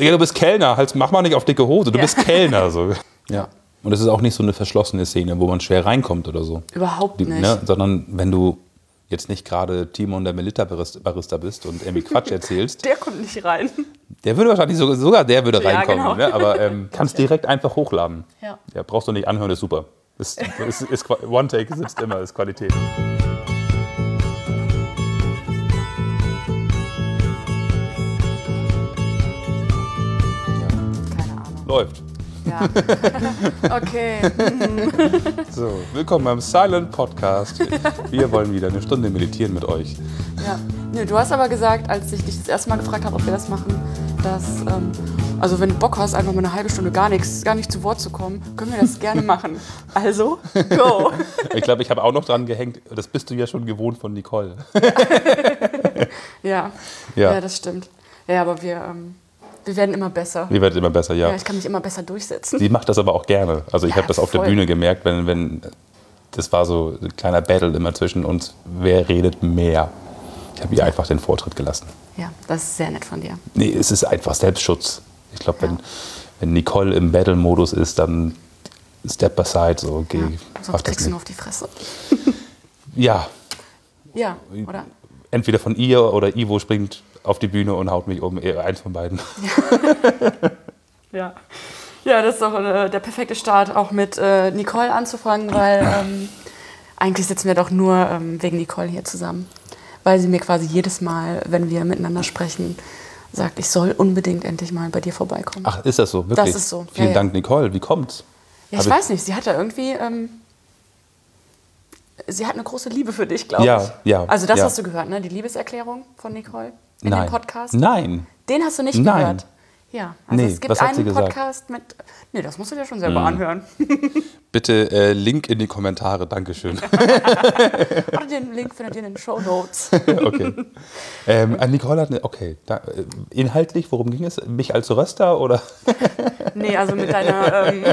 Digga, du bist Kellner, halt, mach mal nicht auf dicke Hose, du bist Kellner. So. Ja. Und es ist auch nicht so eine verschlossene Szene, wo man schwer reinkommt oder so. Überhaupt Die- nicht. Ne? Sondern wenn du jetzt nicht gerade Timon der Melita-Barista bist und irgendwie Quatsch erzählst, Der kommt nicht rein. der würde wahrscheinlich sogar, sogar der würde Ja, reinkommen. genau. Ne? Aber ähm, kannst direkt einfach hochladen. Ja. Ja, brauchst du nicht anhören, ist super. Ist, ist, ist, Qua- One Take sitzt immer, ist Qualität. Läuft. Ja. okay. So, willkommen beim Silent Podcast. Wir wollen wieder eine Stunde meditieren mit euch. Ja. Nee, du hast aber gesagt, als ich dich das erste Mal gefragt habe, ob wir das machen, dass, ähm, also wenn du Bock hast, einfach mal eine halbe Stunde gar nichts, gar nicht zu Wort zu kommen, können wir das gerne machen. Also, go. Ich glaube, ich habe auch noch dran gehängt, das bist du ja schon gewohnt von Nicole. Ja. Ja. Ja, das stimmt. Ja, aber wir, ähm, wir werden immer besser. Die wird immer besser, ja. Ja, ich kann mich immer besser durchsetzen. Sie macht das aber auch gerne. Also ich Ja, habe das auf der. Bühne gemerkt, wenn, wenn das war so ein kleiner Battle immer zwischen uns, wer redet mehr. Ich habe ihr einfach den Vortritt gelassen. Ja, das ist sehr nett von dir. Nee, es ist einfach Selbstschutz. Ich glaube, wenn, Ja. wenn Nicole im Battle-Modus ist, dann step aside, so, geh, Ja, sonst kriegst du nur auf die Fresse. Ja, Ja, oder? entweder von ihr oder Ivo springt auf die Bühne und haut mich um, eher eins von beiden. Ja. Ja, das ist doch äh, der perfekte Start, auch mit äh, Nicole anzufangen, weil ähm, eigentlich sitzen wir doch nur ähm, wegen Nicole hier zusammen. Weil sie mir quasi jedes Mal, wenn wir miteinander sprechen, sagt, ich soll unbedingt endlich mal bei dir vorbeikommen. Ach, ist das so? Wirklich? Das ist so, Vielen ja, ja. Dank, Nicole. Wie kommt's? ja, ich hab weiß nicht, sie hat da irgendwie. Ähm, sie hat eine große Liebe für dich, glaube Ja, ich. ja, Also, das ja. hast du gehört, ne? Die Liebeserklärung von Nicole in Nein. dem Podcast. Nein. Den hast du nicht Nein. gehört. Ja, also Nee, es gibt einen. Podcast mit. Nee, das musst du dir schon selber anhören. Bitte äh, Link in die Kommentare. Dankeschön. Oder den Link findet ihr in den Show Notes. okay. Ähm, äh, Nicole hat eine, okay. Da, äh, inhaltlich, worum ging es? Mich als Röster oder? Nee, also mit deiner ähm,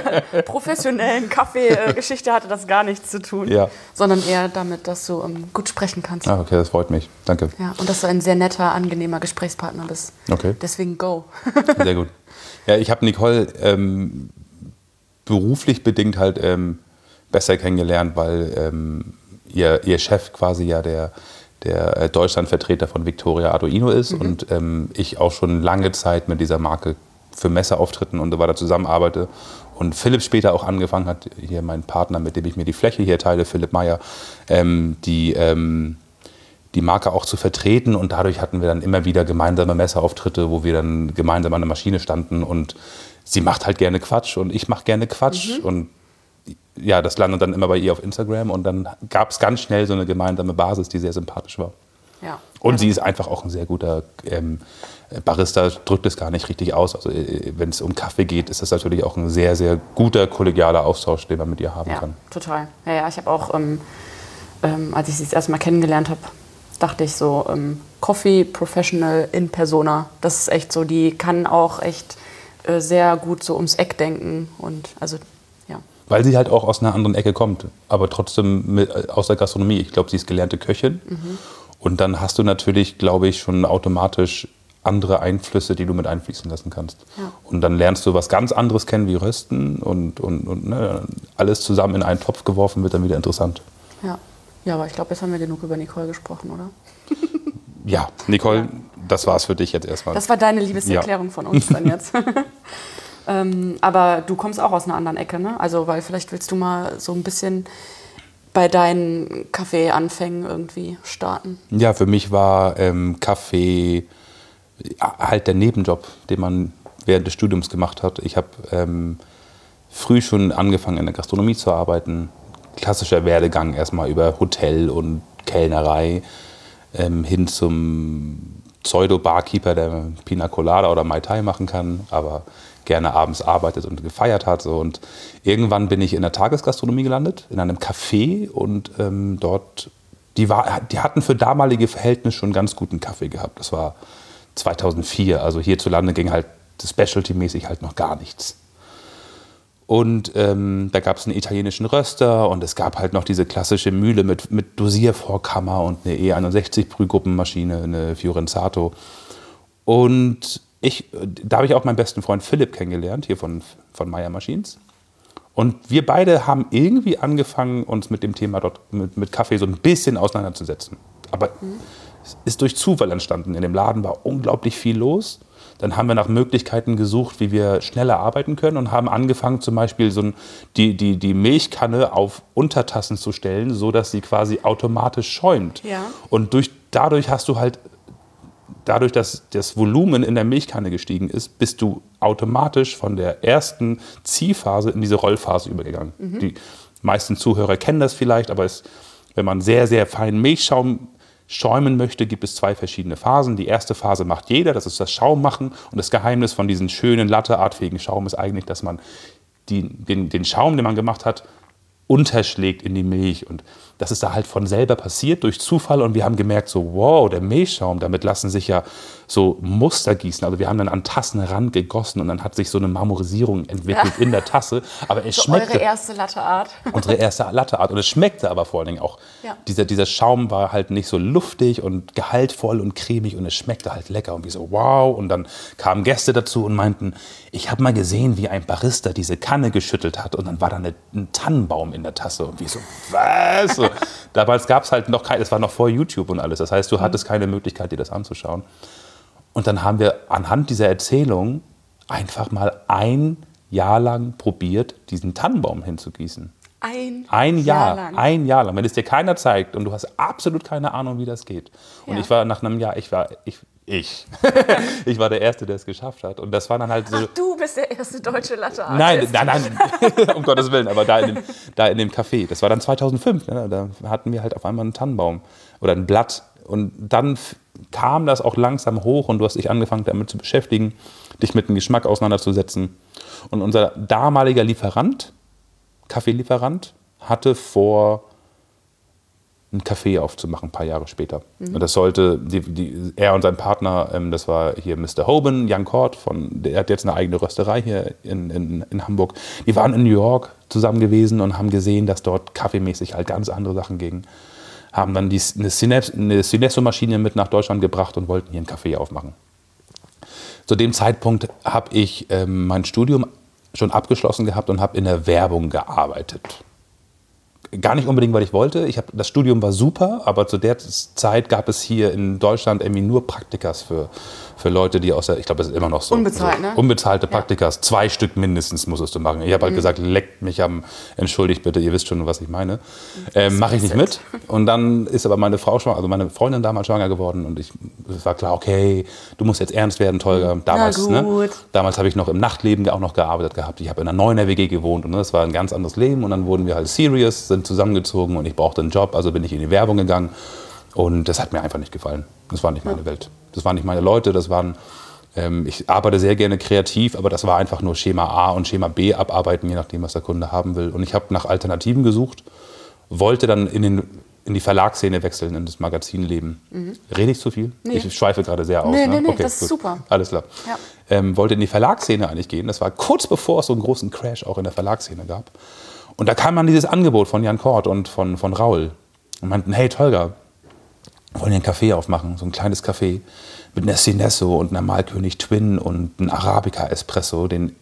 professionellen Kaffeegeschichte hatte das gar nichts zu tun. Ja. Sondern eher damit, dass du ähm, gut sprechen kannst. Ah, okay, das freut mich. Danke. Ja, und dass du ein sehr netter, angenehmer Gesprächspartner bist. Okay. Deswegen go. Sehr gut. Ja, ich habe Nicole ähm, beruflich bedingt halt ähm, besser kennengelernt, weil ähm, ihr, ihr Chef quasi ja der, der äh, Deutschlandvertreter von Victoria Arduino ist und ähm, ich auch schon lange Zeit mit dieser Marke für Messeauftritten und so weiter zusammenarbeite. Und Philipp später auch angefangen hat, hier mein Partner, mit dem ich mir die Fläche hier teile, Philipp Meyer, ähm, die ähm, die Marke auch zu vertreten und dadurch hatten wir dann immer wieder gemeinsame Messeauftritte, wo wir dann gemeinsam an der Maschine standen und sie macht halt gerne Quatsch und ich mache gerne Quatsch und ja, das landet dann immer bei ihr auf Instagram und dann gab es ganz schnell so eine gemeinsame Basis, die sehr sympathisch war. Ja. Und ja, sie ist einfach auch ein sehr guter ähm, Barista, drückt es gar nicht richtig aus. Also äh, wenn es um Kaffee geht, ist das natürlich auch ein sehr, sehr guter kollegialer Austausch, den man mit ihr haben Ja, kann. total. Ja, ja, ich habe auch, ähm, ähm, als ich sie das erste Mal kennengelernt habe, dachte ich so, ähm, Coffee Professional in Persona. Das ist echt so, die kann auch echt äh, sehr gut so ums Eck denken und also, ja. Weil sie halt auch aus einer anderen Ecke kommt, aber trotzdem mit, äh, aus der Gastronomie. Ich glaube, sie ist gelernte Köchin. Und dann hast du natürlich, glaube ich, schon automatisch andere Einflüsse, die du mit einfließen lassen kannst. Ja. Und dann lernst du was ganz anderes kennen wie Rösten und, und, und ne, alles zusammen in einen Topf geworfen wird dann wieder interessant. Ja, ja aber ich glaube, jetzt haben wir genug über Nicole gesprochen, oder? Ja, Nicole, das war's für dich jetzt erstmal. Das war deine Liebeserklärung von uns dann jetzt. ähm, aber du kommst auch aus einer anderen Ecke, ne? Also, weil vielleicht willst du mal so ein bisschen bei deinen Kaffeeanfängen irgendwie starten. Ja, für mich war ähm, Kaffee ja, halt der Nebenjob, den man während des Studiums gemacht hat. Ich habe ähm, früh schon angefangen in der Gastronomie zu arbeiten. Klassischer Werdegang erstmal über Hotel und Kellnerei ähm, hin zum Pseudo-Barkeeper, der Pina Colada oder Mai Tai machen kann, aber gerne abends arbeitet und gefeiert hat. So. Und irgendwann bin ich in der Tagesgastronomie gelandet, in einem Café und ähm, dort, die, war, die hatten für damalige Verhältnisse schon ganz guten Kaffee gehabt. Das war 2004, also hierzulande ging halt Specialty-mäßig halt noch gar nichts. Und ähm, da gab es einen italienischen Röster und es gab halt noch diese klassische Mühle mit, mit Dosiervorkammer und eine E61-Brühgruppenmaschine, eine Fiorenzato. Und ich, da habe ich auch meinen besten Freund Philipp kennengelernt, hier von, von Meyer Machines. Und wir beide haben irgendwie angefangen, uns mit dem Thema dort mit, mit Kaffee so ein bisschen auseinanderzusetzen. Aber mhm. es ist durch Zufall entstanden. In dem Laden war unglaublich viel los. Dann haben wir nach Möglichkeiten gesucht, wie wir schneller arbeiten können und haben angefangen, zum Beispiel so ein, die, die, die Milchkanne auf Untertassen zu stellen, sodass sie quasi automatisch schäumt. Ja. Und durch, dadurch hast du halt dadurch, dass das Volumen in der Milchkanne gestiegen ist, bist du automatisch von der ersten Ziehphase in diese Rollphase übergegangen. Mhm. Die meisten Zuhörer kennen das vielleicht, aber es, wenn man sehr, sehr feinen Milchschaum schäumen möchte, gibt es zwei verschiedene Phasen. Die erste Phase macht jeder, das ist das Schaummachen. Und das Geheimnis von diesem schönen, latteartfähigen Schaum ist eigentlich, dass man die, den, den Schaum, den man gemacht hat, unterschlägt in die Milch. Und das ist da halt von selber passiert durch Zufall und wir haben gemerkt, so wow, der Milchschaum, damit lassen sich ja so Muster gießen. Also wir haben dann an Tassenrand gegossen und dann hat sich so eine Marmorisierung entwickelt ja. in der Tasse. Aber es so schmeckte. Eure erste Latteart. Unsere erste Latteart. Und es schmeckte aber vor allen Dingen auch. Ja. Dieser, dieser Schaum war halt nicht so luftig und gehaltvoll und cremig und es schmeckte halt lecker. Und wir so, wow. Und dann kamen Gäste dazu und meinten, ich habe mal gesehen, wie ein Barista diese Kanne geschüttelt hat und dann war da eine, ein Tannenbaum in der Tasse. Und wir so, was? Damals gab es halt noch kein, es war noch vor YouTube und alles. Das heißt, du hattest keine Möglichkeit, dir das anzuschauen. Und dann haben wir anhand dieser Erzählung einfach mal ein Jahr lang probiert, diesen Tannenbaum hinzugießen. Ein, ein Jahr, Jahr lang. Ein Jahr lang. Wenn es dir keiner zeigt und du hast absolut keine Ahnung, wie das geht. Und ja. ich war nach einem Jahr, ich war, ich, ich. ich war der Erste, der es geschafft hat. Und das war dann halt so. Ach, du bist der erste deutsche latte -Artist. Nein, nein, nein, um Gottes Willen, aber da in, dem, da in dem Café. Das war dann 2005. Ne? Da hatten wir halt auf einmal einen Tannenbaum oder ein Blatt. Und dann kam das auch langsam hoch und du hast dich angefangen damit zu beschäftigen, dich mit dem Geschmack auseinanderzusetzen. Und unser damaliger Lieferant, Kaffeelieferant, hatte vor, einen Café aufzumachen, ein paar Jahre später. Mhm. Und das sollte, die, die, er und sein Partner, ähm, das war hier Mr. Hoban, Jan Kort, von, der hat jetzt eine eigene Rösterei hier in, in, in Hamburg. Die waren in New York zusammen gewesen und haben gesehen, dass dort kaffeemäßig halt ganz andere Sachen gingen haben dann die, eine Cinesso-Maschine mit nach Deutschland gebracht und wollten hier einen Café aufmachen. Zu dem Zeitpunkt habe ich ähm, mein Studium schon abgeschlossen gehabt und habe in der Werbung gearbeitet. Gar nicht unbedingt, weil ich wollte. Ich hab, das Studium war super, aber zu der Zeit gab es hier in Deutschland irgendwie nur Praktikas für für Leute, die aus der, ich glaube, das ist immer noch so. Unbezahlt, so, ne? Unbezahlte Praktikas. Ja. Zwei Stück mindestens musstest du machen. Ich habe halt mhm. gesagt, leckt mich am, entschuldigt bitte, ihr wisst schon, was ich meine. Ähm, Mache ich nicht mit. Und dann ist aber meine Frau schwanger, also meine Freundin damals schwanger geworden und ich, es war klar, okay, du musst jetzt ernst werden, Tolga. Damals, ne? Damals habe ich noch im Nachtleben auch noch gearbeitet gehabt. Ich habe in einer neuen WG gewohnt und ne, das war ein ganz anderes Leben. Und dann wurden wir halt serious, sind zusammengezogen und ich brauchte einen Job, also bin ich in die Werbung gegangen. Und das hat mir einfach nicht gefallen. Das war nicht meine ja. Welt. Das waren nicht meine Leute. Das waren, ähm, ich arbeite sehr gerne kreativ, aber das war einfach nur Schema A und Schema B abarbeiten, je nachdem, was der Kunde haben will. Und ich habe nach Alternativen gesucht, wollte dann in, den, in die Verlagsszene wechseln, in das Magazinleben. Mhm. Rede ich zu viel? Nee. Ich schweife gerade sehr aus. Nee, ne? nee, nee, okay, das ist super. Alles klar. Ja. Ähm, wollte in die Verlagsszene eigentlich gehen. Das war kurz bevor es so einen großen Crash auch in der Verlagsszene gab. Und da kam dann dieses Angebot von Jan Kort und von, von Raul. Und meinten, hey Tolga, wollen hier einen Café aufmachen, so ein kleines Café mit einer Cinesso und einer Malkönig Twin und einem Arabica Espresso, den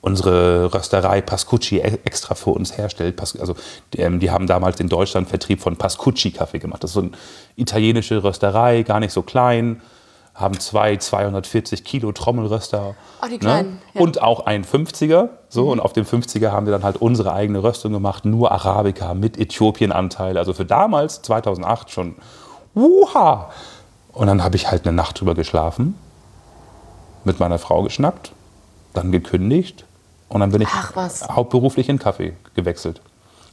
unsere Rösterei Pascucci e- extra für uns herstellt. Also die, ähm, die haben damals den Deutschlandvertrieb von Pascucci Kaffee gemacht. Das ist so eine italienische Rösterei, gar nicht so klein, haben zwei 240 Kilo Trommelröster. Oh, die kleinen. Ne? Ja. Und auch ein 50er. So, mhm. Und auf dem 50er haben wir dann halt unsere eigene Röstung gemacht, nur Arabica mit Äthiopien-Anteil. Also für damals, 2008, schon Wuha! Und dann habe ich halt eine Nacht drüber geschlafen, mit meiner Frau geschnackt, dann gekündigt und dann bin ich hauptberuflich in Kaffee gewechselt.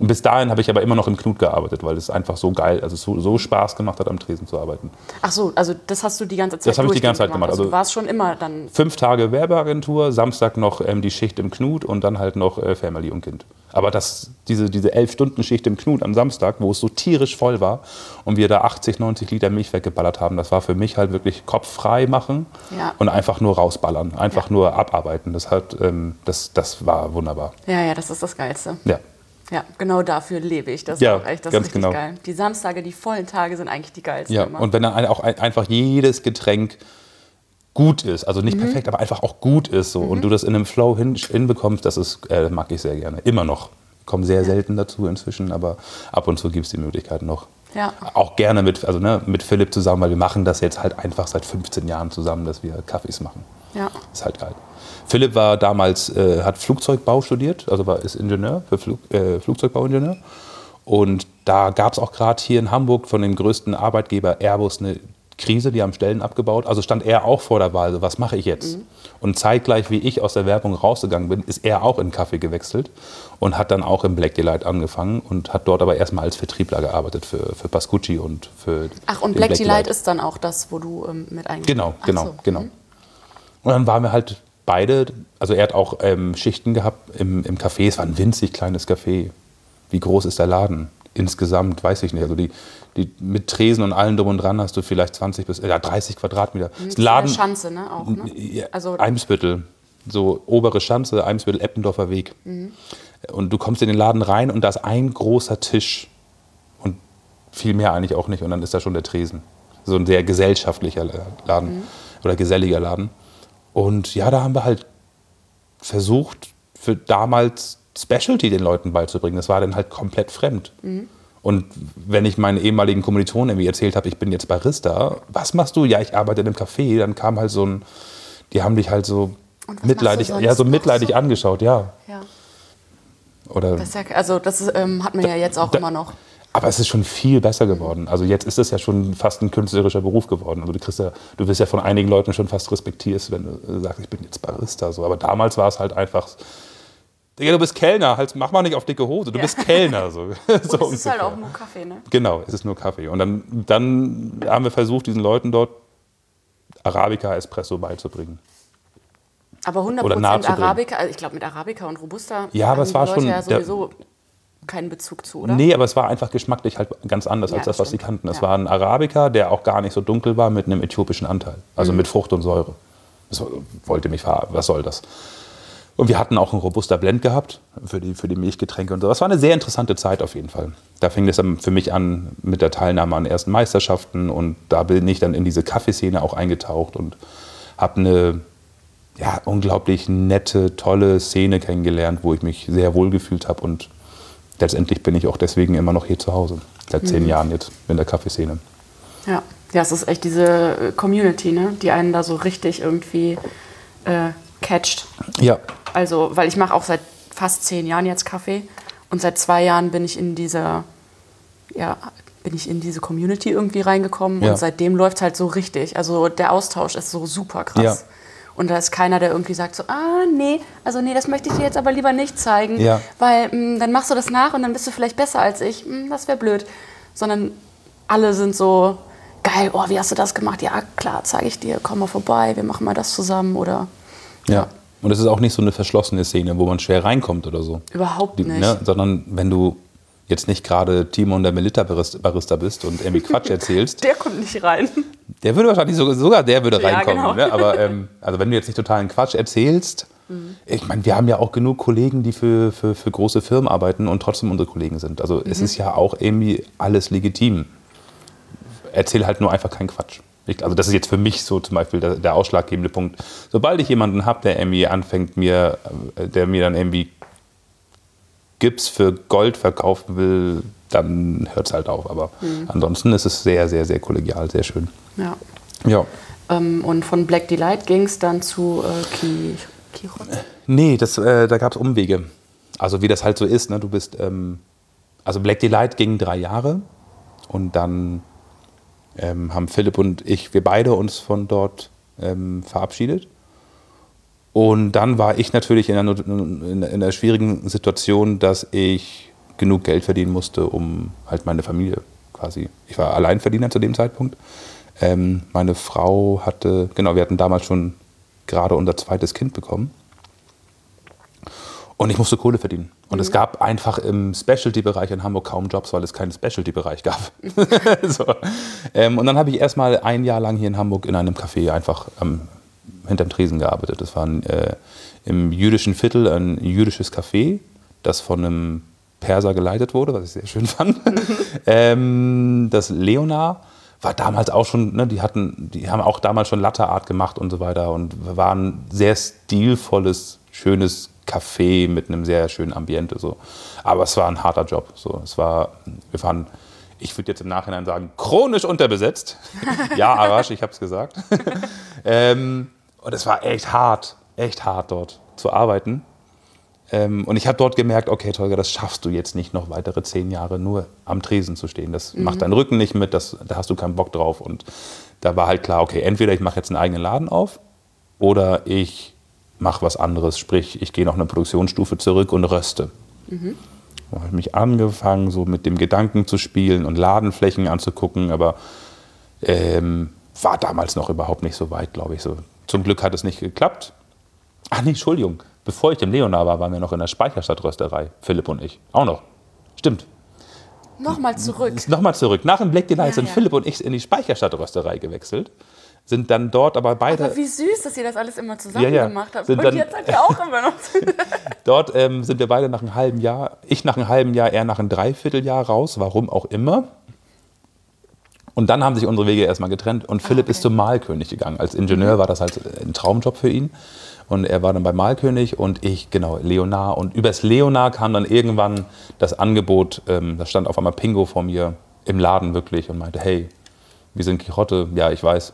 Bis dahin habe ich aber immer noch im Knut gearbeitet, weil es einfach so geil, also so, so Spaß gemacht hat, am Tresen zu arbeiten. Ach so, also das hast du die ganze Zeit Das habe ich die ganze Zeit gemacht. Also, also du warst schon immer dann. Fünf Tage Werbeagentur, Samstag noch ähm, die Schicht im Knut und dann halt noch äh, Family und Kind. Aber das, diese, diese elf Stunden Schicht im Knut am Samstag, wo es so tierisch voll war und wir da 80, 90 Liter Milch weggeballert haben, das war für mich halt wirklich Kopf frei machen ja. und einfach nur rausballern, einfach ja. nur abarbeiten. Das, hat, ähm, das, das war wunderbar. Ja, ja, das ist das Geilste. Ja. Ja, genau dafür lebe ich. Das ja, ist echt, das ganz ist richtig genau. geil. Die Samstage, die vollen Tage sind eigentlich die geilsten. Ja, immer. und wenn dann auch einfach jedes Getränk gut ist. Also nicht perfekt, aber einfach auch gut ist. So. Und du das in einem Flow hin, hinbekommst, das ist, äh, mag ich sehr gerne. Immer noch. Kommen sehr selten dazu inzwischen, aber ab und zu gibt es die Möglichkeit noch. Ja. Auch gerne mit, also ne, mit Philipp zusammen, weil wir machen das jetzt halt einfach seit 15 Jahren zusammen, dass wir Kaffees machen. Ja. Ist halt geil. Philipp war damals, äh, hat Flugzeugbau studiert, also war, ist Ingenieur, für Flug, äh, Flugzeugbauingenieur. Und da gab es auch gerade hier in Hamburg von dem größten Arbeitgeber Airbus eine Krise, die haben Stellen abgebaut. Also stand er auch vor der Wahl, so, was mache ich jetzt? Und zeitgleich, wie ich aus der Werbung rausgegangen bin, ist er auch in Kaffee gewechselt und hat dann auch im Black Delight angefangen und hat dort aber erstmal als Vertriebler gearbeitet für, für Pascucci und für Ach, und den Black Delight ist dann auch das, wo du ähm, mit eingegangen Genau, Ach genau, so. genau. Mhm. Und dann waren wir halt beide, also er hat auch ähm, Schichten gehabt im, im Café, es war ein winzig kleines Café. Wie groß ist der Laden? Insgesamt, weiß ich nicht. Also die, die, mit Tresen und allem drum und dran hast du vielleicht 20 bis äh, 30 Quadratmeter. Das Das ist eine Schanze, ne? Auch, ne? Also- Eimsbüttel, so obere Schanze, Eimsbüttel, Eppendorfer Weg. Und du kommst in den Laden rein und da ist ein großer Tisch und viel mehr eigentlich auch nicht. Und dann ist da schon der Tresen. So ein sehr gesellschaftlicher Laden oder geselliger Laden. Und ja, da haben wir halt versucht, für damals Specialty den Leuten beizubringen. Das war dann halt komplett fremd. Und wenn ich meinen ehemaligen Kommilitonen irgendwie erzählt habe, ich bin jetzt Barista, was machst du? Ja, ich arbeite in einem Café. Dann kam halt so ein, die haben dich halt so mitleidig, ja, so mitleidig so? angeschaut, ja. Ja. Oder, Das ja, also das ist, ähm, hat man ja jetzt auch Da- immer noch. Aber es ist schon viel besser geworden. Also jetzt ist es ja schon fast ein künstlerischer Beruf geworden. Also du kriegst ja, du wirst ja von einigen Leuten schon fast respektiert, wenn du sagst, ich bin jetzt Barista. So. Aber damals war es halt einfach, Digga, du bist Kellner, halt, mach mal nicht auf dicke Hose, du bist Kellner. So, so es ist halt auch nur Kaffee, ne? Genau, es ist nur Kaffee. Und dann, dann haben wir versucht, diesen Leuten dort Arabica Espresso beizubringen. Aber 100% Oder nahezubringen. Arabica, also ich glaube mit Arabica und Robusta Ja, aber es war Leute schon ja der- sowieso keinen Bezug zu, oder? Nee, aber es war einfach geschmacklich halt ganz anders Ja, als das, was sie kannten. Es Ja. war ein Arabica, der auch gar nicht so dunkel war, mit einem äthiopischen Anteil. Also Mhm. mit Frucht und Säure. Das wollte mich verarbeiten. Was soll das? Und wir hatten auch einen robuster Blend gehabt für die, für die Milchgetränke und so. Das war eine sehr interessante Zeit auf jeden Fall. Da fing es dann für mich an mit der Teilnahme an ersten Meisterschaften und da bin ich dann in diese Kaffeeszene auch eingetaucht und habe eine ja, unglaublich nette, tolle Szene kennengelernt, wo ich mich sehr wohl gefühlt habe und letztendlich bin ich auch deswegen immer noch hier zu Hause. Seit Mhm. zehn Jahren jetzt in der Kaffeeszene. Ja. ja, es ist echt diese äh, Community, ne? die einen da so richtig irgendwie äh, catcht. Ja, Also, weil ich mache auch seit fast zehn Jahren jetzt Kaffee und seit zwei Jahren bin ich in dieser, ja, bin ich in diese Community irgendwie reingekommen Ja. und seitdem läuft es halt so richtig. Also der Austausch ist so super krass. Ja. Und da ist keiner, der irgendwie sagt so, ah nee, also nee, das möchte ich dir jetzt aber lieber nicht zeigen, Ja. weil mh, dann machst du das nach und dann bist du vielleicht besser als ich. Mh, das wäre blöd. Sondern alle sind so, geil, oh, wie hast du das gemacht? Ja, klar, zeige ich dir, komm mal vorbei, wir machen mal das zusammen oder ja. Und es ist auch nicht so eine verschlossene Szene, wo man schwer reinkommt oder so. überhaupt Die, nicht. ne, sondern wenn du jetzt nicht gerade Timon der Melita Barista Barista bist und irgendwie Quatsch erzählst, Der kommt nicht rein. der würde wahrscheinlich sogar, sogar der würde Ja, reinkommen. genau. Ne? Aber ähm, also wenn du jetzt nicht totalen Quatsch erzählst, ich meine, wir haben ja auch genug Kollegen, die für, für, für große Firmen arbeiten und trotzdem unsere Kollegen sind. Also es ist ja auch irgendwie alles legitim. Erzähl halt nur einfach keinen Quatsch. Ich, also das ist jetzt für mich so zum Beispiel der, der ausschlaggebende Punkt. Sobald ich jemanden habe, der irgendwie anfängt, mir, äh, der mir dann irgendwie Gips für Gold verkaufen will, dann hört es halt auf. Aber ansonsten ist es sehr, sehr, sehr kollegial, sehr schön. Ja. Ja. Ähm, und von Black Delight ging es dann zu äh, Ki Kiron. Nee, das, äh, da gab es Umwege. Also wie das halt so ist, ne? du bist, ähm, also Black Delight ging drei Jahre und dann ähm, haben Philipp und ich, wir beide uns von dort ähm, verabschiedet. Und dann war ich natürlich in einer, in einer schwierigen Situation, dass ich genug Geld verdienen musste, um halt meine Familie quasi. Ich war Alleinverdiener zu dem Zeitpunkt. Ähm, meine Frau hatte, genau, wir hatten damals schon gerade unser zweites Kind bekommen. Und ich musste Kohle verdienen. Und es gab einfach im Specialty-Bereich in Hamburg kaum Jobs, weil es keinen Specialty-Bereich gab. so. ähm, und dann habe ich erstmal ein Jahr lang hier in Hamburg in einem Café einfach ähm, hinterm Tresen gearbeitet. Das war ein, äh, im jüdischen Viertel ein jüdisches Café, das von einem Perser geleitet wurde, was ich sehr schön fand. ähm, das Leonard war damals auch schon, ne, die hatten, die haben auch damals schon Latte Art gemacht und so weiter und waren ein sehr stilvolles, schönes Café mit einem sehr schönen Ambiente. So. Aber es war ein harter Job. So. Es war, wir waren, ich würde jetzt im Nachhinein sagen, chronisch unterbesetzt. ja, Arash, ich habe es gesagt. ähm, und es war echt hart, echt hart dort zu arbeiten. Ähm, und ich habe dort gemerkt, okay, Tolga, das schaffst du jetzt nicht noch weitere zehn Jahre nur am Tresen zu stehen. Das mhm. macht deinen Rücken nicht mit, das, da hast du keinen Bock drauf. Und da war halt klar, okay, entweder ich mache jetzt einen eigenen Laden auf oder ich mache was anderes, sprich, ich gehe noch eine Produktionsstufe zurück und röste. Mhm. Da habe ich mich angefangen, so mit dem Gedanken zu spielen und Ladenflächen anzugucken, aber ähm, war damals noch überhaupt nicht so weit, glaube ich. So. Zum Glück hat es nicht geklappt. Ach nee, Entschuldigung. Bevor ich im Leonard war, waren wir noch in der Speicherstadtrösterei, Philipp und ich. Auch noch. Stimmt. Nochmal zurück. Nochmal zurück. Nach dem Black Delight ja, sind ja. Philipp und ich in die Speicherstadtrösterei gewechselt. Sind dann dort aber beide. Aber wie süß, dass ihr das alles immer zusammen ja, ja. gemacht habt. Sind und dann, jetzt seid ihr auch immer noch. dort ähm, sind wir beide nach einem halben Jahr, ich nach einem halben Jahr, er nach einem Dreivierteljahr raus, warum auch immer. Und dann haben sich unsere Wege erstmal getrennt und Philipp ah, okay. ist zum Malkönig gegangen. Als Ingenieur war das halt ein Traumjob für ihn. Und er war dann bei Malkönig und ich, genau, Leonard. Und übers Leonard kam dann irgendwann das Angebot, ähm, da stand auf einmal Pingo vor mir im Laden wirklich und meinte, hey, wir sind Quixote. Ja, ich weiß.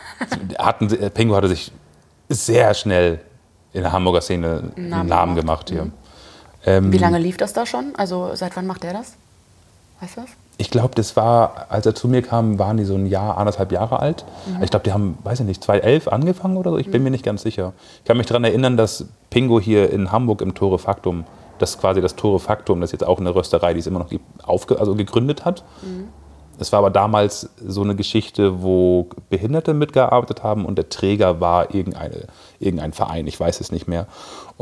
Hatten, äh, Pingo hatte sich sehr schnell in der Hamburger Szene einen Namen, Namen gemacht hier. Mhm. Ähm, Wie lange lief das da schon? Also seit wann macht er das? Weißt du das? Ich glaube, das war, als er zu mir kam, waren die so ein Jahr, anderthalb Jahre alt. Mhm. Ich glaube, die haben, weiß ich nicht, 2011 angefangen oder so. Ich bin mhm. mir nicht ganz sicher. Ich kann mich daran erinnern, dass Pingo hier in Hamburg im Tore Faktum, das quasi das Tore Faktum, das ist jetzt auch eine Rösterei, die es immer noch aufge also gegründet hat. Mhm. Es war aber damals so eine Geschichte, wo Behinderte mitgearbeitet haben und der Träger war irgendeine, irgendein Verein, ich weiß es nicht mehr.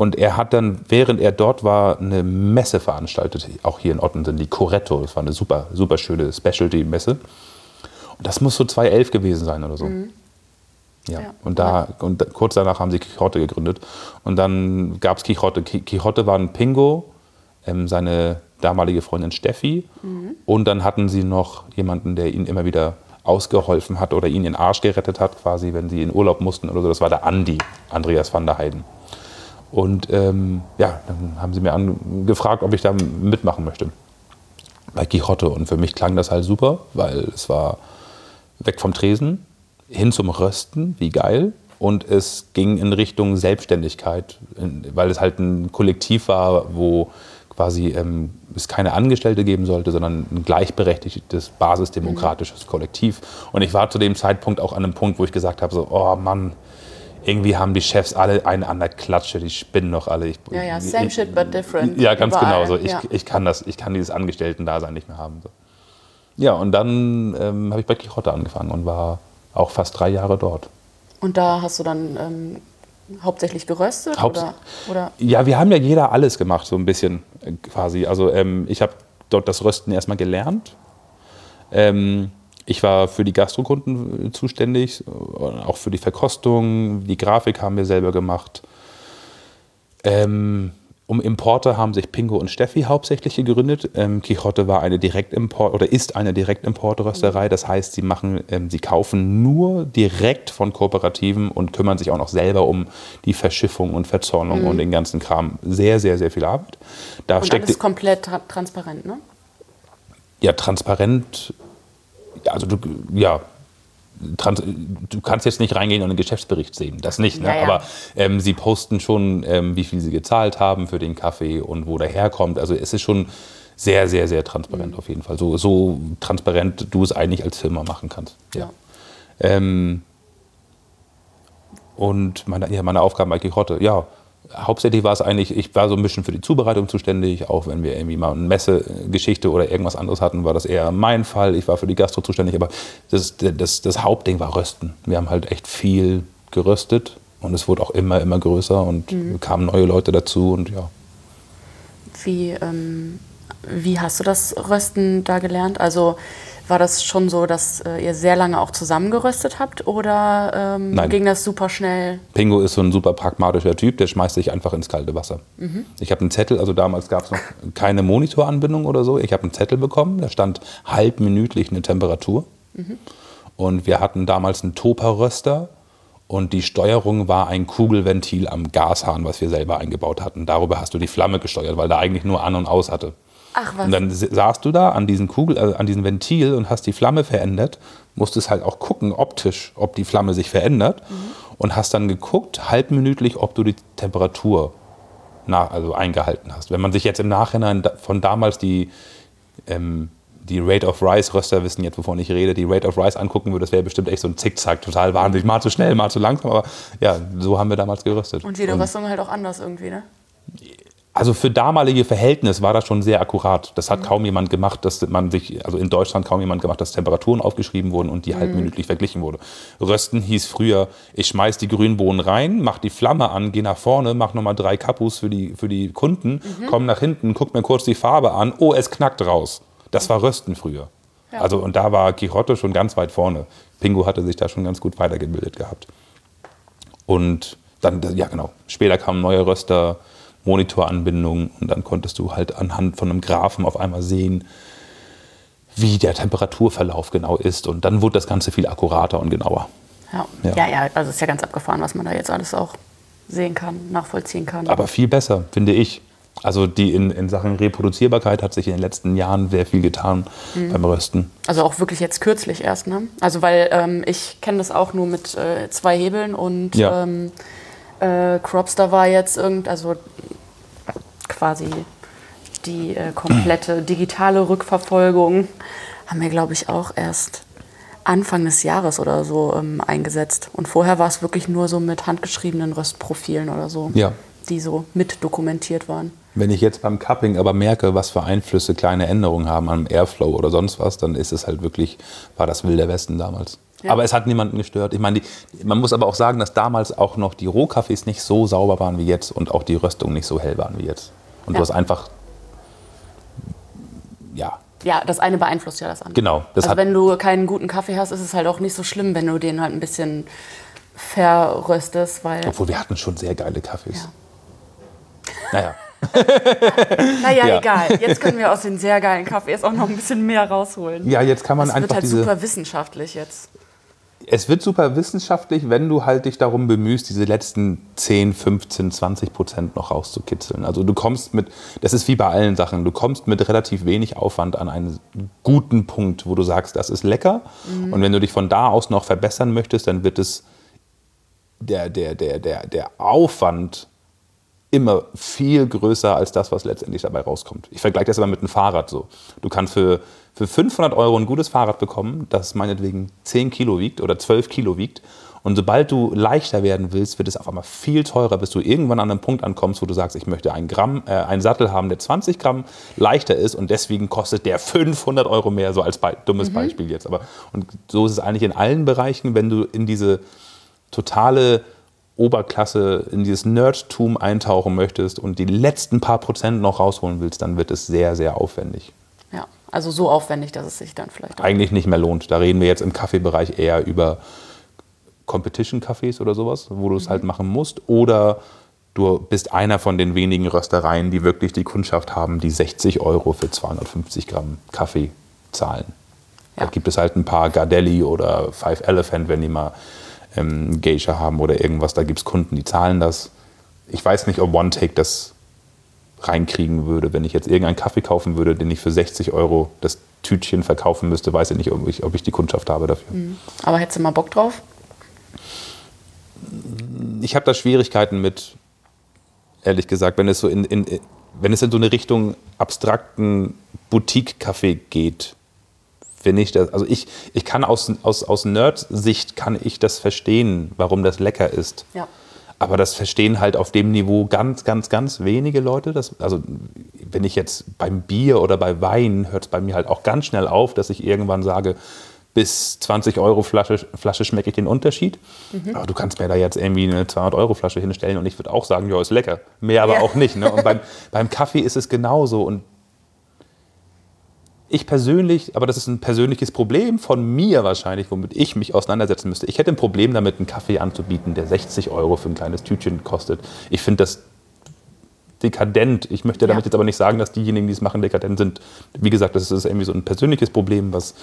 Und er hat dann, während er dort war, eine Messe veranstaltet, auch hier in Ottensen, die Coretto. Das war eine super, super schöne Specialty-Messe. Und das muss so 2011 gewesen sein oder so. Mhm. Ja. ja. Und, da, und kurz danach haben sie Quixote gegründet. Und dann gab es Quixote. Quixote war ein Pingo, ähm, seine damalige Freundin Steffi. Mhm. Und dann hatten sie noch jemanden, der ihnen immer wieder ausgeholfen hat oder ihnen den Arsch gerettet hat, quasi, wenn sie in Urlaub mussten oder so. Das war der Andi, Andreas van der Heiden. Und ähm, ja, dann haben sie mir angefragt, ob ich da mitmachen möchte. Bei Quixote. Und für mich klang das halt super, weil es war weg vom Tresen, hin zum Rösten, wie geil. Und es ging in Richtung Selbstständigkeit, weil es halt ein Kollektiv war, wo quasi ähm, es keine Angestellte geben sollte, sondern ein gleichberechtigtes, basisdemokratisches mhm. Kollektiv. Und ich war zu dem Zeitpunkt auch an einem Punkt, wo ich gesagt habe, so, oh Mann, irgendwie haben die Chefs alle eine an der Klatsche, die spinnen doch alle. Ich, ja, ja, same ich, shit but different. Ja, ganz Überall. genau so. Ich, ja. ich kann das, ich kann dieses Angestellten-Dasein nicht mehr haben. So. Ja, und dann ähm, habe ich bei Quixote angefangen und war auch fast drei Jahre dort. Und da hast du dann ähm, hauptsächlich geröstet? Haupt oder, oder? Ja, wir haben ja jeder alles gemacht, so ein bisschen äh, quasi. Also ähm, ich habe dort das Rösten erstmal gelernt. Ähm, ich war für die Gastrokunden äh, zuständig, äh, auch für die Verkostung. Die Grafik haben wir selber gemacht. Ähm, um Importe haben sich Pingo und Steffi hauptsächlich gegründet. Ähm, Quixote war eine Direktimport oder ist eine Direktimportrösterei. Das heißt, sie machen, ähm, sie kaufen nur direkt von Kooperativen und kümmern sich auch noch selber um die Verschiffung und Verzornung mhm. und den ganzen Kram. Sehr, sehr, sehr viel Arbeit. Da und steckt alles komplett tra transparent, ne? Ja, transparent. Also du, ja, du kannst jetzt nicht reingehen und einen Geschäftsbericht sehen, das nicht. Ne? Ja, ja. Aber ähm, sie posten schon, ähm, wie viel sie gezahlt haben für den Kaffee und wo der herkommt. Also es ist schon sehr, sehr, sehr transparent mhm. auf jeden Fall. So, so transparent du es eigentlich als Firma machen kannst. Ja. Ähm, und meine, ja, meine Aufgaben bei Quixote, ja, hauptsächlich war es eigentlich, ich war so ein bisschen für die Zubereitung zuständig, auch wenn wir irgendwie mal eine Messegeschichte oder irgendwas anderes hatten, war das eher mein Fall. Ich war für die Gastro zuständig, aber das, das, das Hauptding war Rösten. Wir haben halt echt viel geröstet und es wurde auch immer, immer größer und mhm. kamen neue Leute dazu und ja. Wie, ähm, wie hast du das Rösten da gelernt? Also war das schon so, dass äh, ihr sehr lange auch zusammengeröstet habt oder ähm, ging das super schnell? Pingo ist so ein super pragmatischer Typ, der schmeißt sich einfach ins kalte Wasser. Mhm. Ich habe einen Zettel, also damals gab es noch keine Monitoranbindung oder so. Ich habe einen Zettel bekommen, da stand halbminütlich eine Temperatur. Und wir hatten damals einen Topa-Röster und die Steuerung war ein Kugelventil am Gashahn, was wir selber eingebaut hatten. Darüber hast du die Flamme gesteuert, weil da eigentlich nur an und aus hatte. Ach was. Und dann saßt du da an diesem Kugel, äh, an diesem Ventil und hast die Flamme verändert, musstest halt auch gucken optisch, ob die Flamme sich verändert und hast dann geguckt halbminütlich, ob du die Temperatur na, also eingehalten hast. Wenn man sich jetzt im Nachhinein von damals die ähm, die Rate of Rise, Röster wissen jetzt, wovon ich rede, die Rate of Rise angucken würde, das wäre bestimmt echt so ein Zickzack, total wahnsinnig, mal zu schnell, mal zu langsam, aber ja, so haben wir damals geröstet. Und jede Röstung halt auch anders irgendwie, ne? Also für damalige Verhältnis war das schon sehr akkurat. Das hat kaum jemand gemacht, dass man sich, also in Deutschland kaum jemand gemacht, dass Temperaturen aufgeschrieben wurden und die halbminütlich verglichen wurde. Rösten hieß früher, ich schmeiß die Grünbohnen rein, mach die Flamme an, geh nach vorne, mach nochmal drei Kapus für die, für die Kunden, komm nach hinten, guck mir kurz die Farbe an, oh, es knackt raus. Das war Rösten früher. Ja. Also und da war Quixote schon ganz weit vorne. Pingo hatte sich da schon ganz gut weitergebildet gehabt. Und dann, ja genau, später kamen neue Röster, Monitoranbindungen und dann konntest du halt anhand von einem Graphen auf einmal sehen, wie der Temperaturverlauf genau ist. Und dann wurde das Ganze viel akkurater und genauer. Ja. Ja. ja, ja, also ist ja ganz abgefahren, was man da jetzt alles auch sehen kann, nachvollziehen kann. Aber viel besser, finde ich. Also die in, in Sachen Reproduzierbarkeit hat sich in den letzten Jahren sehr viel getan beim Rösten. Also auch wirklich jetzt kürzlich erst, ne? Also weil ähm, ich kenne das auch nur mit äh, zwei Hebeln und Ja. ähm, äh, Cropster war jetzt irgend, also quasi die äh, komplette digitale Rückverfolgung haben wir, glaube ich, auch erst Anfang des Jahres oder so ähm, eingesetzt. Und vorher war es wirklich nur so mit handgeschriebenen Röstprofilen oder so, Ja. die so mit dokumentiert waren. Wenn ich jetzt beim Cupping aber merke, was für Einflüsse kleine Änderungen haben am Airflow oder sonst was, dann ist es halt wirklich, war das Wilder Westen damals. Ja. Aber es hat niemanden gestört. Ich meine, die, man muss aber auch sagen, dass damals auch noch die Rohkaffees nicht so sauber waren wie jetzt und auch die Röstungen nicht so hell waren wie jetzt. Und Ja. du hast einfach, ja, Ja, das eine beeinflusst ja das andere. genau. Das also wenn du keinen guten Kaffee hast, ist es halt auch nicht so schlimm, wenn du den halt ein bisschen verröstest, weil, obwohl wir hatten schon sehr geile Kaffees. Ja. Naja. Naja, Ja. egal. Jetzt können wir aus den sehr geilen Kaffees auch noch ein bisschen mehr rausholen. Ja, jetzt kann man Es wird einfach halt diese. super wissenschaftlich jetzt. Es wird super wissenschaftlich, wenn du halt dich darum bemühst, diese letzten 10, 15, 20 Prozent noch rauszukitzeln. Also du kommst mit, das ist wie bei allen Sachen, du kommst mit relativ wenig Aufwand an einen guten Punkt, wo du sagst, das ist lecker. Und wenn du dich von da aus noch verbessern möchtest, dann wird es der, der, der, der, der Aufwand immer viel größer als das, was letztendlich dabei rauskommt. Ich vergleiche das aber mit einem Fahrrad so. Du kannst für, für 500 Euro ein gutes Fahrrad bekommen, das meinetwegen 10 Kilo wiegt oder 12 Kilo wiegt. Und sobald du leichter werden willst, wird es auf einmal viel teurer, bis du irgendwann an einem Punkt ankommst, wo du sagst, ich möchte einen, Gramm, äh, einen Sattel haben, der 20 Gramm leichter ist und deswegen kostet der 500 Euro mehr, so als Be dummes Beispiel jetzt. Aber, und so ist es eigentlich in allen Bereichen, wenn du in diese totale Oberklasse, in dieses Nerdtum eintauchen möchtest und die letzten paar Prozent noch rausholen willst, dann wird es sehr, sehr aufwendig. Ja, also so aufwendig, dass es sich dann vielleicht auch. Eigentlich nicht mehr lohnt. Da reden wir jetzt im Kaffeebereich eher über Competition-Cafés oder sowas, wo du es halt machen musst. Oder du bist einer von den wenigen Röstereien, die wirklich die Kundschaft haben, die 60 Euro für 250 Gramm Kaffee zahlen. Ja. Da gibt es halt ein paar Gardelli oder Five Elephant, wenn die mal ähm, Geisha haben oder irgendwas. Da gibt es Kunden, die zahlen das. Ich weiß nicht, ob One Take das reinkriegen würde. Wenn ich jetzt irgendeinen Kaffee kaufen würde, den ich für 60 Euro das Tütchen verkaufen müsste, weiß ich nicht, ob ich, ob ich die Kundschaft habe dafür. Aber hättest du mal Bock drauf? Ich habe da Schwierigkeiten mit, ehrlich gesagt, wenn es so in, in, wenn es in so eine Richtung abstrakten Boutique-Kaffee geht. Wenn ich das, also ich, ich kann aus, aus, aus Nerd-Sicht kann ich das verstehen, warum das lecker ist. Ja. Aber das verstehen halt auf dem Niveau ganz, ganz, ganz wenige Leute. Das, also wenn ich jetzt beim Bier oder bei Wein, hört es bei mir halt auch ganz schnell auf, dass ich irgendwann sage, bis 20 Euro Flasche, Flasche schmecke ich den Unterschied. Aber du kannst mir da jetzt irgendwie eine 200 Euro Flasche hinstellen und ich würde auch sagen, ja, ist lecker. Mehr aber Ja. auch nicht. Ne? Und beim, beim Kaffee ist es genauso. Und ich persönlich, aber das ist ein persönliches Problem von mir wahrscheinlich, womit ich mich auseinandersetzen müsste. Ich hätte ein Problem damit, einen Kaffee anzubieten, der 60 Euro für ein kleines Tütchen kostet. Ich finde das dekadent. Ich möchte damit Ja. jetzt aber nicht sagen, dass diejenigen, die es machen, dekadent sind. Wie gesagt, das ist irgendwie so ein persönliches Problem, was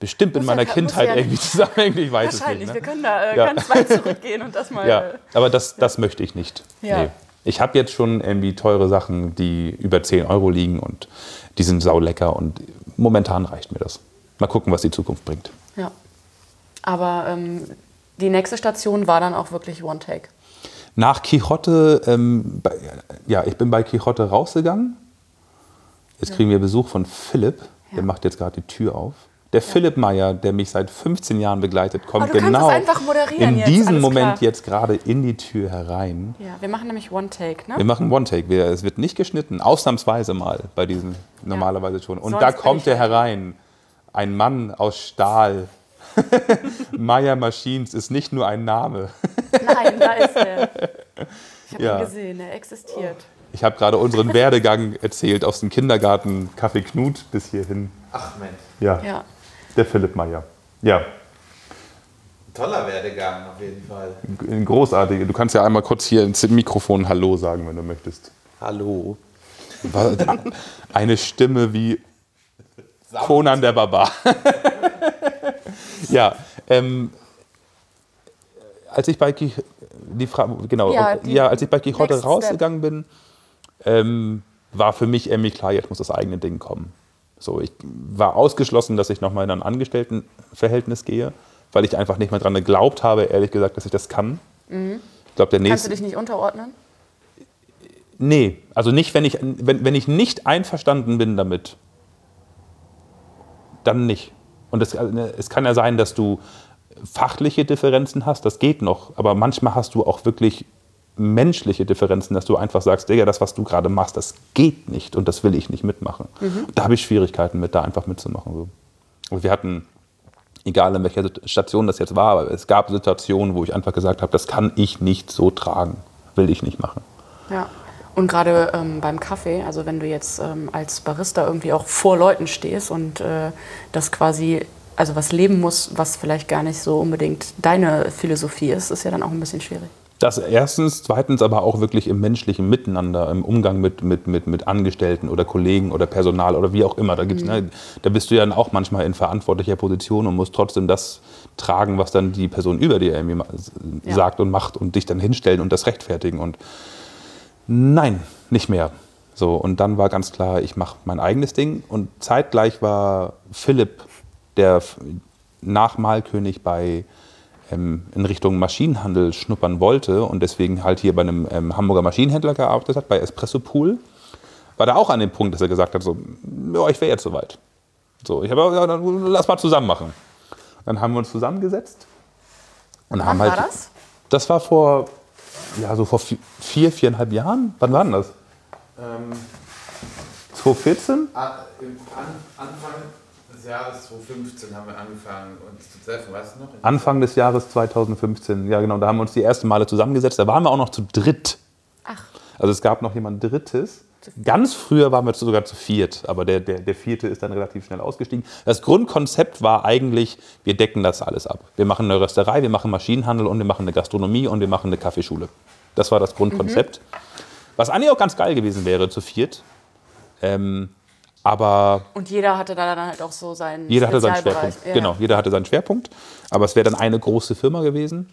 bestimmt in Muss meiner ja- Kindheit ja- irgendwie zusammenhängen. Ich weiß es Wahrscheinlich. nicht. Wir Ne? können da äh, Ja. ganz weit zurückgehen und das mal. Ja, aber das, das möchte ich nicht. Ja. Nee. Ich habe jetzt schon irgendwie teure Sachen, die über 10 Euro liegen und die sind saulecker und momentan reicht mir das. Mal gucken, was die Zukunft bringt. ja. Aber ähm, die nächste Station war dann auch wirklich One Take. Nach Quixote, ähm, bei, ja, ich bin bei Quixote rausgegangen. Jetzt kriegen wir Besuch von Philipp, der Ja. macht jetzt gerade die Tür auf. Der Philipp Meyer, der mich seit 15 Jahren begleitet, kommt genau es einfach moderieren in jetzt, diesem alles Moment klar. jetzt gerade in die Tür herein. Ja, wir machen nämlich One Take, ne? Wir machen One-Take. Wir- Es wird nicht geschnitten, ausnahmsweise mal bei diesen, normalerweise schon. Und Sonst da kommt er herein. Ein Mann aus Stahl. Meyer Machines ist nicht nur ein Name. Nein, da ist er. Ich habe Ja. ihn gesehen, er existiert. Ich habe gerade unseren Werdegang erzählt aus dem Kindergarten Kaffee Knut bis hierhin. Ach Mensch, Ja, Ja. Der Philipp Meyer. Ja, toller Werdegang auf jeden Fall. ein großartiger. Du kannst ja einmal kurz hier ins Mikrofon Hallo sagen, wenn du möchtest. Hallo. Eine Stimme wie Conan der Barbar. ja, ähm, als ich bei Quix- die Frage, genau, Ja, ja, die als ich bei Quixote rausgegangen bin, ähm, war für mich irgendwie klar, jetzt muss das eigene Ding kommen. So, ich war ausgeschlossen, dass ich nochmal in ein Angestelltenverhältnis gehe, weil ich einfach nicht mehr daran geglaubt habe, ehrlich gesagt, dass ich das kann. Ich glaube, der Kannst du dich nicht unterordnen? Nee, also nicht, wenn ich, wenn, wenn ich nicht einverstanden bin damit, dann nicht. Und es, also, es kann ja sein, dass du fachliche Differenzen hast, das geht noch, aber manchmal hast du auch wirklich menschliche Differenzen, dass du einfach sagst, Digga, das, was du gerade machst, das geht nicht und das will ich nicht mitmachen. Da habe ich Schwierigkeiten mit, da einfach mitzumachen. So. Und wir hatten, egal in welcher Station das jetzt war, aber es gab Situationen, wo ich einfach gesagt habe, das kann ich nicht so tragen, will ich nicht machen. Ja. Und gerade ähm, beim Kaffee, also wenn du jetzt ähm, als Barista irgendwie auch vor Leuten stehst und äh, das quasi, also was leben muss, was vielleicht gar nicht so unbedingt deine Philosophie ist, ist ja dann auch ein bisschen schwierig. Das erstens, zweitens aber auch wirklich im menschlichen Miteinander, im Umgang mit, mit, mit, mit Angestellten oder Kollegen oder Personal oder wie auch immer. Da, gibt's, ne, da bist du ja dann auch manchmal in verantwortlicher Position und musst trotzdem das tragen, was dann die Person über dir irgendwie Ja. sagt und macht und dich dann hinstellen und das rechtfertigen. Und nein, nicht mehr. So, und dann war ganz klar, ich mache mein eigenes Ding. Und zeitgleich war Philipp, der Nachmalkönig bei in Richtung Maschinenhandel schnuppern wollte und deswegen halt hier bei einem ähm, Hamburger Maschinenhändler gearbeitet hat, bei Espresso Pool, war da auch an dem Punkt, dass er gesagt hat, so, ja, ich wäre jetzt soweit. So, ich habe ja, dann lass mal zusammen machen. Dann haben wir uns zusammengesetzt und haben Wann halt. war das? Das war vor, ja, so vor vi- vier, viereinhalb Jahren. Wann war denn das? Ähm, 2014? a- im An Anfang Jahres 2015 haben wir angefangen uns zu treffen, weißt du noch? Anfang des Jahres 2015. Ja, genau. Da haben wir uns die ersten Male zusammengesetzt. Da waren wir auch noch zu dritt. Ach, Also es gab noch jemand Drittes. Ganz früher waren wir sogar zu viert, aber der, der, der vierte ist dann relativ schnell ausgestiegen. Das Grundkonzept war eigentlich, wir decken das alles ab. Wir machen eine Rösterei, wir machen Maschinenhandel und wir machen eine Gastronomie und wir machen eine Kaffeeschule. Das war das Grundkonzept. Was eigentlich auch ganz geil gewesen wäre, zu viert. Ähm, aber und jeder hatte da dann halt auch so seinen jeder hatte seinen. Schwerpunkt. Genau, jeder hatte seinen Schwerpunkt. Aber es wäre dann eine große Firma gewesen.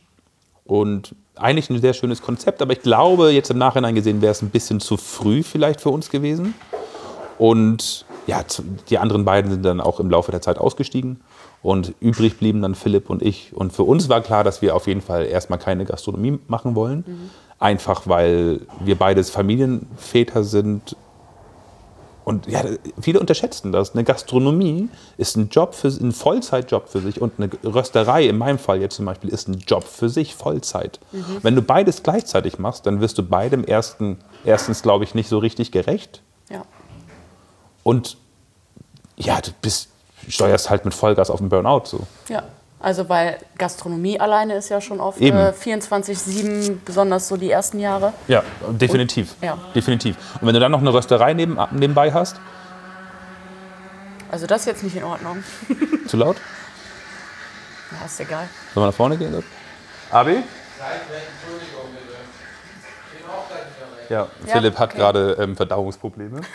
Und eigentlich ein sehr schönes Konzept, aber ich glaube, jetzt im Nachhinein gesehen wäre es ein bisschen zu früh vielleicht für uns gewesen. Und ja, die anderen beiden sind dann auch im Laufe der Zeit ausgestiegen. Und übrig blieben dann Philipp und ich. Und für uns war klar, dass wir auf jeden Fall erstmal keine Gastronomie machen wollen. Einfach weil wir beides Familienväter sind und ja, viele unterschätzen das. Eine Gastronomie ist ein Job für ein Vollzeitjob für sich und eine Rösterei, in meinem Fall jetzt zum Beispiel, ist ein Job für sich, Vollzeit. Wenn du beides gleichzeitig machst, dann wirst du beidem ersten, erstens, glaube ich, nicht so richtig gerecht. Ja. Und ja, du bist, steuerst halt mit Vollgas auf den Burnout so. ja. Also weil Gastronomie alleine ist ja schon oft Eben. äh, 24-7, besonders so die ersten Jahre. Ja, definitiv. ja. Definitiv. Und wenn du dann noch eine Rösterei neben, nebenbei hast, Also das ist jetzt nicht in Ordnung. zu laut, Ja, ist egal. sollen wir nach vorne gehen? Abi? Ja, Philipp hat okay. gerade ähm, Verdauungsprobleme.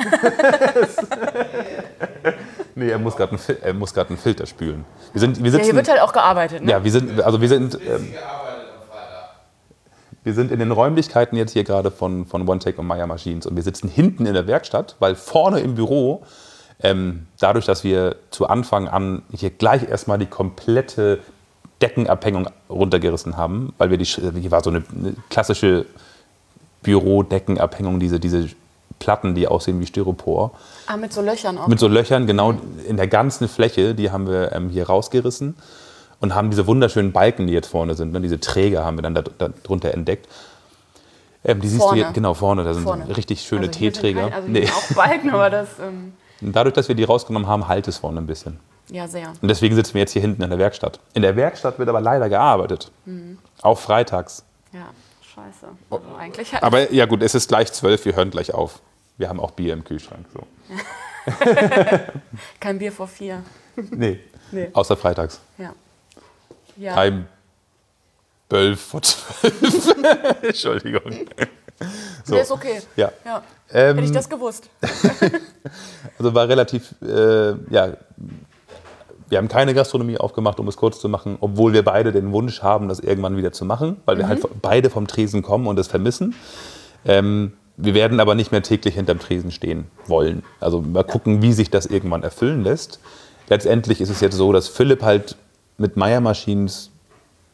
Nee, er muss gerade einen, einen Filter spülen. Wir sind, wir Ja, sitzen, hier wird halt auch gearbeitet, ne? ja, wir sind, also wir sind, ähm, wir sind in den Räumlichkeiten jetzt hier gerade von, von OneTech und Meyer Machines und wir sitzen hinten in der Werkstatt, weil vorne im Büro, ähm, dadurch, dass wir zu Anfang an hier gleich erstmal die komplette Deckenabhängung runtergerissen haben, weil wir die, hier war so eine, eine klassische Bürodeckenabhängung, diese, diese Platten, die aussehen wie Styropor. Ah, mit so Löchern auch. Mit so Löchern, genau in der ganzen Fläche, die haben wir ähm, hier rausgerissen und haben diese wunderschönen Balken, die jetzt vorne sind, ne, diese Träger haben wir dann da, darunter entdeckt. Ähm, die siehst du Vorne. hier, genau vorne, da sind Vorne. so richtig schöne Also T-Träger. kein- Also Nee. auch Balken, aber das, ähm, Dadurch, dass wir die rausgenommen haben, halt es vorne ein bisschen. ja, sehr. Und deswegen sitzen wir jetzt hier hinten in der Werkstatt. In der Werkstatt wird aber leider gearbeitet. Mhm. Auch freitags. Ja, scheiße. Also eigentlich halt. Aber ja gut, es ist gleich zwölf, wir hören gleich auf. Wir haben auch Bier im Kühlschrank. So. Kein Bier vor vier. Nee, Nee. außer freitags. Ja. Ja. Kein Bölf vor zwölf. Entschuldigung. So. Nee, ist okay. Ja. Ja. Ähm, Hätte ich das gewusst. Also war relativ, äh, ja, wir haben keine Gastronomie aufgemacht, um es kurz zu machen, obwohl wir beide den Wunsch haben, das irgendwann wieder zu machen, weil wir halt beide vom Tresen kommen und es vermissen. Ähm, wir werden aber nicht mehr täglich hinterm Tresen stehen wollen. Also mal gucken, wie sich das irgendwann erfüllen lässt. Letztendlich ist es jetzt so, dass Philipp halt mit Meyer Maschines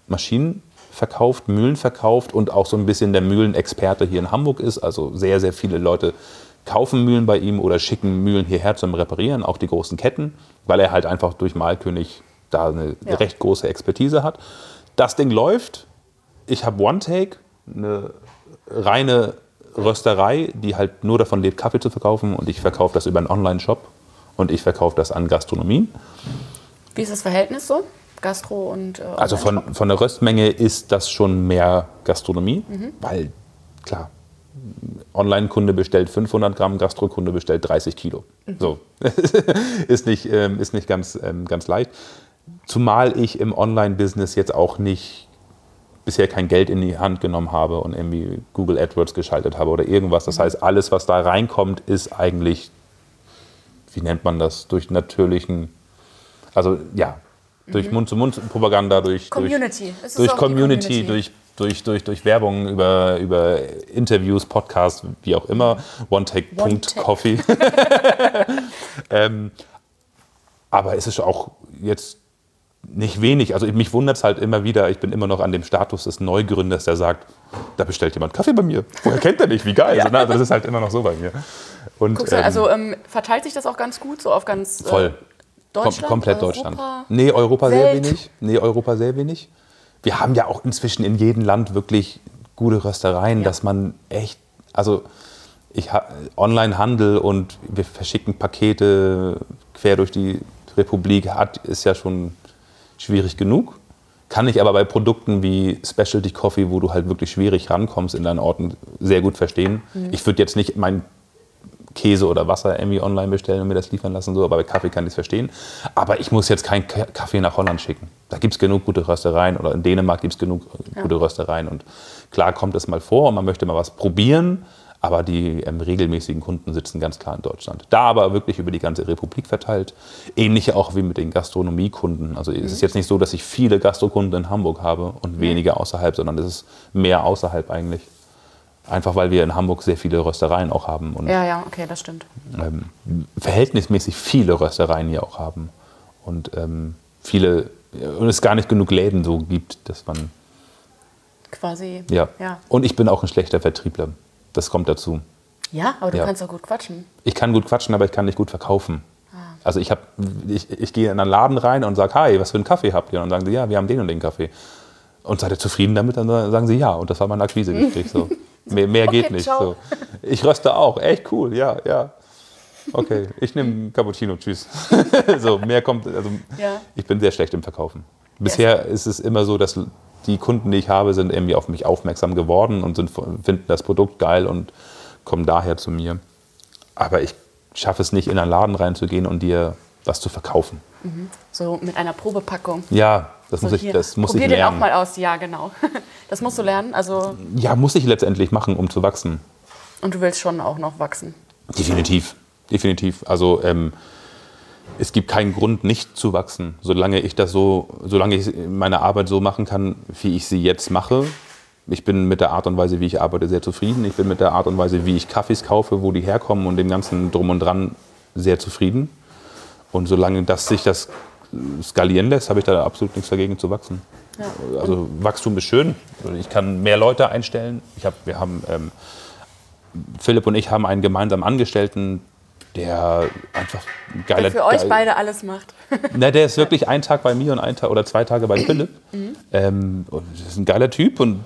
Maschinen verkauft, Mühlen verkauft und auch so ein bisschen der Mühlenexperte hier in Hamburg ist. Also sehr, sehr viele Leute kaufen Mühlen bei ihm oder schicken Mühlen hierher zum Reparieren, auch die großen Ketten, weil er halt einfach durch Malkönig da eine Ja. recht große Expertise hat. Das Ding läuft. Ich habe One Take, eine reine Rösterei, die halt nur davon lebt, Kaffee zu verkaufen und ich verkaufe das über einen Online-Shop und ich verkaufe das an Gastronomien. Wie ist das Verhältnis so? Gastro und. Äh, Also von, von der Röstmenge ist das schon mehr Gastronomie, weil klar, Online-Kunde bestellt 500 Gramm, Gastrokunde bestellt 30 Kilo. So, ist nicht, ähm, ist nicht ganz, ähm, ganz leicht. Zumal ich im Online-Business jetzt auch nicht bisher kein Geld in die Hand genommen habe und irgendwie Google AdWords geschaltet habe oder irgendwas. Das heißt, alles, was da reinkommt, ist eigentlich, wie nennt man das, durch natürlichen, also ja, durch Mund-zu-Mund-Propaganda, durch, durch, Community. Durch die Community, Community. durch, durch, durch, durch Werbung, über, über Interviews, Podcasts, wie auch immer. OneTake.coffee. ähm, aber es ist auch jetzt nicht wenig. Also mich wundert es halt immer wieder. Ich bin immer noch an dem Status des Neugründers, der sagt, da bestellt jemand Kaffee bei mir. Woher kennt er nicht? Wie geil. So, na, also das ist halt immer noch so bei mir. Und, Guckst du, ähm, also ähm, verteilt sich das auch ganz gut so auf ganz. Äh, Voll. Kom Deutschland? komplett Europa? Deutschland. Nee, Europa sehr Welt? wenig. Nee, Europa sehr wenig. Wir haben ja auch inzwischen in jedem Land wirklich gute Röstereien, Ja. dass man echt, also ich ha- Online-Handel und wir verschicken Pakete quer durch die Republik hat, ist ja schon schwierig genug. Kann ich aber bei Produkten wie Specialty Coffee, wo du halt wirklich schwierig rankommst in deinen Orten, sehr gut verstehen. Mhm. Ich würde jetzt nicht mein Käse oder Wasser irgendwie online bestellen und mir das liefern lassen, so, aber bei Kaffee kann ich es verstehen. Aber ich muss jetzt keinen Kaffee nach Holland schicken. Da gibt es genug gute Röstereien oder in Dänemark gibt es genug äh, gute Röstereien. Und klar kommt es mal vor und man möchte mal was probieren, aber die ähm, regelmäßigen Kunden sitzen ganz klar in Deutschland. Da aber wirklich über die ganze Republik verteilt. Ähnlich auch wie mit den Gastronomiekunden. Also es ist jetzt nicht so, dass ich viele Gastrokunden in Hamburg habe und wenige außerhalb, sondern es ist mehr außerhalb eigentlich. Einfach weil wir in Hamburg sehr viele Röstereien auch haben und Ja, ja, okay, das stimmt. ähm, verhältnismäßig viele Röstereien hier auch haben. Und ähm, viele, und es gar nicht genug Läden so gibt, dass man, Quasi. ja. Ja, Und ich bin auch ein schlechter Vertriebler. Das kommt dazu. ja aber du Ja. kannst auch gut quatschen. Ich kann gut quatschen, aber ich kann nicht gut verkaufen. Ah. Also ich, hab, ich, ich gehe in einen Laden rein und sage, hi, was für einen Kaffee habt ihr? Und dann sagen sie, ja, wir haben den und den Kaffee. Und seid ihr zufrieden damit? Dann sagen sie ja. Und das war mein Akquisegespräch. So. Mehr, mehr geht Okay, nicht. ciao. So. Ich röste auch. Echt cool, ja, ja. Okay, ich nehme Cappuccino, tschüss. so, mehr kommt, also Ja. ich bin sehr schlecht im Verkaufen. Bisher ist es immer so, dass die Kunden, die ich habe, sind irgendwie auf mich aufmerksam geworden und sind, finden das Produkt geil und kommen daher zu mir. Aber ich schaffe es nicht, in einen Laden reinzugehen und dir was zu verkaufen. So mit einer Probepackung. Ja, das So muss ich, das muss ich probier den auch lernen. mal aus. Ja, genau. Das musst du lernen. Also, Ja, muss ich letztendlich machen, um zu wachsen. und du willst schon auch noch wachsen. Definitiv, definitiv. Also ähm, es gibt keinen Grund, nicht zu wachsen. Solange ich das so, solange ich meine Arbeit so machen kann, wie ich sie jetzt mache. Ich bin mit der Art und Weise, wie ich arbeite, sehr zufrieden. Ich bin mit der Art und Weise, wie ich Kaffees kaufe, wo die herkommen und dem ganzen Drum und Dran sehr zufrieden. Und solange das sich das skalieren lässt, habe ich da absolut nichts dagegen zu wachsen. Ja. Also Wachstum ist schön. Ich kann mehr Leute einstellen. Ich hab, wir haben, ähm, Philipp und ich haben einen gemeinsamen Angestellten, der einfach geiler. Der für euch geil, beide alles macht. Na, der ist wirklich ein Tag bei mir und ein Tag oder zwei Tage bei Philipp. Mhm. Ähm, das ist ein geiler Typ und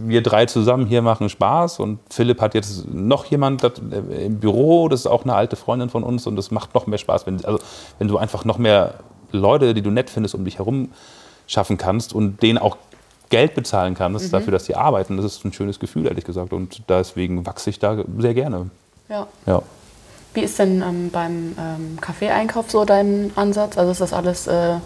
wir drei zusammen hier machen Spaß und Philipp hat jetzt noch jemand äh, im Büro, das ist auch eine alte Freundin von uns und das macht noch mehr Spaß, wenn, also, wenn du einfach noch mehr Leute, die du nett findest, um dich herum schaffen kannst und denen auch Geld bezahlen kannst mhm. dafür, dass sie arbeiten. Das ist ein schönes Gefühl, ehrlich gesagt. Und deswegen wachse ich da sehr gerne. Ja. ja. Wie ist denn ähm, beim ähm, Kaffeeeinkauf so dein Ansatz? Also ist das alles äh,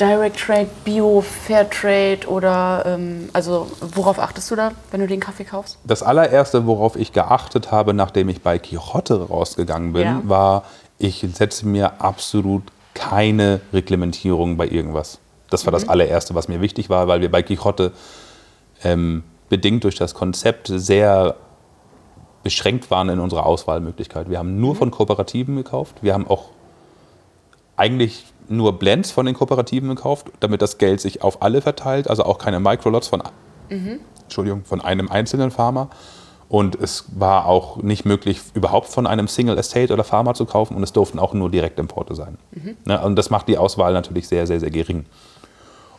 Direct Trade, Bio, Fair Trade oder ähm, also worauf achtest du da, wenn du den Kaffee kaufst? Das allererste, worauf ich geachtet habe, nachdem ich bei Quixote rausgegangen bin, ja. war, ich setze mir absolut keine Reglementierung bei irgendwas. Das war mhm. das allererste, was mir wichtig war, weil wir bei Quixote ähm, bedingt durch das Konzept sehr beschränkt waren in unserer Auswahlmöglichkeit. Wir haben nur mhm. von Kooperativen gekauft. Wir haben auch eigentlich nur Blends von den Kooperativen gekauft, damit das Geld sich auf alle verteilt, also auch keine Microlots von, mhm. Entschuldigung, von einem einzelnen Farmer. Und es war auch nicht möglich, überhaupt von einem Single Estate oder Farmer zu kaufen und es durften auch nur Direktimporte sein. Mhm. Ne, und das macht die Auswahl natürlich sehr, sehr, sehr gering.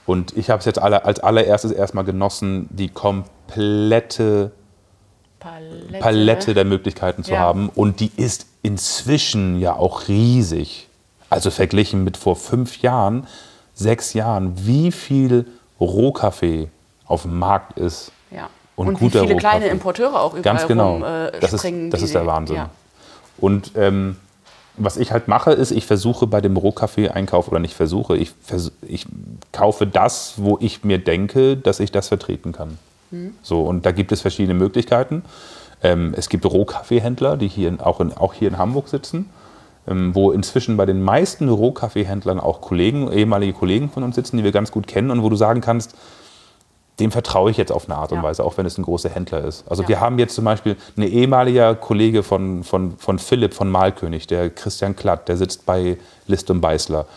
Und ich habe es jetzt alle, als allererstes erstmal genossen, die komplette Palette, Palette der Möglichkeiten zu ja. haben. Und die ist inzwischen ja auch riesig. Also verglichen mit vor fünf Jahren, sechs Jahren, wie viel Rohkaffee auf dem Markt ist. Ja. Und, und guter wie viele kleine Importeure auch überall Ganz genau. rum, äh, das springen. Ist, das ist der Wahnsinn. Ja. Und ähm, was ich halt mache, ist, ich versuche bei dem Rohkaffee-Einkauf, oder nicht versuche, ich, vers ich kaufe das, wo ich mir denke, dass ich das vertreten kann. Mhm. So, und da gibt es verschiedene Möglichkeiten. Ähm, es gibt Rohkaffeehändler, die hier auch, in, auch hier in Hamburg sitzen, wo inzwischen bei den meisten Rohkaffeehändlern auch Kollegen, ehemalige Kollegen von uns sitzen, die wir ganz gut kennen und wo du sagen kannst, dem vertraue ich jetzt auf eine Art und ja. Weise, auch wenn es ein großer Händler ist. Also ja. wir haben jetzt zum Beispiel einen ehemaliger Kollege von, von, von Philipp von Malkönig, der Christian Klatt, der sitzt bei List und Beißler.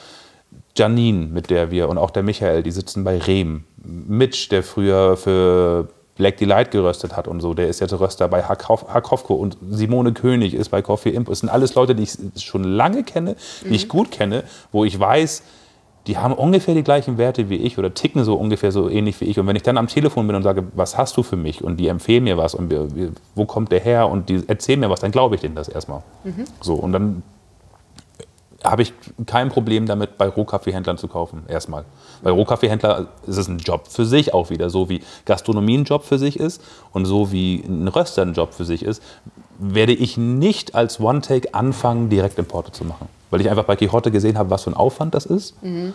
Janine, mit der wir, und auch der Michael, die sitzen bei Rehm. Mitch, der früher für Black Delight geröstet hat und so, der ist jetzt Röster bei Hakowko und Simone König ist bei Coffee Imp. Das sind alles Leute, die ich schon lange kenne, die mhm. ich gut kenne, wo ich weiß, die haben ungefähr die gleichen Werte wie ich oder ticken so ungefähr so ähnlich wie ich. Und wenn ich dann am Telefon bin und sage, was hast du für mich? Und die empfehlen mir was und wo kommt der her? Und die erzählen mir was, dann glaube ich denen das erstmal. Mhm. So, und dann habe ich kein Problem damit, bei Rohkaffeehändlern zu kaufen, erstmal. Bei Rohkaffeehändler ist es ein Job für sich auch wieder, so wie Gastronomie ein Job für sich ist und so wie ein Röster ein Job für sich ist, werde ich nicht als One-Take anfangen, Direktimporte zu machen. Weil ich einfach bei Quixote gesehen habe, was für ein Aufwand das ist. Mhm.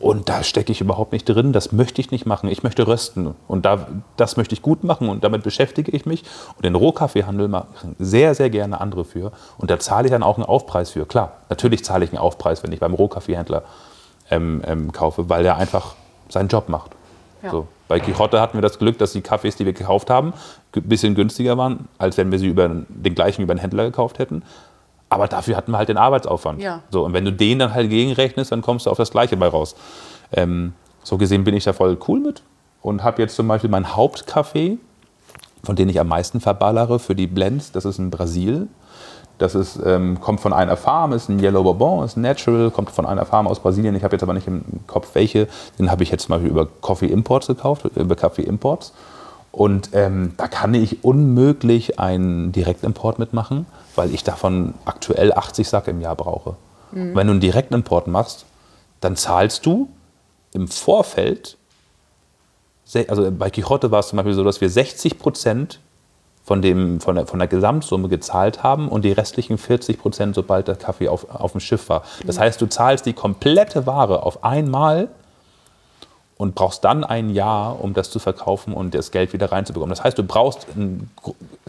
Und da stecke ich überhaupt nicht drin. Das möchte ich nicht machen. Ich möchte rösten. Und da, das möchte ich gut machen. Und damit beschäftige ich mich. Und den Rohkaffeehandel machen sehr, sehr gerne andere für. Und da zahle ich dann auch einen Aufpreis für. Klar, natürlich zahle ich einen Aufpreis, wenn ich beim Rohkaffeehändler ähm, ähm, kaufe, weil der einfach seinen Job macht. Ja. So. Bei Quixote hatten wir das Glück, dass die Kaffees, die wir gekauft haben, ein bisschen günstiger waren, als wenn wir sie über den gleichen über einen Händler gekauft hätten. Aber dafür hatten wir halt den Arbeitsaufwand. Ja. So, und wenn du den dann halt gegenrechnest, dann kommst du auf das Gleiche bei raus. Ähm, so gesehen bin ich da voll cool mit und habe jetzt zum Beispiel mein Hauptcafé, von dem ich am meisten verballere für die Blends. Das ist in Brasil. Das ist, ähm, kommt von einer Farm, ist ein Yellow Bourbon, ist natural, kommt von einer Farm aus Brasilien. Ich habe jetzt aber nicht im Kopf welche. Den habe ich jetzt zum Beispiel über Coffee Imports gekauft, über Kaffee Imports. Und ähm, da kann ich unmöglich einen Direktimport mitmachen weil ich davon aktuell 80 Sack im Jahr brauche. Mhm. Wenn du einen Direktimport machst, dann zahlst du im Vorfeld, also bei Quixote war es zum Beispiel so, dass wir 60 Prozent von, dem, von, der, von der Gesamtsumme gezahlt haben und die restlichen 40 Prozent, sobald der Kaffee auf, auf dem Schiff war. Das mhm. heißt, du zahlst die komplette Ware auf einmal und brauchst dann ein Jahr, um das zu verkaufen und das Geld wieder reinzubekommen. Das heißt, du brauchst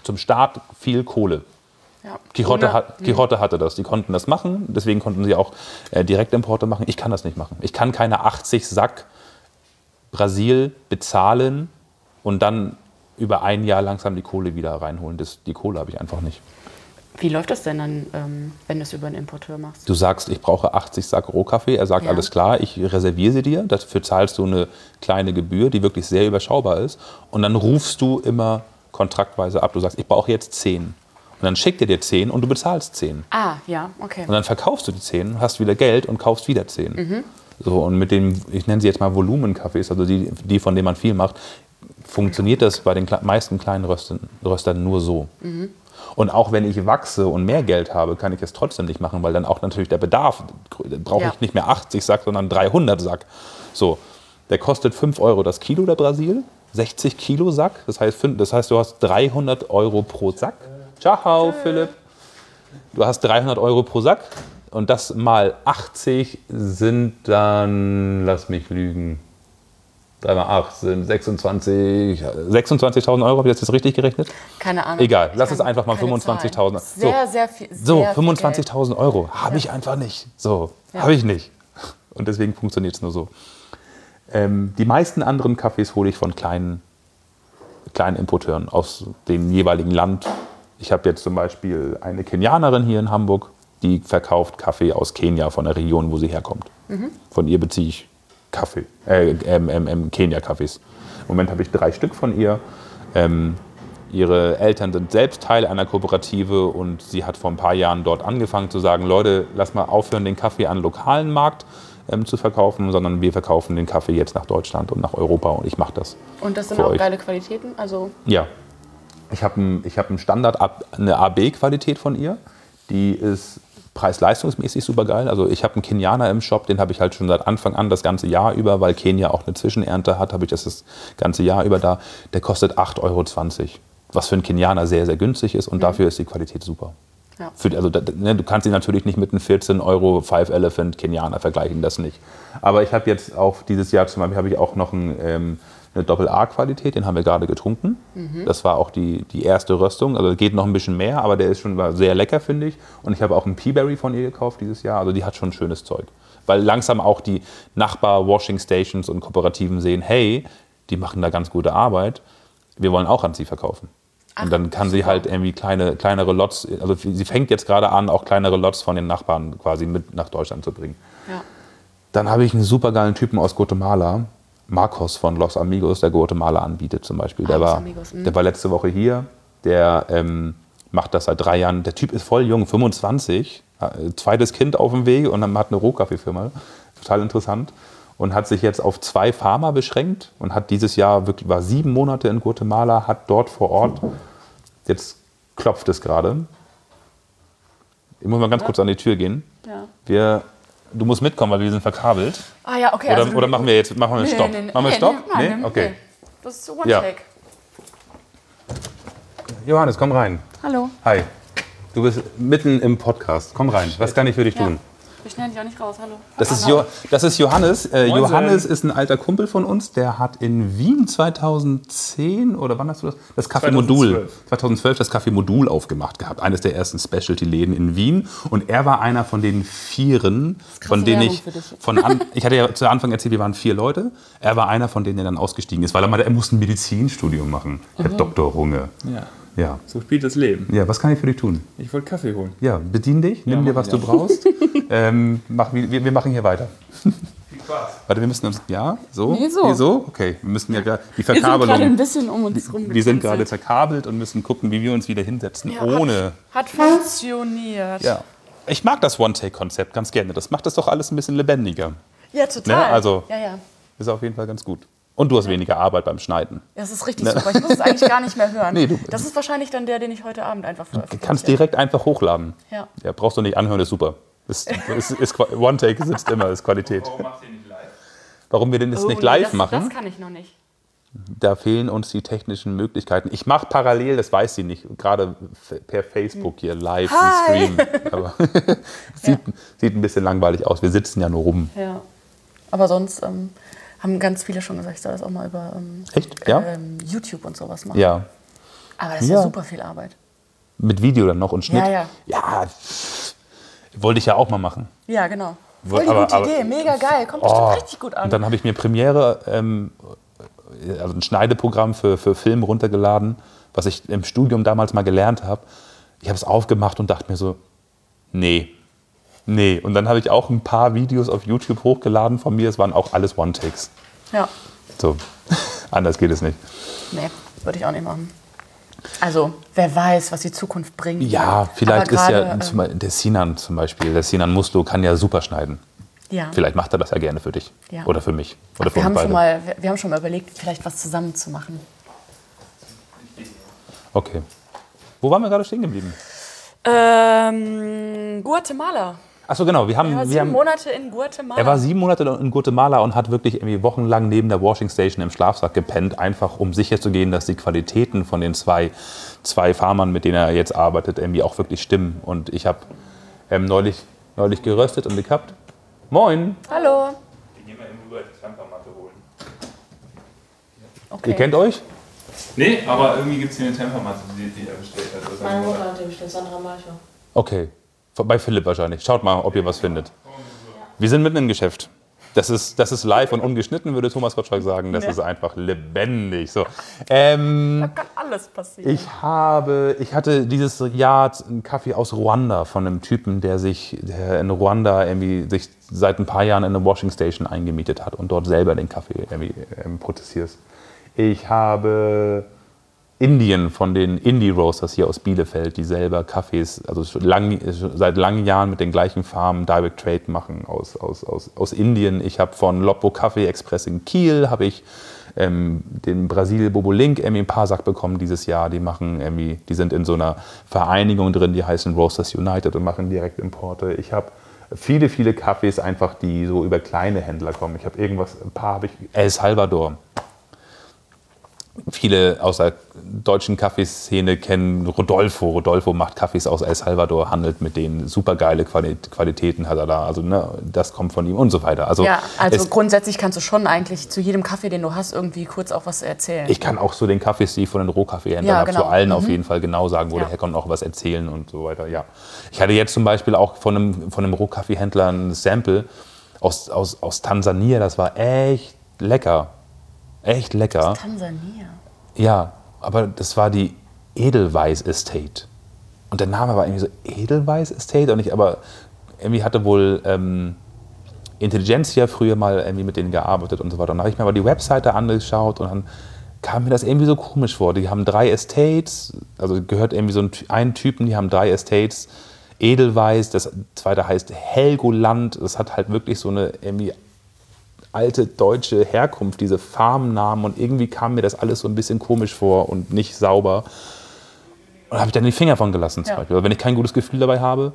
zum Start viel Kohle. Ja. Quixote, Ohne- hat, hatte das. Die konnten das machen, deswegen konnten sie auch äh, Direktimporte machen. Ich kann das nicht machen. Ich kann keine 80 Sack Brasil bezahlen und dann über ein Jahr langsam die Kohle wieder reinholen. Das, die Kohle habe ich einfach nicht. Wie läuft das denn dann, ähm, wenn du es über einen Importeur machst? Du sagst, ich brauche 80 Sack Rohkaffee. Er sagt, Ja. alles klar, ich reserviere sie dir. Dafür zahlst du eine kleine Gebühr, die wirklich sehr überschaubar ist. Und dann rufst du immer kontraktweise ab. Du sagst, ich brauche jetzt 10. Und dann schickt er dir 10 und du bezahlst 10. Ah, ja, okay. Und dann verkaufst du die 10, hast wieder Geld und kaufst wieder 10. So, und mit den, ich nenne sie jetzt mal Volumenkaffees, also die, die, von denen man viel macht, funktioniert das bei den meisten kleinen Röstern, Röstern nur so. Und auch wenn ich wachse und mehr Geld habe, kann ich es trotzdem nicht machen, weil dann auch natürlich der Bedarf, da brauche Ja. ich nicht mehr 80 Sack, sondern 300 Sack. So, der kostet 5 Euro das Kilo, der Brasil, 60 Kilo Sack, das heißt, das heißt du hast 300 Euro pro Sack. Ciao, Philipp. Du hast 300 Euro pro Sack und das mal 80 sind dann, lass mich lügen, 3 mal 8 sind 26 26.000 Euro, habe ich das jetzt richtig gerechnet? Keine Ahnung. Egal, lass es einfach mal keine 25.000. Zahlen. So. Sehr, sehr viel. So, sehr Geld. 25.000 Euro habe ich einfach nicht. So, Ja. habe ich nicht. Und deswegen funktioniert es nur so. Ähm, die meisten anderen Kaffees hole ich von kleinen, kleinen Importeuren aus dem jeweiligen Land. Ich habe jetzt zum Beispiel eine Kenianerin hier in Hamburg, die verkauft Kaffee aus Kenia, von der Region, wo sie herkommt. Von ihr beziehe ich Kaffee, äh, ähm, ähm, ähm, Kenia-Kaffees. Im Moment habe ich drei Stück von ihr. Ähm, ihre Eltern sind selbst Teil einer Kooperative und sie hat vor ein paar Jahren dort angefangen zu sagen, Leute, lass mal aufhören, den Kaffee an lokalen Markt ähm, zu verkaufen, sondern wir verkaufen den Kaffee jetzt nach Deutschland und nach Europa und ich mache das. Und das sind auch euch. geile Qualitäten. Also, Ja. Ich habe ein, ich hab ein Standard, eine AB-Qualität von ihr. Die ist preis-leistungsmäßig super geil. Also ich habe einen Kenianer im Shop, den habe ich halt schon seit Anfang an das ganze Jahr über, weil Kenia auch eine Zwischenernte hat, habe ich das das ganze Jahr über da. Der kostet 8,20 Euro. Was für einen Kenianer sehr, sehr günstig ist und dafür ist die Qualität super. ja. Für, also, ne, du kannst ihn natürlich nicht mit einem 14 Euro Five Elephant Kenianer vergleichen, das nicht. Aber ich habe jetzt auch dieses Jahr zum Beispiel habe ich auch noch ein, ähm, eine Doppel-A-Qualität, den haben wir gerade getrunken. Das war auch die, die erste Röstung. Also geht noch ein bisschen mehr, aber der ist schon war sehr lecker, finde ich. Und ich habe auch einen Peaberry von ihr gekauft dieses Jahr. Also die hat schon schönes Zeug. Weil langsam auch die Nachbar-Washing-Stations und Kooperativen sehen, hey, die machen da ganz gute Arbeit. Wir wollen auch an sie verkaufen. Und dann kann sie halt irgendwie kleine, kleinere Lots, also sie fängt jetzt gerade an, auch kleinere Lots von den Nachbarn quasi mit nach Deutschland zu bringen. ja. Dann habe ich einen super geilen Typen aus Guatemala, Marcos von Los Amigos, der Guatemala anbietet zum Beispiel. Der, Ah, war, Amigos, mhm. der war letzte Woche hier, der ähm, macht das seit drei Jahren. Der Typ ist voll jung, 25, äh, zweites Kind auf dem Weg und hat eine Rohkaffeefirma. Total interessant. Und hat sich jetzt auf zwei Farmer beschränkt und hat dieses Jahr wirklich, war sieben Monate in Guatemala, hat dort vor Ort, jetzt klopft es gerade. Ich muss mal ganz kurz an die Tür gehen. ja. Wir, du musst mitkommen, weil wir sind verkabelt. Ah ja, okay. Oder, also oder machen wir jetzt machen wir einen Nee, Stopp? nee, nee. Machen wir Nee, Stopp? nee, nein, nee, Okay. nee. Das ist Ja. One-Take. Johannes, komm rein. Hallo. Hi. Du bist mitten im Podcast. Komm rein. Was kann ich für dich Ja. tun? Wir schneiden dich auch nicht raus. Hallo. Das ist, jo das ist Johannes. Äh, Johannes ist ein alter Kumpel von uns. Der hat in Wien 2010 oder wann hast du das? Das Café Modul. 2012. 2012 das Café Modul aufgemacht gehabt. Eines der ersten Specialty-Läden in Wien. Und er war einer von den Vieren, von denen ich. Von an, ich hatte ja zu Anfang erzählt, wir waren vier Leute. Er war einer von denen, der dann ausgestiegen ist, weil er meinte, er muss ein Medizinstudium machen. Herr Dr. Runge. Ja, Ja. so spielt das Leben. Ja, was kann ich für dich tun? Ich wollte Kaffee holen. Ja, bedien dich, nimm dir, mach was ich du auch. brauchst. ähm, mach, wir, wir machen hier weiter. Viel Spaß. Warte, wir müssen uns. Ja, so? Nee, so. Hier so? Okay, wir müssen ja gerade. Die Wir sind gerade ein Verkabelung. bisschen um uns rum. Wir sind gerade verkabelt und müssen gucken, wie wir uns wieder hinsetzen, Ja, ohne. Hat, hat funktioniert. Ja. Ich mag das One-Take-Konzept ganz gerne. Das macht das doch alles ein bisschen lebendiger. Ja, total. Ne, also- Ja, ja. Ist auf jeden Fall ganz gut. Und du hast weniger Arbeit beim Schneiden. Das ist richtig super. Ich muss es eigentlich gar nicht mehr hören. Nee, du- das ist wahrscheinlich dann der, den ich heute Abend einfach Du veröffentliche. kannst direkt einfach hochladen. Ja. Ja, brauchst du nicht anhören, ist super. Ist, ist, ist, Qua- One-Take sitzt immer, ist Qualität. Warum macht ihr nicht live? Warum wir denn das Oh, nicht nee, live das, machen? Das kann ich noch nicht. da fehlen uns die technischen Möglichkeiten. Ich mache parallel, das weiß sie nicht, gerade per Facebook hier live Hi. Stream. Aber sieht, sieht ein bisschen langweilig aus. Wir sitzen ja nur rum. Ja. Aber sonst ähm, haben ganz viele schon gesagt, ich soll das auch mal über ähm? Ja? ähm, YouTube und sowas machen. Ja. Aber das ist ja. Ja. super viel Arbeit. Mit Video dann noch und Schnitt. Ja, ja. Ja, wollte ich ja auch mal machen. Ja, genau. Voll die aber- gute aber- Idee, mega geil. Kommt Oh. bestimmt richtig gut an. Und dann habe ich mir Premiere, ähm, also ein Schneideprogramm für, für Film runtergeladen, was ich im Studium damals mal gelernt habe. Ich habe es aufgemacht und dachte mir so, nee, nee. Und dann habe ich auch ein paar Videos auf YouTube hochgeladen von mir. Es waren auch alles One-Takes. ja, So, anders geht es nicht. nee, würde ich auch nicht machen. Also, wer weiß, was die Zukunft bringt. Ja, vielleicht ist ja gerade, zum Beispiel der Sinan zum Beispiel, der Sinan Muslo kann ja super schneiden. ja. Vielleicht macht er das ja gerne für dich. Ja. Oder für mich. Oder Ach, für wir, uns haben beide. schon mal, wir, wir haben schon mal überlegt, vielleicht was zusammen zu machen. Okay. Wo waren wir gerade stehen geblieben? Ähm, Guatemala. Achso, genau. Wir haben, Er war wir sieben haben, Monate in Guatemala. Er war sieben Monate in Guatemala und hat wirklich irgendwie wochenlang neben der Washing Station im Schlafsack gepennt, einfach um sicherzugehen, dass die Qualitäten von den zwei, zwei Farmern, mit denen er jetzt arbeitet, irgendwie auch wirklich stimmen. Und ich habe ähm, neulich, neulich geröstet und gekappt. Moin! Hallo. Die gehen wir eben rüber die Tempermatte holen. Okay. Ihr kennt euch? Nee, aber irgendwie gibt es hier eine Tempermatte, die, die er bestellt hat. Meine Mutter hat die bestellt, Sandra Malcher. Okay. Bei Philipp wahrscheinlich. Schaut mal, ob ihr was findet. Wir sind mitten im Geschäft. Das ist, das ist live und ungeschnitten, würde Thomas Gottschalk sagen. Das Ja. ist einfach lebendig. So. Ähm, Da kann alles passieren. Ich habe, ich hatte dieses Jahr einen Kaffee aus Ruanda von einem Typen, der sich der in Ruanda irgendwie sich seit ein paar Jahren in eine Washing Station eingemietet hat und dort selber den Kaffee irgendwie ähm, prozessiert. Ich habe Indien von den Indie Roasters hier aus Bielefeld, die selber Kaffees, also lang, seit langen Jahren mit den gleichen Farmen Direct Trade machen aus, aus, aus, aus Indien. Ich habe von Loppo Kaffee Express in Kiel habe ich ähm, den Brasil Bobo Link irgendwie ein paar Sack bekommen dieses Jahr. Die machen irgendwie, die sind in so einer Vereinigung drin, die heißen Roasters United und machen direkt Importe. Ich habe viele, viele Kaffees einfach, die so über kleine Händler kommen. Ich habe irgendwas, ein paar habe ich, El Salvador viele aus der deutschen Kaffeeszene kennen Rodolfo. Rodolfo macht Kaffees aus El Salvador, handelt mit denen supergeile Quali Qualitäten hat er da. Also ne, das kommt von ihm und so weiter. Also, ja, also grundsätzlich kannst du schon eigentlich zu jedem Kaffee, den du hast, irgendwie kurz auch was erzählen. ich kann auch zu den Kaffees, die ich von den Rohkaffeehändlern Ja, habe, zu genau. allen auf jeden Fall genau sagen, wo Ja. der herkommt und auch was erzählen und so weiter. Ja. Ich hatte jetzt zum Beispiel auch von einem, von einem Rohkaffeehändler ein Sample aus, aus, aus Tansania. Das war echt lecker. Echt lecker. Tansania. Ja, aber das war die Edelweiß Estate. Und der Name war irgendwie so Edelweiß Estate und ich aber irgendwie hatte wohl ähm, Intelligentsia früher mal irgendwie mit denen gearbeitet und so weiter. Und dann habe ich mir aber die Webseite angeschaut und dann kam mir das irgendwie so komisch vor. Die haben drei Estates, also gehört irgendwie so ein, einen Typen, die haben drei Estates. Edelweiß, das zweite heißt Helgoland. Das hat halt wirklich so eine irgendwie alte deutsche Herkunft, diese Farmnamen und irgendwie kam mir das alles so ein bisschen komisch vor und nicht sauber. Und da habe ich dann die Finger von gelassen zum Ja. Beispiel. Aber wenn ich kein gutes Gefühl dabei habe,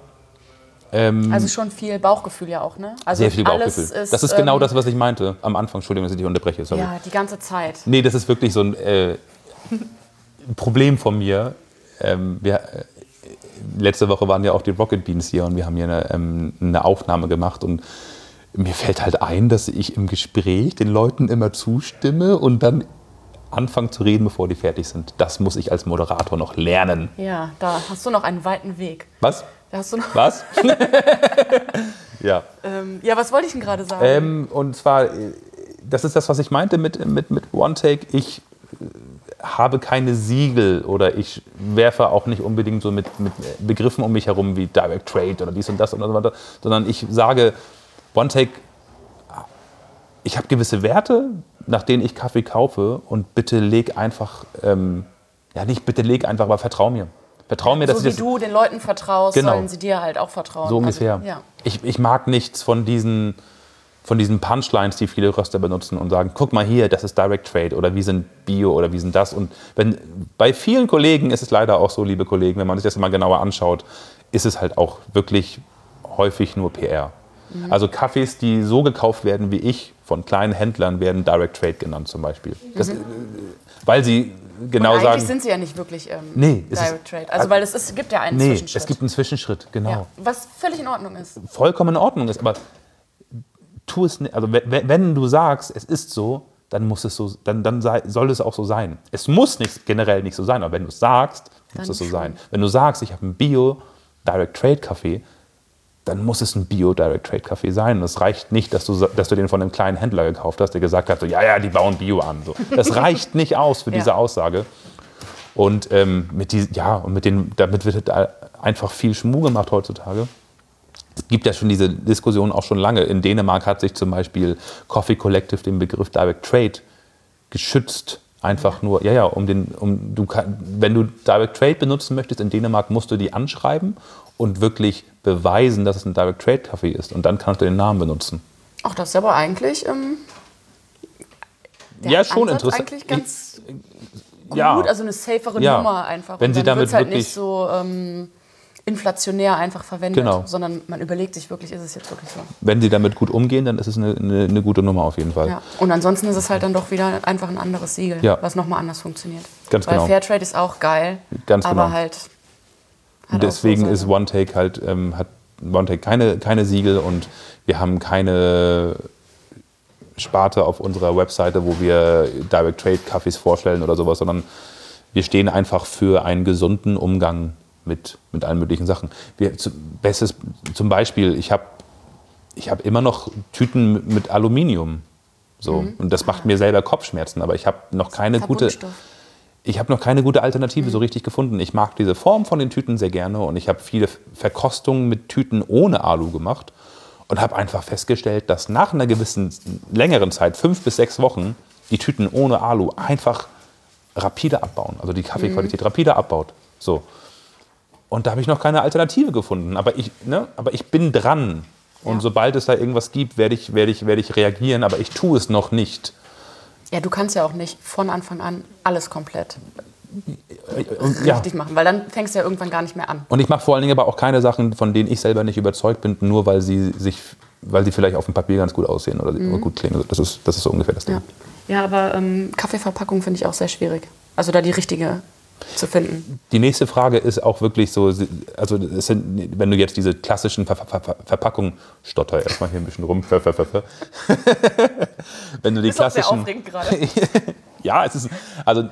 ähm, Also schon viel Bauchgefühl ja auch, ne? Also sehr viel alles Bauchgefühl. Ist, das ist genau ähm, das, was ich meinte am Anfang. Entschuldigung, dass ich dich unterbreche. Sorry. Ja, die ganze Zeit. Nee, das ist wirklich so ein äh, Problem von mir. Ähm, wir, äh, letzte Woche waren ja auch die Rocket Beans hier und wir haben hier eine, ähm, eine Aufnahme gemacht und mir fällt halt ein, dass ich im Gespräch den Leuten immer zustimme und dann anfange zu reden, bevor die fertig sind. Das muss ich als Moderator noch lernen. Ja, da hast du noch einen weiten Weg. Was? Da hast du noch, Was? ja. ähm, ja, was wollte ich denn gerade sagen? Ähm, und zwar, äh, das ist das, was ich meinte mit, mit, mit One Take. Ich äh, habe keine Siegel oder ich werfe auch nicht unbedingt so mit, mit Begriffen um mich herum wie Direct Trade oder dies und das und so weiter, sondern ich sage, One Take, ich habe gewisse Werte, nach denen ich Kaffee kaufe und bitte leg einfach, ähm, ja nicht bitte leg einfach, aber vertrau mir. Vertrau mir, dass so wie das du den Leuten vertraust, Genau. sollen sie dir halt auch vertrauen. so ungefähr. Also, ja. ich, ich mag nichts von diesen, von diesen Punchlines, die viele Röster benutzen und sagen, guck mal hier, das ist Direct Trade oder wir sind Bio oder wir sind das. Und wenn, bei vielen Kollegen ist es leider auch so, liebe Kollegen, wenn man sich das mal genauer anschaut, ist es halt auch wirklich häufig nur PR. Mhm. Also Kaffees, die so gekauft werden wie ich, von kleinen Händlern, werden Direct Trade genannt zum Beispiel. Das, äh, weil sie genau Mhm. Und eigentlich sagen, sind sie ja nicht wirklich ähm, Nee, Direct Trade. Also weil es ist, gibt ja einen nee, Zwischenschritt. es gibt einen Zwischenschritt, genau. ja, was völlig in Ordnung ist. vollkommen in Ordnung ist, aber tu es nicht. Also we- we- wenn du sagst, es ist so, dann muss es so, dann, dann sei, soll es auch so sein. Es muss nicht generell nicht so sein, aber wenn du es sagst, muss Dann es so schon. sein. Wenn du sagst, ich habe einen Bio Direct Trade Kaffee, dann muss es ein Bio Direct Trade Kaffee sein. Und es reicht nicht, dass du, dass du den von einem kleinen Händler gekauft hast, der gesagt hat, so, ja, ja, die bauen Bio an. So. Das reicht nicht aus für Ja. diese Aussage. Und ähm, mit die, ja, und mit den, damit wird halt einfach viel Schmuh gemacht heutzutage. Es gibt ja schon diese Diskussion auch schon lange. In Dänemark hat sich zum Beispiel Coffee Collective den Begriff Direct Trade geschützt. Einfach nur, ja, ja, um den, um du kann, wenn du Direct Trade benutzen möchtest in Dänemark, musst du die anschreiben und wirklich beweisen, dass es ein Direct Trade Kaffee ist. Und dann kannst du den Namen benutzen. Ach, das ist aber eigentlich. Ähm, Ja, schon Ansatz interessant. Eigentlich ganz gut, ja. also eine safere Ja. Nummer einfach. Wenn Und sie damit halt wirklich- nicht so ähm, inflationär einfach verwendet, Genau. sondern man überlegt sich wirklich, ist es jetzt wirklich so. Wenn sie damit gut umgehen, dann ist es eine, eine, eine gute Nummer auf jeden Fall. Ja. Und ansonsten ist es halt dann doch wieder einfach ein anderes Siegel, Ja. was nochmal anders funktioniert. Ganz Weil genau. Fairtrade ist auch geil, Ganz aber genau. halt. Deswegen ist One Take halt, ähm, hat One Take keine, keine Siegel und wir haben keine Sparte auf unserer Webseite, wo wir Direct Trade Kaffees vorstellen oder sowas, sondern wir stehen einfach für einen gesunden Umgang mit, mit allen möglichen Sachen. Wir, zu, bestes, zum Beispiel, ich habe ich hab immer noch Tüten mit, mit Aluminium. So. Mhm. Und das macht mir selber Kopfschmerzen, aber ich habe noch keine gute. Verbundstoff. Ich habe noch keine gute Alternative so richtig gefunden. Ich mag diese Form von den Tüten sehr gerne und ich habe viele Verkostungen mit Tüten ohne Alu gemacht und habe einfach festgestellt, dass nach einer gewissen längeren Zeit, fünf bis sechs Wochen, die Tüten ohne Alu einfach rapide abbauen. Also die Kaffeequalität rapide abbaut. So. Und da habe ich noch keine Alternative gefunden. Aber ich, ne, aber ich bin dran. Und Ja. sobald es da irgendwas gibt, werde ich, werde ich, werde ich reagieren. Aber ich tue es noch nicht. Ja, du kannst ja auch nicht von Anfang an alles komplett ja. richtig machen, weil dann fängst du ja irgendwann gar nicht mehr an. Und ich mache vor allen Dingen aber auch keine Sachen, von denen ich selber nicht überzeugt bin, nur weil sie sich, weil sie vielleicht auf dem Papier ganz gut aussehen oder, oder gut klingen. Das ist, das ist so ungefähr das Ding. Ja, ja aber ähm, Kaffeeverpackung finde ich auch sehr schwierig. Also da die richtige zu finden. Die nächste Frage ist auch wirklich so, also sind, wenn du jetzt diese klassischen Ver Ver Ver Verpackungen, stotter erstmal hier ein bisschen rum, wenn du die Ist auch sehr klassischen, aufregend gerade. ja, es ist, also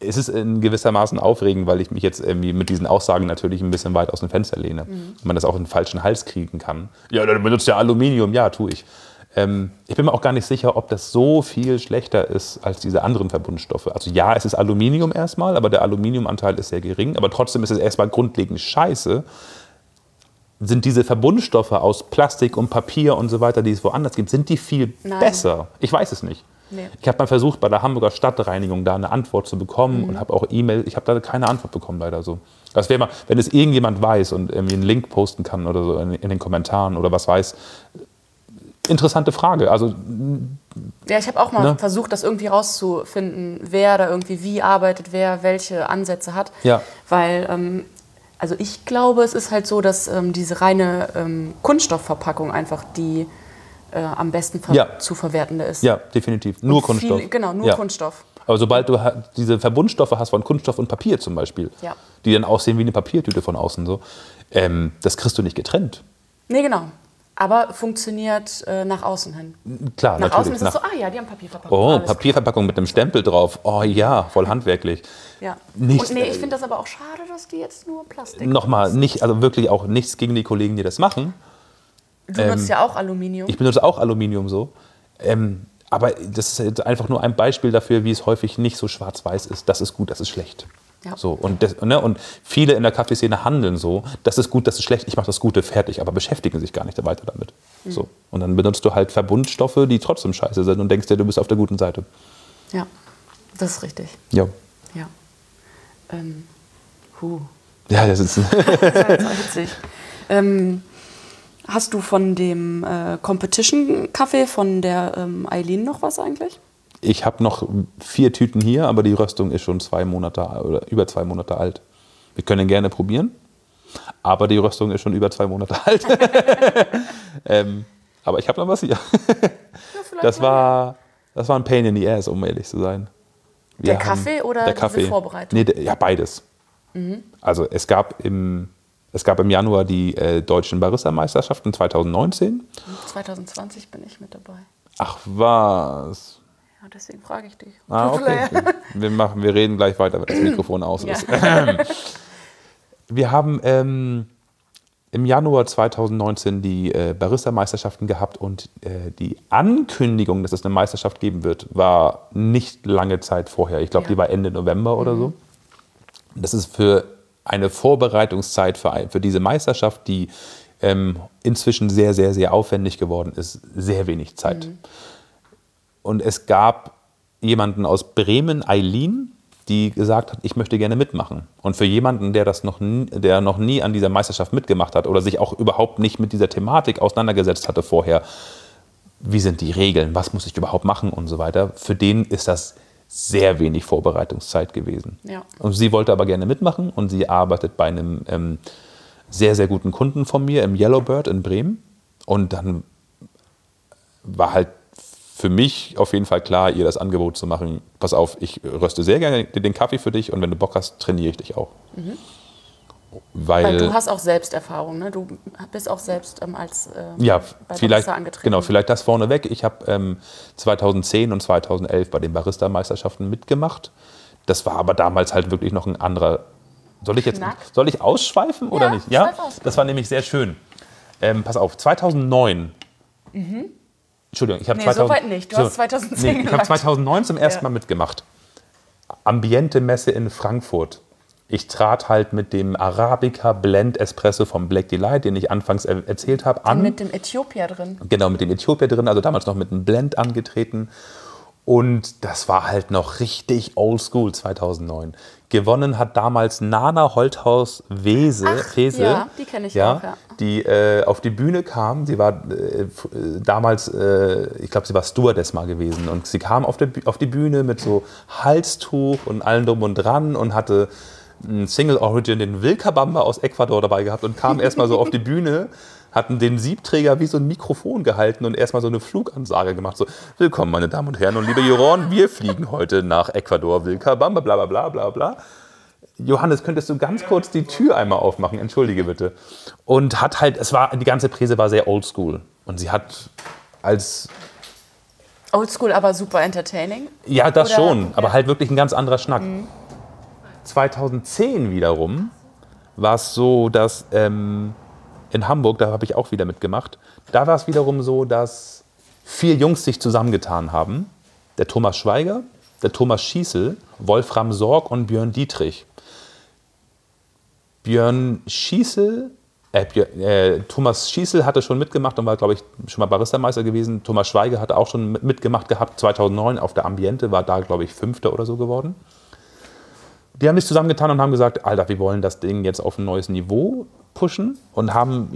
es ist in gewissermaßen aufregend, weil ich mich jetzt irgendwie mit diesen Aussagen natürlich ein bisschen weit aus dem Fenster lehne. Mhm. Und man das auch in den falschen Hals kriegen kann. Ja, dann benutzt ja Aluminium. Ja, tue ich. Ähm, ich bin mir auch gar nicht sicher, ob das so viel schlechter ist als diese anderen Verbundstoffe. Also ja, es ist Aluminium erstmal, aber der Aluminiumanteil ist sehr gering. Aber trotzdem ist es erstmal grundlegend scheiße. Sind diese Verbundstoffe aus Plastik und Papier und so weiter, die es woanders gibt, sind die viel Nein. besser? Ich weiß es nicht. Nee. Ich habe mal versucht, bei der Hamburger Stadtreinigung da eine Antwort zu bekommen Mhm. und habe auch E-Mail, ich habe da keine Antwort bekommen, leider so. Das wäre mal, wenn es irgendjemand weiß und irgendwie einen Link posten kann oder so in, in den Kommentaren oder was weiß. Interessante Frage. Also Ja, ich habe auch mal Ne? versucht, das irgendwie rauszufinden, wer da irgendwie wie arbeitet, wer welche Ansätze hat. Ja. Weil, ähm, also ich glaube, es ist halt so, dass ähm, diese reine ähm, Kunststoffverpackung einfach die äh, am besten ver Ja. zu verwertende ist. ja, definitiv. Nur Und Kunststoff. Viel, genau, nur ja. Kunststoff. Aber sobald du diese Verbundstoffe hast von Kunststoff und Papier zum Beispiel, Ja. die dann aussehen wie eine Papiertüte von außen so, ähm, das kriegst du nicht getrennt. Nee, genau. Aber funktioniert äh, nach außen hin. Klar, Nach außen natürlich. ist es so, ah ja, die haben Papierverpackung. oh, Alles. Papierverpackung mit einem Stempel drauf. Oh ja, voll handwerklich. Ja. Nicht, Und nee, ich äh, finde das aber auch schade, dass die jetzt nur Plastik Nochmal, nicht, also wirklich auch nichts gegen die Kollegen, die das machen. Du nutzt ja auch Aluminium. ähm, Ich benutze auch Aluminium so. Ähm, aber das ist einfach nur ein Beispiel dafür, wie es häufig nicht so schwarz-weiß ist. Das ist gut, das ist schlecht. Ja. So, und, das, ne, und viele in der Kaffeeszene handeln so, das ist gut, das ist schlecht, ich mache das Gute fertig, aber beschäftigen sich gar nicht weiter damit. Mhm. So. Und dann benutzt du halt Verbundstoffe, die trotzdem scheiße sind und denkst dir, du bist auf der guten Seite. ja, das ist richtig. Ja. Ja. Ähm, huh. Ja, das ist. Das auch witzig. Ähm, hast du von dem äh, Competition-Kaffee von der ähm, Eileen noch was eigentlich? Ich habe noch vier Tüten hier, aber die Röstung ist schon zwei Monate oder über zwei Monate alt. Wir können gerne probieren, aber die Röstung ist schon über zwei Monate alt. ähm, aber ich habe noch was hier. Das war, das war ein Pain in the Ass, um ehrlich zu sein. Wir Der Kaffee oder der Kaffee. Vorbereitung? Nee, der, ja, beides. Also es gab im, es gab im Januar die äh, deutschen Barista-Meisterschaften 2019. 2020 bin ich mit dabei. Ach was. Ja, deswegen frage ich dich. Ah, okay. Wir, machen, wir reden gleich weiter, wenn das Mikrofon aus Ja. ist. Wir haben ähm, im Januar 2019 die äh, Barista-Meisterschaften gehabt und äh, die Ankündigung, dass es eine Meisterschaft geben wird, war nicht lange Zeit vorher. Ich glaube, Ja. Mhm. die war Ende November oder so. Das ist für eine Vorbereitungszeit für, für diese Meisterschaft, die ähm, inzwischen sehr, sehr, sehr aufwendig geworden ist, sehr wenig Zeit. Und es gab jemanden aus Bremen, Eileen, die gesagt hat, ich möchte gerne mitmachen. Und für jemanden, der das noch nie, der noch nie an dieser Meisterschaft mitgemacht hat oder sich auch überhaupt nicht mit dieser Thematik auseinandergesetzt hatte vorher, wie sind die Regeln, was muss ich überhaupt machen und so weiter, für den ist das sehr wenig Vorbereitungszeit gewesen. Ja. Und sie wollte aber gerne mitmachen und sie arbeitet bei einem ähm, sehr, sehr guten Kunden von mir im Yellowbird in Bremen. Und dann war halt für mich auf jeden Fall klar, ihr das Angebot zu machen, pass auf, ich röste sehr gerne den Kaffee für dich und wenn du Bock hast, trainiere ich dich auch. Weil, Weil du hast auch Selbsterfahrung, ne? Du bist auch selbst ähm, als ähm, ja, vielleicht, Barista angetreten. genau, vielleicht das vorneweg. Ich habe ähm, 2010 und 2011 bei den Barista-Meisterschaften mitgemacht. Das war aber damals halt wirklich noch ein anderer. Soll ich jetzt Knack. soll ich ausschweifen oder Ja, nicht? Ja, das war nämlich sehr schön. Ähm, pass auf, 2009. Entschuldigung, ich habe. Nee, 2000 so weit nicht. Du hast 2010 nee, Ich habe gesagt. 2009 zum ersten Ja. Mal mitgemacht. Ambiente-Messe in Frankfurt. Ich trat halt mit dem Arabica Blend Espresso vom Black Delight, den ich anfangs er erzählt habe, an. mit dem Äthiopier drin. Genau, mit dem Äthiopier drin, also damals noch mit einem Blend angetreten. Und das war halt noch richtig oldschool 2009. Gewonnen hat damals Nana Holthaus Wese, Ach, Wese ja, die kenn ich auch, ja. Die äh, auf die Bühne kam. Sie war äh, damals, äh, ich glaube, sie war Stewardess mal gewesen. Und sie kam auf, der, auf die Bühne mit so Halstuch und allem drum und dran und hatte einen Single Origin, den Wilkabamba aus Ecuador dabei gehabt und kam erstmal so auf die Bühne, hatten den Siebträger wie so ein Mikrofon gehalten und erstmal so eine Flugansage gemacht. So, willkommen, meine Damen und Herren und liebe Juroren, wir fliegen heute nach Ecuador, Wilkabamba, bla bla bla bla bla. Johannes, könntest du ganz kurz die Tür einmal aufmachen? Entschuldige bitte. Und hat halt, es war, die ganze Präse war sehr oldschool. Und sie hat als, Oldschool, aber super entertaining. ja, das Oder- schon, aber halt wirklich ein ganz anderer Schnack. 2010 wiederum war es so, dass ähm, in Hamburg, da habe ich auch wieder mitgemacht, da war es wiederum so, dass vier Jungs sich zusammengetan haben. Der Thomas Schweiger, der Thomas Schießel, Wolfram Sorg und Björn Dietrich. Björn Schießel, äh, Björn, äh, Thomas Schießel hatte schon mitgemacht und war, glaube ich, schon mal Baristameister gewesen. Thomas Schweiger hatte auch schon mit- mitgemacht gehabt, 2009 auf der Ambiente, war da, glaube ich, Fünfter oder so geworden. Die haben sich zusammengetan und haben gesagt, Alter, wir wollen das Ding jetzt auf ein neues Niveau pushen und haben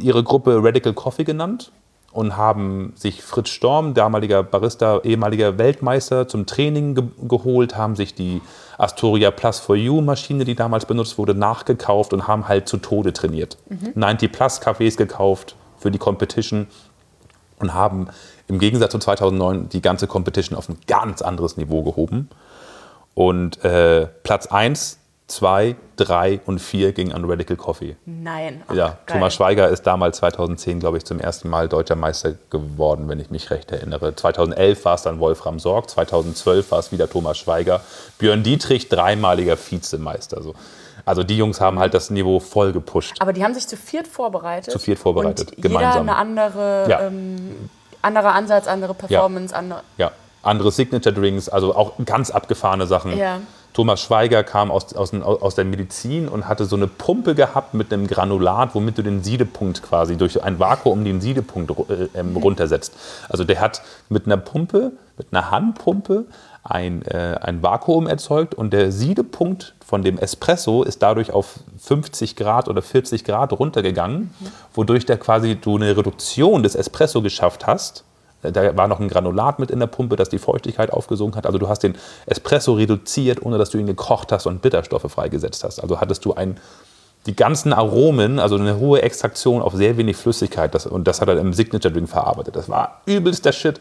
ihre Gruppe Radical Coffee genannt und haben sich Fritz Storm, damaliger Barista, ehemaliger Weltmeister, zum Training ge geholt, haben sich die Astoria Plus for You Maschine, die damals benutzt wurde, nachgekauft und haben halt zu Tode trainiert. 90 Plus Cafés gekauft für die Competition und haben im Gegensatz zu 2009 die ganze Competition auf ein ganz anderes Niveau gehoben. Und äh, Platz 1, 2, 3 und 4 ging an Radical Coffee. Nein. Ach, Ja, geil. Thomas Schweiger ist damals 2010, glaube ich, zum ersten Mal deutscher Meister geworden, wenn ich mich recht erinnere. 2011 war es dann Wolfram Sorg, 2012 war es wieder Thomas Schweiger. Björn Dietrich, dreimaliger Vizemeister. So. Also die Jungs haben halt das Niveau voll gepusht. Aber die haben sich zu viert vorbereitet. Zu viert vorbereitet, Und gemeinsam. Jeder eine andere, Ja. ähm, anderer Ansatz, andere Performance, andere. Ja, andere Signature Drinks, also auch ganz abgefahrene Sachen. Ja. Thomas Schweiger kam aus, aus, aus der Medizin und hatte so eine Pumpe gehabt mit einem Granulat, womit du den Siedepunkt quasi durch ein Vakuum den Siedepunkt äh, ähm, runtersetzt. Also der hat mit einer Pumpe, mit einer Handpumpe ein, äh, ein Vakuum erzeugt und der Siedepunkt von dem Espresso ist dadurch auf 50 Grad oder 40 Grad runtergegangen, wodurch der quasi du eine Reduktion des Espresso geschafft hast. Da war noch ein Granulat mit in der Pumpe, das die Feuchtigkeit aufgesogen hat. Also du hast den Espresso reduziert, ohne dass du ihn gekocht hast und Bitterstoffe freigesetzt hast. Also hattest du ein, die ganzen Aromen, also eine hohe Extraktion auf sehr wenig Flüssigkeit. Das, und das hat er im Signature Drink verarbeitet. Das war übelster Shit.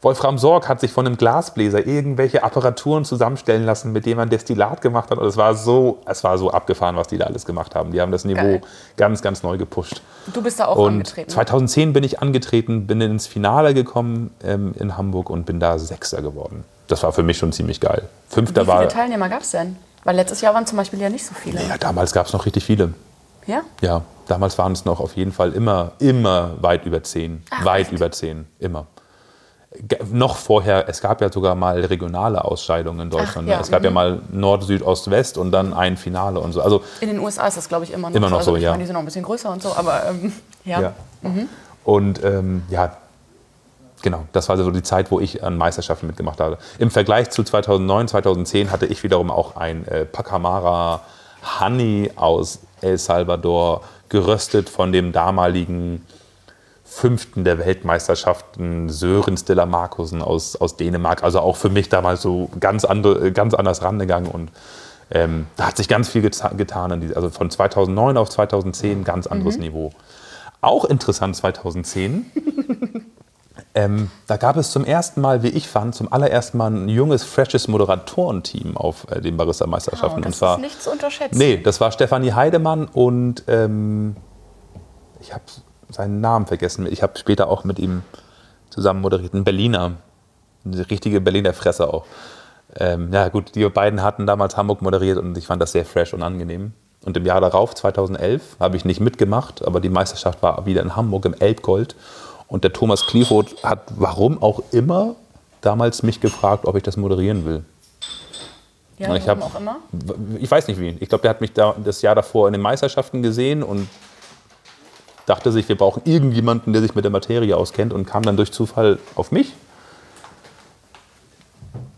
Wolfram Sorg hat sich von einem Glasbläser irgendwelche Apparaturen zusammenstellen lassen, mit denen man Destillat gemacht hat. Und es war so, es war so abgefahren, was die da alles gemacht haben. Die haben das Niveau Geil. ganz, ganz neu gepusht. Du bist da auch Und angetreten. ne? 2010 bin ich angetreten, bin ins Finale gekommen ähm, in Hamburg und bin da Sechster geworden. Das war für mich schon ziemlich geil. Fünfter Wie viele war. Teilnehmer gab es denn? Weil letztes Jahr waren zum Beispiel ja nicht so viele. Ja, damals gab es noch richtig viele. Ja? Ja, damals waren es noch auf jeden Fall immer, immer weit über zehn. Ach, weit echt? über zehn, immer. Noch vorher, es gab ja sogar mal regionale Ausscheidungen in Deutschland. Ach, ne? ja, Es gab ja mhm. mal Nord, Süd, Ost, West und dann ein Finale und so. Also In den USA ist das, glaube ich, immer noch Immer noch also, so, ich ja. Meine, die sind noch ein bisschen größer und so, aber ähm, ja. Ja. Und ähm, ja, genau, das war so die Zeit, wo ich an Meisterschaften mitgemacht habe. Im Vergleich zu 2009, 2010 hatte ich wiederum auch ein äh, Pacamara Honey aus El Salvador, geröstet von dem damaligen Fünften der Weltmeisterschaften, Sören Stella Markusen aus, aus Dänemark. Also auch für mich damals so ganz, andere, ganz anders rangegangen. Und ähm, da hat sich ganz viel geta- getan. in die- Also von 2009 auf 2010 ganz anderes Niveau. Auch interessant 2010. ähm, da gab es zum ersten Mal, wie ich fand, zum allerersten Mal ein junges, freshes Moderatorenteam auf äh, den Barista-Meisterschaften. und und das zwar ist nicht zu unterschätzen. Nee, das war Stefanie Heidemann und ähm, ich habe seinen Namen vergessen. Ich habe später auch mit ihm zusammen moderiert. Ein Berliner. Eine richtige Berliner Fresse auch. Ähm, ja, gut, die beiden hatten damals Hamburg moderiert und ich fand das sehr fresh und angenehm. Und im Jahr darauf, 2011, habe ich nicht mitgemacht, aber die Meisterschaft war wieder in Hamburg im Elbgold. Und der Thomas Klieroth hat, warum auch immer, damals mich gefragt, ob ich das moderieren will. Ja, ich warum hab- auch immer. Ich weiß nicht wie. Ich glaube, der hat mich da das Jahr davor in den Meisterschaften gesehen und dachte sich, wir brauchen irgendjemanden, der sich mit der Materie auskennt und kam dann durch Zufall auf mich.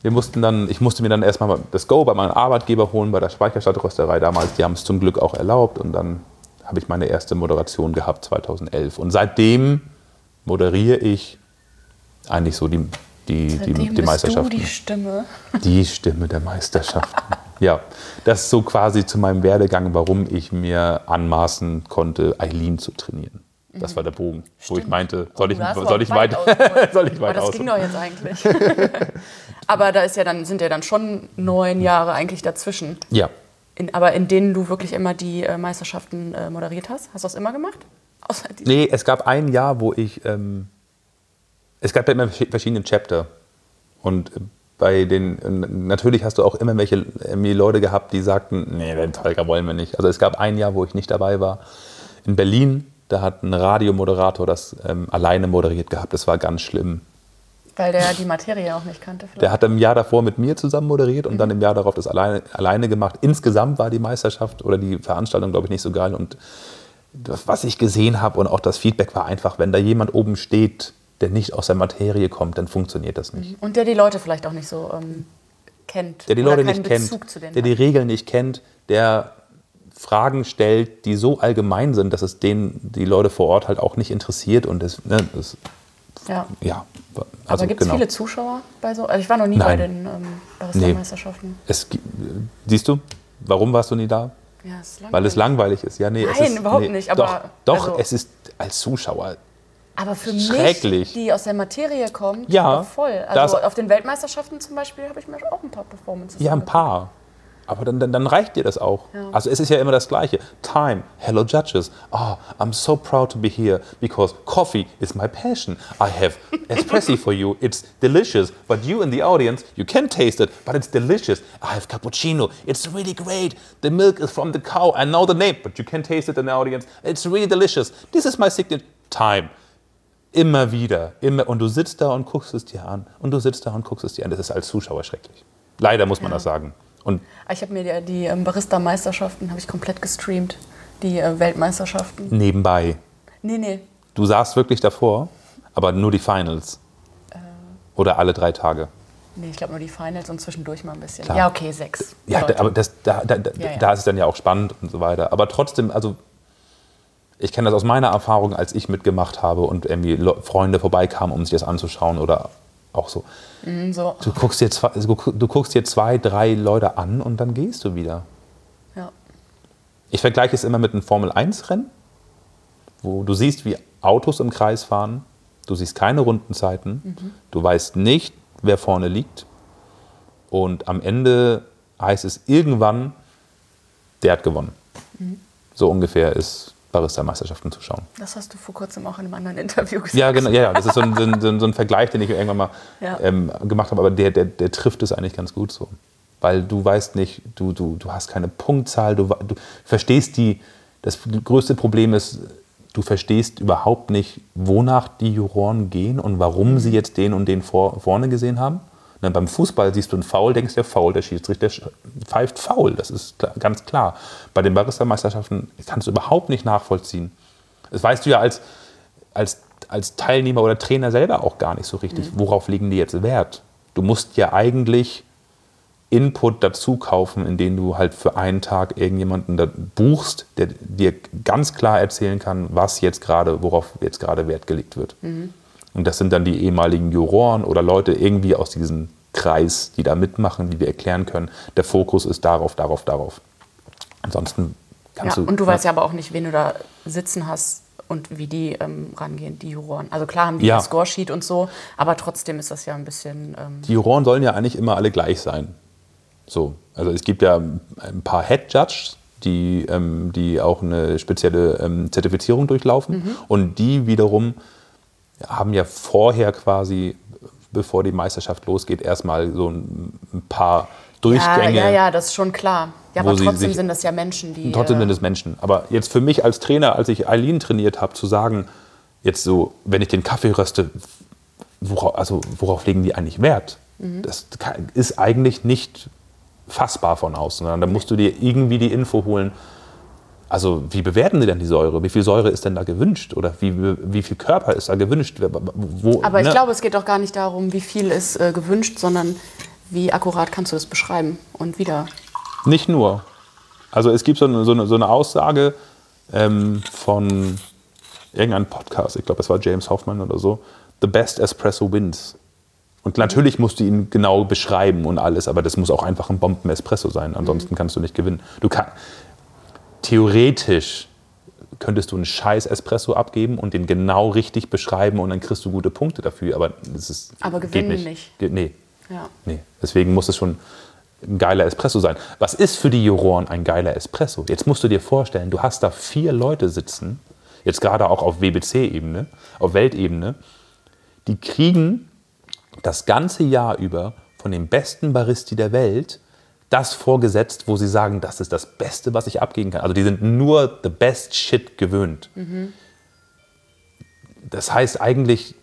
Wir mussten dann, ich musste mir dann erstmal das Go bei meinem Arbeitgeber holen, bei der Speicherstadtrösterei damals. Die haben es zum Glück auch erlaubt und dann habe ich meine erste Moderation gehabt 2011. Und seitdem moderiere ich eigentlich so die, die, die, Seitdem die Meisterschaften. die Stimme. Die Stimme der Meisterschaften. ja, das ist so quasi zu meinem Werdegang, warum ich mir anmaßen konnte, Eileen zu trainieren. Das war der Bogen, wo ich Stimmt. meinte, soll ich, Oh, soll ich weit, ausgeholt. soll ich Aber weit das aus? ging doch jetzt eigentlich. aber da ist ja dann, sind ja dann schon neun Jahre eigentlich dazwischen. Ja, In, aber in denen du wirklich immer die äh, Meisterschaften äh, moderiert hast? Hast du das immer gemacht? Außer nee, es gab ein Jahr, wo ich, ähm, es gab ja immer versch- verschiedene Chapter und bei den, natürlich hast du auch immer welche irgendwie Leute gehabt, die sagten, nee, den Tolga wollen wir nicht. Also es gab ein Jahr, wo ich nicht dabei war. In Berlin, da hat ein Radiomoderator das ähm, alleine moderiert gehabt. Das war ganz schlimm. Weil der die Materie auch nicht kannte. Vielleicht. Der hat im Jahr davor mit mir zusammen moderiert und dann im Jahr darauf das alleine, alleine gemacht. Insgesamt war die Meisterschaft oder die Veranstaltung, glaube ich, nicht so geil. Und das, was ich gesehen habe und auch das Feedback war einfach, wenn da jemand oben steht, der nicht aus der Materie kommt, dann funktioniert das nicht. Und der die Leute vielleicht auch nicht so ähm, kennt. Der die Leute nicht kennt, Bezug zu denen der die. Regeln nicht kennt, der Fragen stellt, die so allgemein sind, dass es den, die Leute vor Ort halt auch nicht interessiert. Und das, ne, das Ja. ja, Aber also gibt es genau. viele Zuschauer bei so? Also ich war noch nie bei Nein. den ähm, Barista-Meisterschaften. Es, gi- siehst du, warum warst du nie da? Ja, ist Weil es langweilig ist. Ja, nee, es Nein, ist, überhaupt nee, nicht, aber doch, doch also- es ist als Zuschauer. Aber für mich, die aus der Materie kommt, Ja, voll. Also auf den Weltmeisterschaften zum Beispiel habe ich mir auch ein paar Performances Ja, ein paar. Aber dann, dann, dann reicht dir das auch. Also es ist ja immer das Gleiche. Time, hello judges. Oh, I'm so proud to be here because coffee is my passion. I have espresso for you. It's delicious. But you in the audience, you can taste it, but it's delicious. I have cappuccino. It's really great. The milk is from the cow. I know the name, but you can taste it in the audience. It's really delicious. This is my signature. Time. Immer wieder. Immer. Und du sitzt da und guckst es dir an. Und du sitzt da und guckst es dir an. Das ist als Zuschauer schrecklich. Leider muss man Ja. das sagen. Und Ah, Ich habe mir die, die ähm, Barista-Meisterschaften habe ich komplett gestreamt. Die äh, Weltmeisterschaften. nebenbei. Nee, nee. Du saßt wirklich davor, aber nur die Finals. Äh. Oder alle drei Tage. Nee, ich glaube nur die Finals und zwischendurch mal ein bisschen. Klar. Ja, okay, sechs. Ja, da, aber das, da, da, da, Ja, ja. da ist es dann ja auch spannend und so weiter. Aber trotzdem, also ich kenne das aus meiner Erfahrung, als ich mitgemacht habe und irgendwie Freunde vorbeikamen, um sich das anzuschauen oder auch so. Mhm, so. Du guckst, dir zwei, du gu- du guckst dir zwei, drei Leute an und dann gehst du wieder. Ja. Ich vergleiche es immer mit einem Formel-1-Rennen, wo du siehst, wie Autos im Kreis fahren Du siehst keine Rundenzeiten. Du weißt nicht, wer vorne liegt. Und am Ende heißt es irgendwann, der hat gewonnen. So ungefähr ist Barista-Meisterschaften zu schauen. Das hast du vor kurzem auch in einem anderen Interview gesagt. Ja, genau, ja, das ist so ein, so ein, so ein Vergleich, den ich irgendwann mal Ja. ähm, gemacht habe, aber der, der, der trifft es eigentlich ganz gut so. Weil du weißt nicht, du, du, du hast keine Punktzahl, du, du verstehst die, das größte Problem ist, du verstehst überhaupt nicht, wonach die Juroren gehen und warum sie jetzt den und den vor, vorne gesehen haben. Ne, beim Fußball siehst du einen Foul, denkst der Foul, der Schiedsrichter sch- pfeift Foul, das ist klar, ganz klar. Bei den Barista-Meisterschaften kannst du überhaupt nicht nachvollziehen. Das weißt du ja als, als, als Teilnehmer oder Trainer selber auch gar nicht so richtig. Worauf legen die jetzt Wert? Du musst ja eigentlich Input dazu kaufen, indem du halt für einen Tag irgendjemanden da buchst, der dir ganz klar erzählen kann, was jetzt gerade, worauf jetzt gerade Wert gelegt wird. Und das sind dann die ehemaligen Juroren oder Leute irgendwie aus diesem Kreis, die da mitmachen, die dir erklären können, der Fokus ist darauf, darauf, darauf. Ansonsten kannst Ja, du. und du weißt ja aber auch nicht, wen du da sitzen hast und wie die ähm, rangehen, die Juroren. Also klar haben die Ja. ein Scoresheet und so, aber trotzdem ist das ja ein bisschen. Ähm, Die Juroren sollen ja eigentlich immer alle gleich sein. So, also es gibt ja ein paar Head Judges, die, ähm, die auch eine spezielle ähm, Zertifizierung durchlaufen. Und die wiederum haben ja vorher quasi, bevor die Meisterschaft losgeht, erstmal so ein, ein paar Durchgänge. Ja, ja, ja, das ist schon klar. Ja, aber trotzdem sind das ja Menschen, die. Trotzdem äh, sind es Menschen. Aber jetzt für mich als Trainer, als ich Eileen trainiert habe, zu sagen, jetzt so, wenn ich den Kaffee röste, worauf, also worauf legen die eigentlich Wert? Das kann- ist eigentlich nicht fassbar von außen, sondern da musst du dir irgendwie die Info holen. Also wie bewerten die denn die Säure? Wie viel Säure ist denn da gewünscht? Oder wie, wie viel Körper ist da gewünscht? Wo, aber ich ne? glaube, es geht doch gar nicht darum, wie viel ist äh, gewünscht, sondern wie akkurat kannst du das beschreiben und wieder. Nicht nur. Also es gibt so eine, so eine, so eine Aussage ähm, von irgendeinem Podcast, ich glaube, es war James Hoffman oder so, The best espresso wins. Und natürlich musst du ihn genau beschreiben und alles, aber das muss auch einfach ein Bomben-Espresso sein, ansonsten kannst du nicht gewinnen. Du kann, theoretisch könntest du einen scheiß Espresso abgeben und den genau richtig beschreiben und dann kriegst du gute Punkte dafür, aber das ist Aber geht gewinnen nicht. nicht. Geht, nee, Ja. Nee, deswegen muss es schon ein geiler Espresso sein. Was ist für die Juroren ein geiler Espresso? Jetzt musst du dir vorstellen, du hast da vier Leute sitzen, jetzt gerade auch auf WBC-Ebene, auf Weltebene, die kriegen das ganze Jahr über von den besten Baristi der Welt das vorgesetzt, wo sie sagen, das ist das Beste, was ich abgeben kann. Also die sind nur the best shit gewöhnt. Das heißt eigentlich,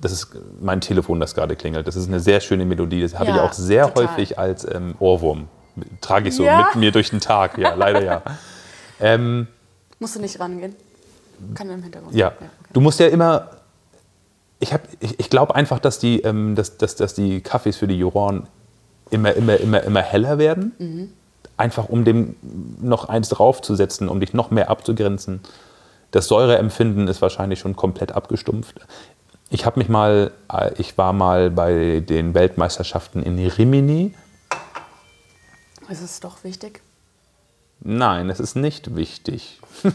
das ist mein Telefon, das gerade klingelt. Das ist eine sehr schöne Melodie. Das habe ich Ja, auch sehr total. häufig als ähm, Ohrwurm. Trage ich so Ja? mit mir durch den Tag. Ja, leider ja. ähm, Musst du nicht rangehen? Kann im Hintergrund. ja. okay. Du musst ja immer. Ich, hab- ich, ich glaube einfach, dass die, ähm, dass, dass, dass die Kaffees für die Juroren immer, immer, immer, immer heller werden. Mhm. Einfach um dem noch eins draufzusetzen, um dich noch mehr abzugrenzen. Das Säureempfinden ist wahrscheinlich schon komplett abgestumpft. Ich habe mich mal, äh, ich war mal bei den Weltmeisterschaften in Rimini. Ist es doch wichtig? Nein, es ist nicht wichtig.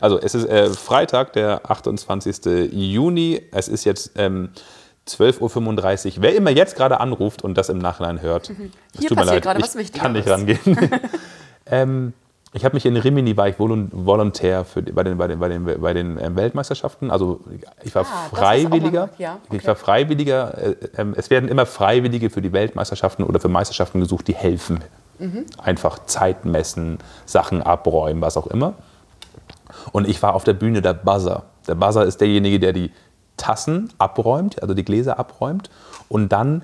also es ist äh, Freitag, der 28. Juni. Es ist jetzt ähm, 12.35 Uhr. Wer immer jetzt gerade anruft und das im Nachhinein hört, es Hier tut mir leid, ich kann nicht rangehen. ähm, ich habe mich in Rimini, war ich Volontär für, bei den, bei den, bei den, bei den ähm, Weltmeisterschaften. Also ich war Ah, Freiwilliger. ja, Ich okay. war Freiwilliger. Äh, ähm, es werden immer Freiwillige für die Weltmeisterschaften oder für Meisterschaften gesucht, die helfen. Mhm. Einfach Zeit messen, Sachen abräumen, was auch immer. Und ich war auf der Bühne der Buzzer. Der Buzzer ist derjenige, der die Tassen abräumt, also die Gläser abräumt und dann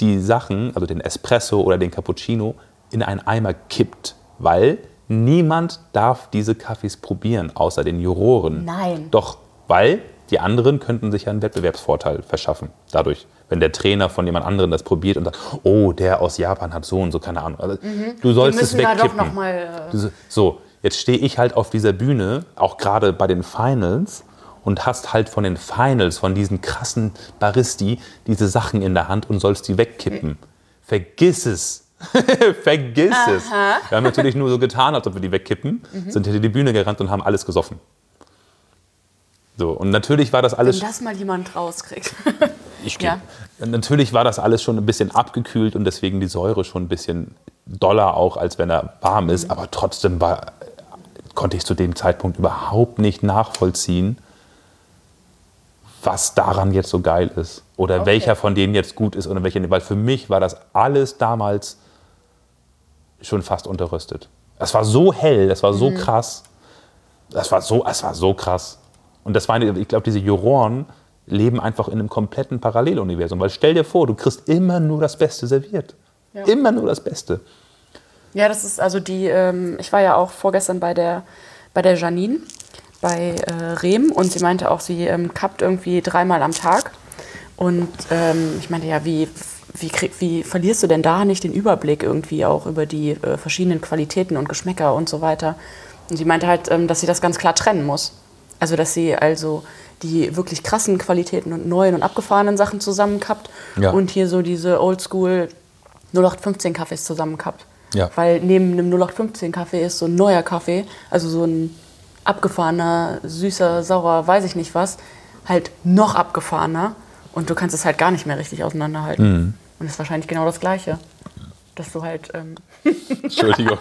die Sachen, also den Espresso oder den Cappuccino, in einen Eimer kippt. Weil niemand darf diese Kaffees probieren, außer den Juroren. Nein. Doch, weil die anderen könnten sich ja einen Wettbewerbsvorteil verschaffen. Dadurch, wenn der Trainer von jemand anderem das probiert und sagt, oh, der aus Japan hat so und so, keine Ahnung. Also, Du sollst es müssen da wegkippen. doch noch mal, äh, So, jetzt stehe ich halt auf dieser Bühne, auch gerade bei den Finals, und hast halt von den Finals, von diesen krassen Baristi, diese Sachen in der Hand und sollst die wegkippen. Vergiss es. Vergiss es. Wir haben natürlich nur so getan, als ob wir die wegkippen, Mhm. sind hinter die Bühne gerannt und haben alles gesoffen. So, und natürlich war das Wenn alles. das mal jemand rauskriegt. Ich Ja. Natürlich war das alles schon ein bisschen abgekühlt und deswegen die Säure schon ein bisschen doller auch, als wenn er warm ist. Aber trotzdem war, konnte ich zu dem Zeitpunkt überhaupt nicht nachvollziehen, was daran jetzt so geil ist. Oder welcher von denen jetzt gut ist oder welcher nicht. Weil für mich war das alles damals schon fast unterröstet. Es war so hell, es war so krass. Das war so, es war so krass. Und das war, eine, ich glaube, diese Juroren leben einfach in einem kompletten Paralleluniversum. Weil stell dir vor, du kriegst immer nur das Beste serviert. Ja. Immer nur das Beste. Ja, das ist also die, ähm, ich war ja auch vorgestern bei der, bei der Janine, bei äh, Rehm und sie meinte auch, sie ähm, kappt irgendwie dreimal am Tag. Und ähm, ich meinte, ja, wie, wie, krieg, wie verlierst du denn da nicht den Überblick irgendwie auch über die äh, verschiedenen Qualitäten und Geschmäcker und so weiter? Und sie meinte halt, ähm, dass sie das ganz klar trennen muss. Also, dass sie also die wirklich krassen Qualitäten und neuen und abgefahrenen Sachen zusammenkappt Ja. und hier so diese Oldschool 0815 Kaffees zusammenkappt. Ja. Weil neben einem 0815 Kaffee ist so ein neuer Kaffee, also so ein abgefahrener, süßer, saurer, weiß ich nicht was, halt noch abgefahrener und du kannst es halt gar nicht mehr richtig auseinanderhalten. Und das ist wahrscheinlich genau das Gleiche. Dass du halt, ähm, Entschuldigung.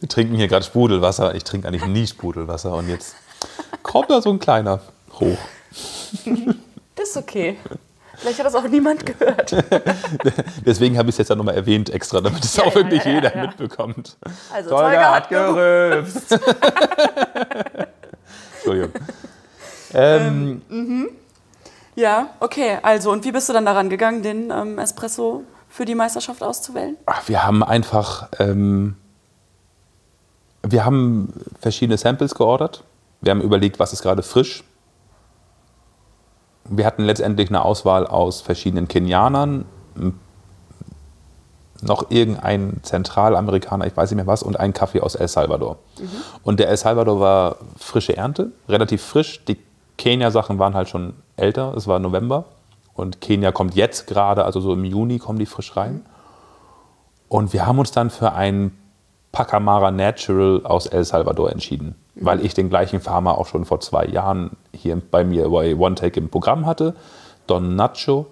Wir trinken hier gerade Sprudelwasser. Ich trinke eigentlich nie Sprudelwasser. Und jetzt kommt da so ein kleiner hoch. das ist okay. Vielleicht hat das auch niemand gehört. Deswegen habe ich es jetzt ja nochmal erwähnt extra, damit es Ja, auch ja, wirklich ja, jeder ja. mitbekommt. Also, Tolga Tolga hat gerülpst. Entschuldigung. Ähm, Ja, okay. Also, und wie bist du dann daran gegangen, den ähm, Espresso für die Meisterschaft auszuwählen? ach, wir haben einfach, ähm, wir haben verschiedene Samples geordert. Wir haben überlegt, was ist gerade frisch. Wir hatten letztendlich eine Auswahl aus verschiedenen Kenianern, noch irgendein Zentralamerikaner, ich weiß nicht mehr was, und ein Kaffee aus El Salvador. Und der El Salvador war frische Ernte, relativ frisch. Die Kenia-Sachen waren halt schon älter, es war November. Und Kenia kommt jetzt gerade, also so im Juni kommen die frisch rein. Und wir haben uns dann für ein Pacamara Natural aus El Salvador entschieden, weil ich den gleichen Farmer auch schon vor zwei Jahren hier bei mir bei One Take im Programm hatte, Don Nacho.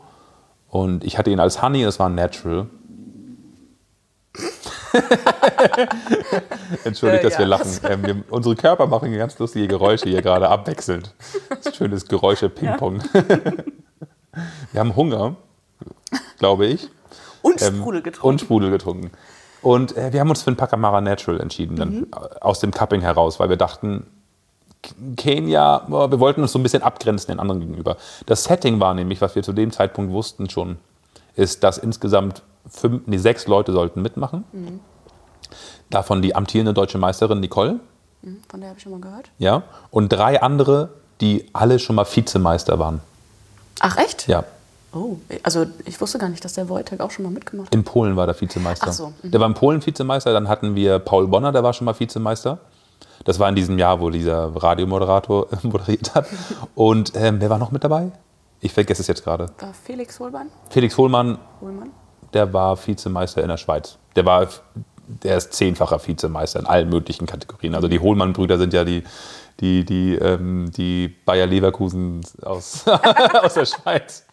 Und ich hatte ihn als Honey, es war Natural. Entschuldigt, dass wir lachen. Ähm, wir, unsere Körper machen ganz lustige Geräusche hier gerade abwechselnd. Schönes Geräusche, Ping-Pong. wir haben Hunger, glaube ich. Und Ähm, Sprudel getrunken. Und Sprudel getrunken. Und äh, wir haben uns für ein Pacamara Natural entschieden, dann Mhm. äh, aus dem Cupping heraus, weil wir dachten, Kenia, wir wollten uns so ein bisschen abgrenzen den anderen gegenüber. Das Setting war nämlich, was wir zu dem Zeitpunkt wussten schon, ist, dass insgesamt fünf, nee, sechs Leute sollten mitmachen. Mhm. Davon die amtierende deutsche Meisterin Nicole, Hm, Von der habe ich schon mal gehört. ja, und drei andere, die alle schon mal Vizemeister waren. Ach, echt? Ja, Oh, also ich wusste gar nicht, dass der Wojtek auch schon mal mitgemacht hat. In Polen war der Vizemeister. Ach so, mhm. Der war in Polen Vizemeister. Dann hatten wir Paul Bonner, der war schon mal Vizemeister. Das war in diesem Jahr, wo dieser Radiomoderator moderiert hat. Und ähm, wer war noch mit dabei? Ich vergesse es jetzt gerade. War Felix Holbein? Felix Hohlmann, Hohlmann? der war Vizemeister in der Schweiz. Der war, der ist zehnfacher Vizemeister in allen möglichen Kategorien. Also die Hohlmann-Brüder sind ja die, die, die, ähm, die Bayer Leverkusen aus, aus der Schweiz.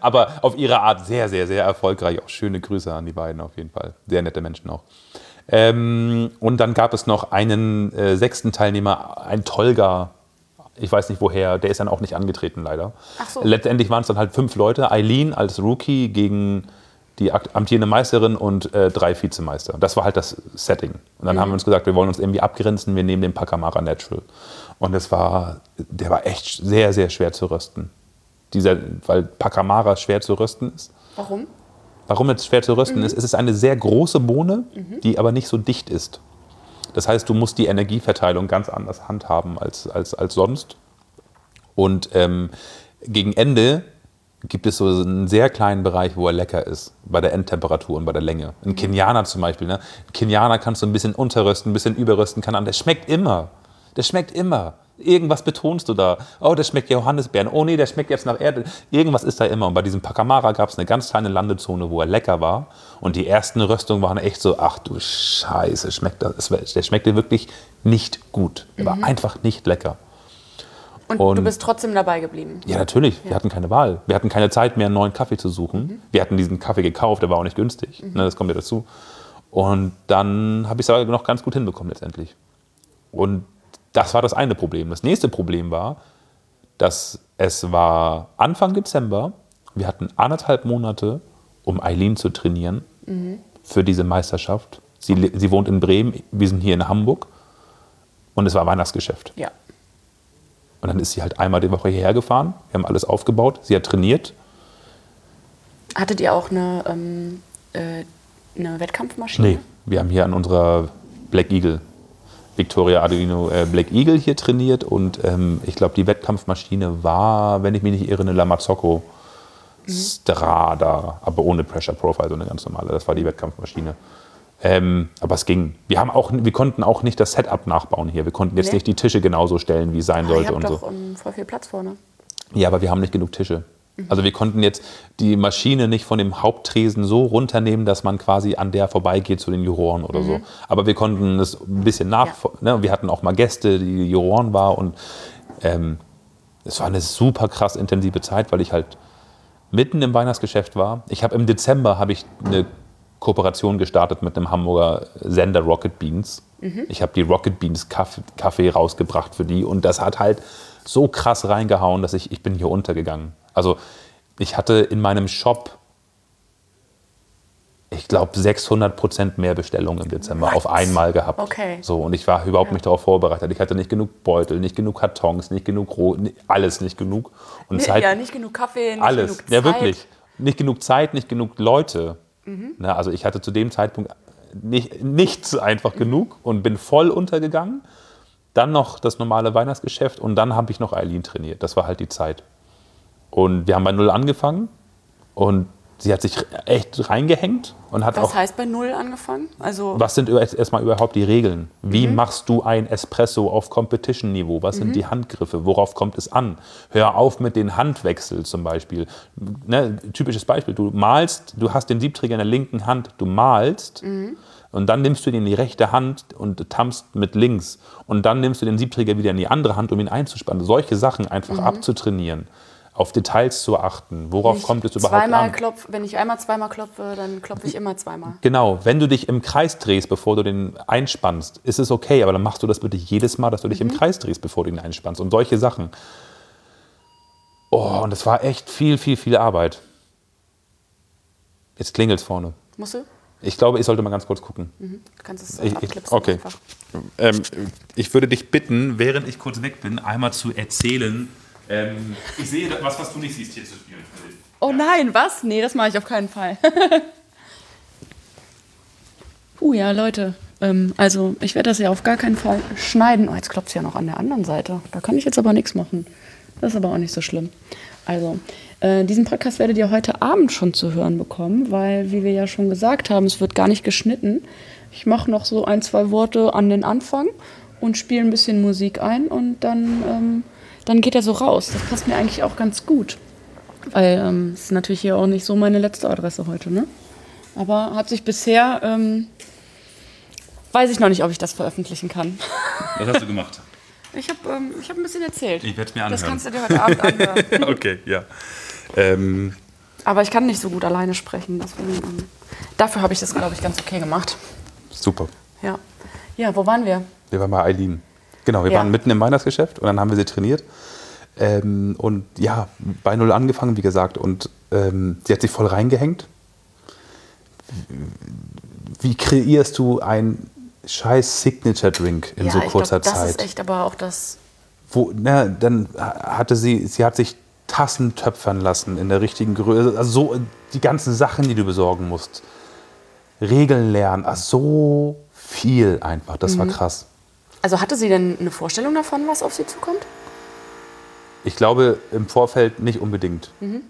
Aber auf ihre Art sehr, sehr, sehr erfolgreich. Auch schöne Grüße an die beiden auf jeden Fall. Sehr nette Menschen auch. Ähm, und dann gab es noch einen äh, sechsten Teilnehmer, ein Tolga. Ich weiß nicht woher, der ist dann auch nicht angetreten leider. Ach so. Letztendlich waren es dann halt fünf Leute. Eileen als Rookie gegen die amtierende Meisterin und äh, drei Vizemeister. Das war halt das Setting. Und dann haben wir uns gesagt, wir wollen uns irgendwie abgrenzen, wir nehmen den Pacamara Natural. Und das war, der war echt sehr, sehr schwer zu rösten. Dieser, weil Pacamara schwer zu rösten ist. Warum? Warum es schwer zu rösten ist, es ist eine sehr große Bohne, die aber nicht so dicht ist. Das heißt, du musst die Energieverteilung ganz anders handhaben als, als, als sonst. Und ähm, gegen Ende gibt es so einen sehr kleinen Bereich, wo er lecker ist, bei der Endtemperatur und bei der Länge. Ein Kenianer zum Beispiel. Ne? Ein Kenianer kannst du ein bisschen unterrösten, ein bisschen überrösten, kann an. Der schmeckt immer. Der schmeckt immer. Irgendwas betonst du da. Oh, das schmeckt Johannisbeeren. Oh nee, der schmeckt jetzt nach Erde. Irgendwas ist da immer. Und bei diesem Pacamara gab es eine ganz kleine Landezone, wo er lecker war. Und die ersten Röstungen waren echt so, ach du Scheiße, schmeckt das. Der schmeckte wirklich nicht gut. Er war einfach nicht lecker. Und, du bist trotzdem dabei geblieben. Ja, natürlich. Wir hatten keine Wahl. Wir hatten keine Zeit mehr, einen neuen Kaffee zu suchen. Wir hatten diesen Kaffee gekauft, der war auch nicht günstig. Ne, das kommt ja dazu. Und dann habe ich es aber noch ganz gut hinbekommen letztendlich. Und das war das eine Problem. Das nächste Problem war, dass es war Anfang Dezember. Wir hatten anderthalb Monate, um Eileen zu trainieren für diese Meisterschaft. Sie, sie wohnt in Bremen, wir sind hier in Hamburg. Und es war Weihnachtsgeschäft. Ja. Und dann ist sie halt einmal die Woche hierher gefahren. Wir haben alles aufgebaut. Sie hat trainiert. Hattet ihr auch eine, ähm, äh, eine Wettkampfmaschine? Nee, wir haben hier an unserer Black Eagle, Victoria Arduino äh, Black Eagle hier trainiert. Und ähm, ich glaube, die Wettkampfmaschine war, wenn ich mich nicht irre, eine Lamazocco Strada, aber ohne Pressure Profile, so eine ganz normale. Das war die Wettkampfmaschine. Ähm, aber es ging. Wir, haben auch, wir konnten auch nicht das Setup nachbauen hier. Wir konnten jetzt Nee. nicht die Tische genauso stellen, wie es sein ihr sollte habt und so. doch ähm, voll viel Platz vorne. Ja, aber wir haben nicht genug Tische. Also wir konnten jetzt die Maschine nicht von dem Haupttresen so runternehmen, dass man quasi an der vorbeigeht zu den Juroren oder so. Aber wir konnten es ein bisschen nach. Ja. Ne, wir hatten auch mal Gäste, die Juroren war und ähm, es war eine super krass intensive Zeit, weil ich halt mitten im Weihnachtsgeschäft war. Ich habe im Dezember habe ich eine Kooperation gestartet mit einem Hamburger Sender Rocket Beans. Ich habe die Rocket Beans Kaffee, Kaffee rausgebracht für die und das hat halt so krass reingehauen, dass ich ich bin hier untergegangen. Also ich hatte in meinem Shop ich glaube 600 Prozent mehr Bestellungen im Dezember auf einmal gehabt. Okay. So und ich war überhaupt nicht darauf vorbereitet. Ich hatte nicht genug Beutel, nicht genug Kartons, nicht genug Roh, alles nicht genug. Und seit ja, nicht genug Kaffee, nicht alles. genug Zeit. Ja, wirklich. Nicht genug Zeit, nicht genug Leute. Mhm. Na, also ich hatte zu dem Zeitpunkt nicht, nichts einfach genug und bin voll untergegangen. Dann noch das normale Weihnachtsgeschäft und dann habe ich noch Eileen trainiert. Das war halt die Zeit. Und wir haben bei Null angefangen und sie hat sich echt reingehängt und hat Was auch heißt bei Null angefangen? Also, was sind erst- erstmal überhaupt die Regeln? Wie Mhm. machst du ein Espresso auf Competition-Niveau? Was sind die Handgriffe? Worauf kommt es an? Hör auf mit den Handwechsel zum Beispiel. Ne, typisches Beispiel, du malst, du hast den Siebträger in der linken Hand, du malst Mhm. und dann nimmst du den in die rechte Hand und tampst mit links. Und dann nimmst du den Siebträger wieder in die andere Hand, um ihn einzuspannen. Solche Sachen einfach abzutrainieren. Auf Details zu achten. Worauf Mhm. ich kommt es überhaupt zweimal an? klopf, wenn ich einmal zweimal klopfe, dann klopfe ich immer zweimal. Genau, wenn du dich im Kreis drehst, bevor du den einspannst, ist es okay, aber dann machst du das bitte jedes Mal, dass du dich Mhm. im Kreis drehst, bevor du ihn einspannst und solche Sachen. Oh, und das war echt viel, viel, viel Arbeit. Jetzt klingelt's vorne. Musst du? Ich glaube, ich sollte mal ganz kurz gucken. Du kannst es Ich, ich, okay. einfach. Ähm, ich würde dich bitten, während ich kurz weg bin, einmal zu erzählen. Ähm, Ich sehe was, was du nicht siehst hier zu spielen. Oh nein, was? Nee, das mache ich auf keinen Fall. uh, ja, Leute. Ähm, also, ich werde das ja auf gar keinen Fall schneiden. Oh, jetzt klopft es ja noch an der anderen Seite. Da kann ich jetzt aber nichts machen. Das ist aber auch nicht so schlimm. Also, äh, diesen Podcast werdet ihr heute Abend schon zu hören bekommen, weil, wie wir ja schon gesagt haben, es wird gar nicht geschnitten. Ich mache noch so ein, zwei Worte an den Anfang und spiele ein bisschen Musik ein und dann, ähm, dann geht er so raus. Das passt mir eigentlich auch ganz gut. Weil ähm, es ist natürlich hier auch nicht so meine letzte Adresse heute, ne? Aber hat sich bisher, ähm, weiß ich noch nicht, ob ich das veröffentlichen kann. Was hast du gemacht? Ich habe ähm, ich hab ein bisschen erzählt. Ich werde es mir Das anhören. kannst du dir heute Abend anhören. okay, ja. Ähm, Aber ich kann nicht so gut alleine sprechen. Deswegen, ähm, dafür habe ich das, glaube ich, ganz okay gemacht. super. Ja. Ja, wo waren wir? Wir waren bei Eileen. Genau, wir Ja. waren mitten im Weihnachtsgeschäft und dann haben wir sie trainiert. Ähm, und ja, bei Null angefangen, wie gesagt. Und ähm, sie hat sich voll reingehängt. Wie kreierst du einen scheiß Signature-Drink in ja, so ich kurzer glaub, das Zeit? ist echt aber auch das. Wo, na, dann hatte sie, sie hat sich Tassen töpfern lassen in der richtigen Größe. Also so die ganzen Sachen, die du besorgen musst. Regeln lernen. Also so viel einfach. Das Mhm. war krass. Also hatte sie denn eine Vorstellung davon, was auf sie zukommt? Ich glaube im Vorfeld nicht unbedingt. Im Vorfeld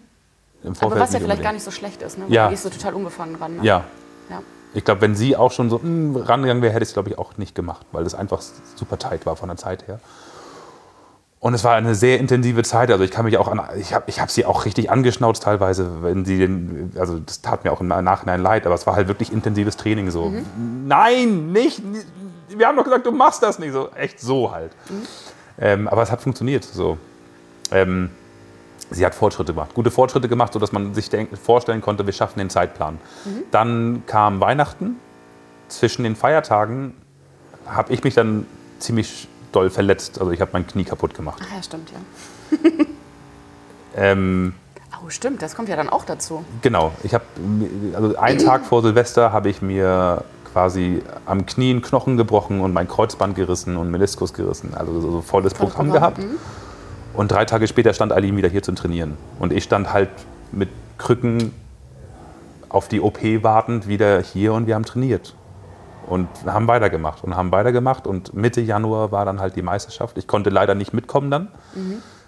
Mhm. Aber was ja vielleicht gar unbedingt. nicht so schlecht ist, ne? Weil Ja. Die ist so total unbefangen ran. Ne? Ja, ja. ich glaube, wenn sie auch schon so mm, rangegangen wäre, hätte ich es, glaube ich, auch nicht gemacht, weil das einfach super tight war von der Zeit her. Und es war eine sehr intensive Zeit. Also ich kann mich auch an, ich habe ich hab sie auch richtig angeschnauzt teilweise, wenn sie den, also das tat mir auch im Nachhinein leid, aber es war halt wirklich intensives Training so. Mhm. Nein, nicht, wir haben doch gesagt, du machst das nicht so. Echt so halt. Ähm, aber es hat funktioniert. So. Ähm, sie hat Fortschritte gemacht, gute Fortschritte gemacht, sodass man sich vorstellen konnte, wir schaffen den Zeitplan. Dann kam Weihnachten. Zwischen den Feiertagen habe ich mich dann ziemlich doll verletzt. Also ich habe mein Knie kaputt gemacht. Ach ja, stimmt, ja. Ähm, Oh, stimmt, das kommt ja dann auch dazu. Genau, ich habe also einen Tag vor Silvester habe ich mir quasi am Knie einen Knochen gebrochen und mein Kreuzband gerissen und Meniskus gerissen. Also so volles Programm, gehabt. Und drei Tage später stand Aline wieder hier zum Trainieren. Und ich stand halt mit Krücken auf die OP wartend wieder hier und wir haben trainiert. Und haben weitergemacht und haben weitergemacht. Und Mitte Januar war dann halt die Meisterschaft. Ich konnte leider nicht mitkommen dann.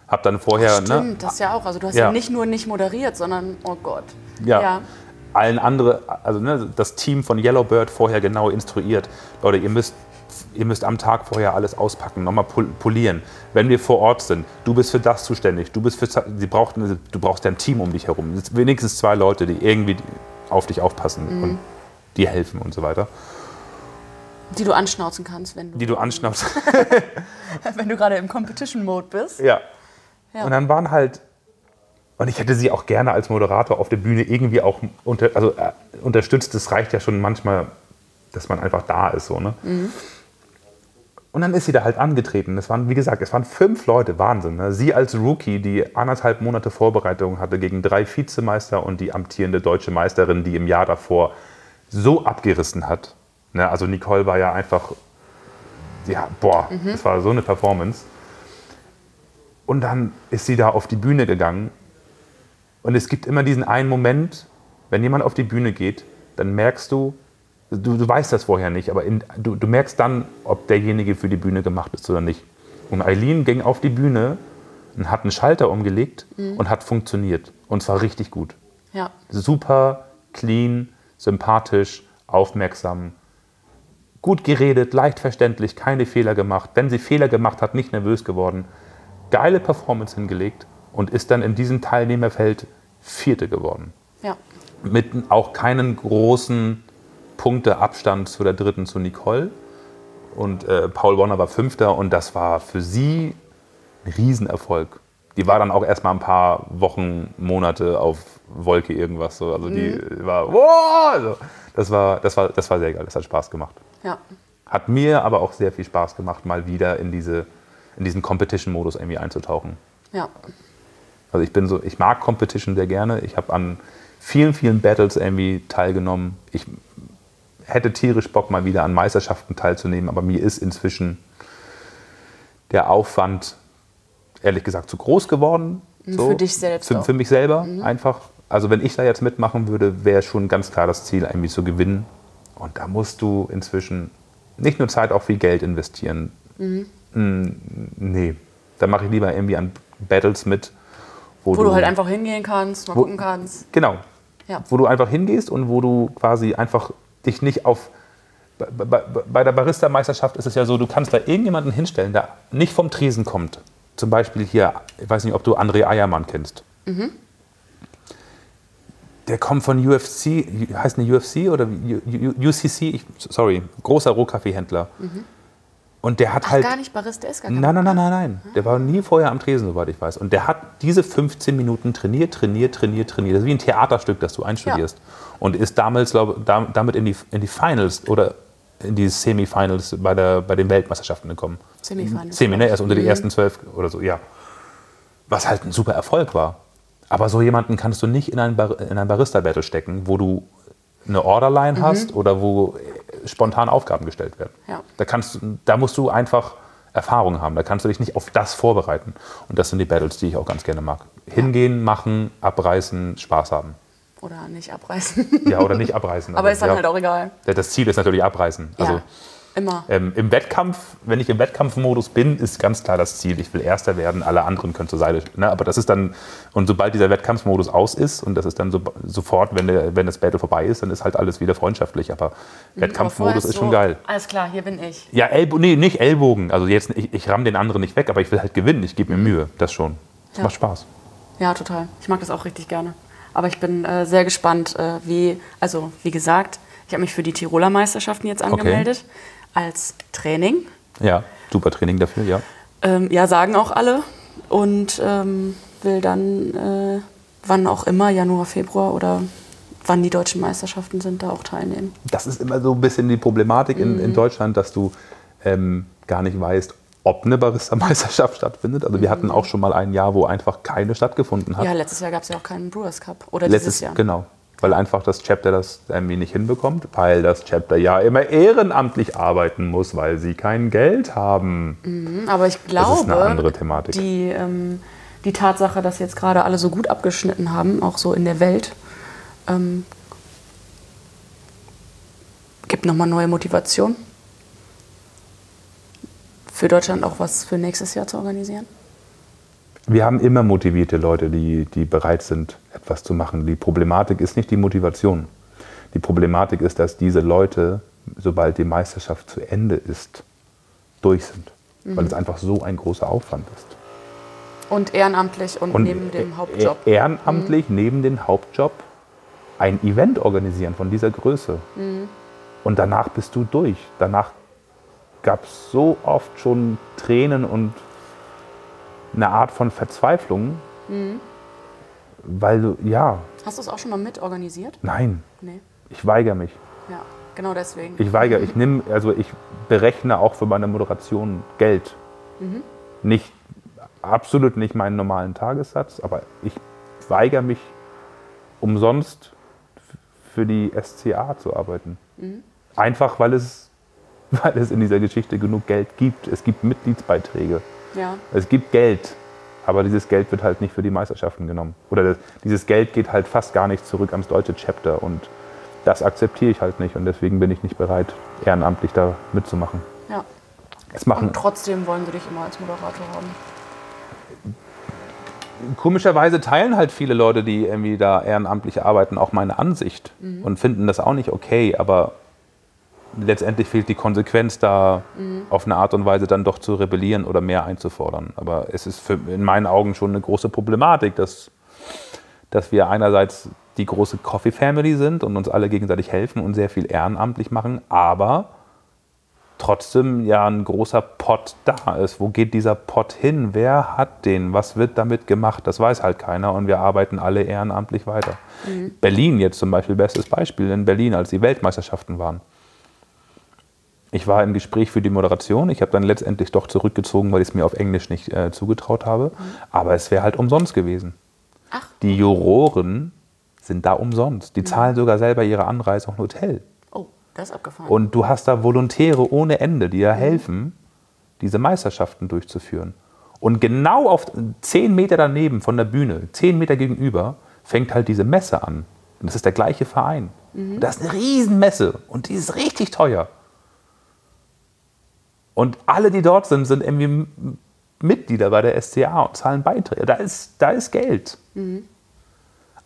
Hab dann vorher, ne, Stimmt, das ja auch. Also du hast ja. Ja. nicht nur nicht moderiert, sondern, oh Gott. Ja. Ja. Allen andere, also ne, das Team von Yellowbird vorher genau instruiert. Leute, ihr müsst, ihr müsst am Tag vorher alles auspacken, nochmal pol- polieren. Wenn wir vor Ort sind, du bist für das zuständig, du bist für, sie braucht, du brauchst ja ein Team um dich herum. Es sind Wenigstens zwei Leute, die irgendwie auf dich aufpassen und dir helfen und so weiter. Die du anschnauzen kannst, wenn du, Die du anschnappst. wenn du gerade im Competition-Mode bist. Ja. Ja. Und dann waren halt, und ich hätte sie auch gerne als Moderator auf der Bühne irgendwie auch unter, also, äh, unterstützt. Das reicht ja schon manchmal, dass man einfach da ist. So, ne? Und dann ist sie da halt angetreten. Das waren, wie gesagt, es waren fünf Leute, Wahnsinn. Ne? Sie als Rookie, die anderthalb Monate Vorbereitung hatte gegen drei Vizemeister und die amtierende deutsche Meisterin, die im Jahr davor so abgerissen hat. Ne? Also Nicole war ja einfach, ja, boah, das war so eine Performance. Und dann ist sie da auf die Bühne gegangen. Und es gibt immer diesen einen Moment, wenn jemand auf die Bühne geht, dann merkst du, du, du weißt das vorher nicht, aber in, du, du merkst dann, ob derjenige für die Bühne gemacht ist oder nicht. Und Eileen ging auf die Bühne und hat einen Schalter umgelegt und hat funktioniert. Und zwar richtig gut. Ja. Super, clean, sympathisch, aufmerksam, gut geredet, leicht verständlich, keine Fehler gemacht. Wenn sie Fehler gemacht hat, nicht nervös geworden. Geile Performance hingelegt und ist dann in diesem Teilnehmerfeld Vierte geworden. Ja. Mit auch keinen großen Punkteabstand zu der dritten, zu Nicole. Und äh, Paul Warner war Fünfter und das war für sie ein Riesenerfolg. Die war dann auch erstmal ein paar Wochen, Monate auf Wolke irgendwas. So. Also die war, wow! Also das, war, das, war, das war sehr geil, das hat Spaß gemacht. Ja. Hat mir aber auch sehr viel Spaß gemacht, mal wieder in, diese, in diesen Competition-Modus irgendwie einzutauchen. Ja. Also ich bin so, ich mag Competition sehr gerne. Ich habe an vielen, vielen Battles irgendwie teilgenommen. Ich hätte tierisch Bock, mal wieder an Meisterschaften teilzunehmen, aber mir ist inzwischen der Aufwand, ehrlich gesagt, zu groß geworden. Für dich selbst Für, für mich selber einfach. Also wenn ich da jetzt mitmachen würde, wäre schon ganz klar das Ziel, irgendwie zu gewinnen. Und da musst du inzwischen nicht nur Zeit, auch viel Geld investieren. Mm, Nee, da mache ich lieber irgendwie an Battles mit, Wo du halt einfach hingehen kannst, mal Wo- gucken kannst. Genau. Ja. Wo du einfach hingehst und wo du quasi einfach dich nicht auf. Bei, bei, bei der Barista-Meisterschaft ist es ja so, du kannst da irgendjemanden hinstellen, der nicht vom Tresen kommt. Zum Beispiel hier, ich weiß nicht, ob du André Eiermann kennst. Der kommt von UFC, heißt eine UFC oder UCC? Ich, sorry, großer Rohkaffeehändler. Und der hat Ach, halt. gar nicht Barista ist gar kein Nein, nein, nein, nein, nein. Der war nie vorher am Tresen, soweit ich weiß. Und der hat diese 15 Minuten trainiert, trainiert, trainiert, trainiert. Das ist wie ein Theaterstück, das du einstudierst. Und ist damals, glaube da, damit in die, in die Finals oder in die Semifinals bei, der, bei den Weltmeisterschaften gekommen. Semifinals. Semi, ne? Erst unter die Mhm. ersten zwölf oder so, ja. Was halt ein super Erfolg war. Aber so jemanden kannst du nicht in ein, Bar in ein Barista-Battle stecken, wo du eine Orderline hast oder wo äh, spontan Aufgaben gestellt werden. Ja. Da, kannst, du- da musst du einfach Erfahrung haben. Da kannst du dich nicht auf das vorbereiten. Und das sind die Battles, die ich auch ganz gerne mag. Hingehen, machen, abreißen, Spaß haben. Oder nicht abreißen. Ja, oder nicht abreißen. Aber ist dann ja, halt auch egal. Das Ziel ist natürlich abreißen. Also, ja. Immer. ähm, Im Wettkampf, wenn ich im Wettkampfmodus bin, ist ganz klar das Ziel, ich will Erster werden, alle anderen können zur Seite. Ne? Aber das ist dann, und sobald dieser Wettkampfmodus aus ist, und das ist dann so, sofort, wenn, der, wenn das Battle vorbei ist, dann ist halt alles wieder freundschaftlich. Aber Aber vorher Wettkampfmodus ist so, schon geil. Alles klar, hier bin ich. Ja, Ellbo nee, nicht Ellbogen. Also jetzt, ich, ich ramm den anderen nicht weg, aber ich will halt gewinnen. Ich gebe mir Mühe. Das schon. Das Ja. macht Spaß. Ja, total. Ich mag das auch richtig gerne. Aber ich bin äh, sehr gespannt, äh, wie, also wie gesagt, ich habe mich für die Tiroler Meisterschaften jetzt angemeldet als Training. Ja, super Training dafür, ja. Ähm, ja, sagen auch alle. Und ähm, will dann, äh, wann auch immer, Januar, Februar oder wann die deutschen Meisterschaften sind, da auch teilnehmen. Das ist immer so ein bisschen die Problematik in, in Deutschland, dass du ähm, gar nicht weißt, ob eine Barista-Meisterschaft stattfindet. Also wir hatten auch schon mal ein Jahr, wo einfach keine stattgefunden hat. Ja, letztes Jahr gab es ja auch keinen Brewers Cup. Oder Letztes dieses Jahr. Genau. Weil einfach das Chapter das irgendwie nicht hinbekommt, weil das Chapter ja immer ehrenamtlich arbeiten muss, weil sie kein Geld haben. Mhm, Aber ich Das ist glaube, eine andere Thematik. die, ähm, die Tatsache, dass jetzt gerade alle so gut abgeschnitten haben, auch so in der Welt, ähm, gibt nochmal neue Motivation für Deutschland auch was für nächstes Jahr zu organisieren. Wir haben immer motivierte Leute, die, die bereit sind, etwas zu machen. Die Problematik ist nicht die Motivation. Die Problematik ist, dass diese Leute, sobald die Meisterschaft zu Ende ist, durch sind. Weil Mhm. es einfach so ein großer Aufwand ist. Und ehrenamtlich und, Und neben dem e- Hauptjob. e- Ehrenamtlich neben dem Hauptjob ein Event organisieren von dieser Größe. Mhm. Und danach bist du durch. Danach gab es so oft schon Tränen und eine Art von Verzweiflung, Mhm. weil du, ja, Hast du es auch schon mal mit organisiert? nein, Nee. ich weigere mich. Ja, genau deswegen. Ich weigere, ich nehme, also ich berechne auch für meine Moderation Geld. Mhm. Nicht, absolut nicht meinen normalen Tagessatz, aber ich weigere mich umsonst für die SCA zu arbeiten. Mhm. Einfach weil es, weil es in dieser Geschichte genug Geld gibt. Es gibt Mitgliedsbeiträge. Ja. Es gibt Geld, aber dieses Geld wird halt nicht für die Meisterschaften genommen. Oder das, dieses Geld geht halt fast gar nicht zurück ans deutsche Chapter und das akzeptiere ich halt nicht und deswegen bin ich nicht bereit, ehrenamtlich da mitzumachen. ja. Es machen, Und trotzdem wollen sie dich immer als Moderator haben. komischerweise teilen halt viele Leute, die irgendwie da ehrenamtlich arbeiten, auch meine Ansicht und finden das auch nicht okay, aber letztendlich fehlt die Konsequenz da auf eine Art und Weise dann doch zu rebellieren oder mehr einzufordern. Aber es ist für, in meinen Augen schon eine große Problematik, dass, dass wir einerseits die große Coffee Family sind und uns alle gegenseitig helfen und sehr viel ehrenamtlich machen, aber trotzdem ja ein großer Pot da ist. Wo geht dieser Pot hin? Wer hat den? Was wird damit gemacht? Das weiß halt keiner und wir arbeiten alle ehrenamtlich weiter. Berlin jetzt zum Beispiel, bestes Beispiel in Berlin, als die Weltmeisterschaften waren. Ich war im Gespräch für die Moderation. Ich habe dann letztendlich doch zurückgezogen, weil ich es mir auf Englisch nicht äh, zugetraut habe. Aber es wäre halt umsonst gewesen. Ach. Die Juroren sind da umsonst. Die zahlen sogar selber ihre Anreise und Hotel. Oh, das ist abgefahren. Und du hast da Volontäre ohne Ende, die dir helfen, diese Meisterschaften durchzuführen. Und genau auf zehn Meter daneben von der Bühne, zehn Meter gegenüber, fängt halt diese Messe an. Und das ist der gleiche Verein. Und das ist eine Riesenmesse und die ist richtig teuer. Und alle, die dort sind, sind irgendwie Mitglieder bei der SCA und zahlen Beiträge. Da ist, da ist Geld.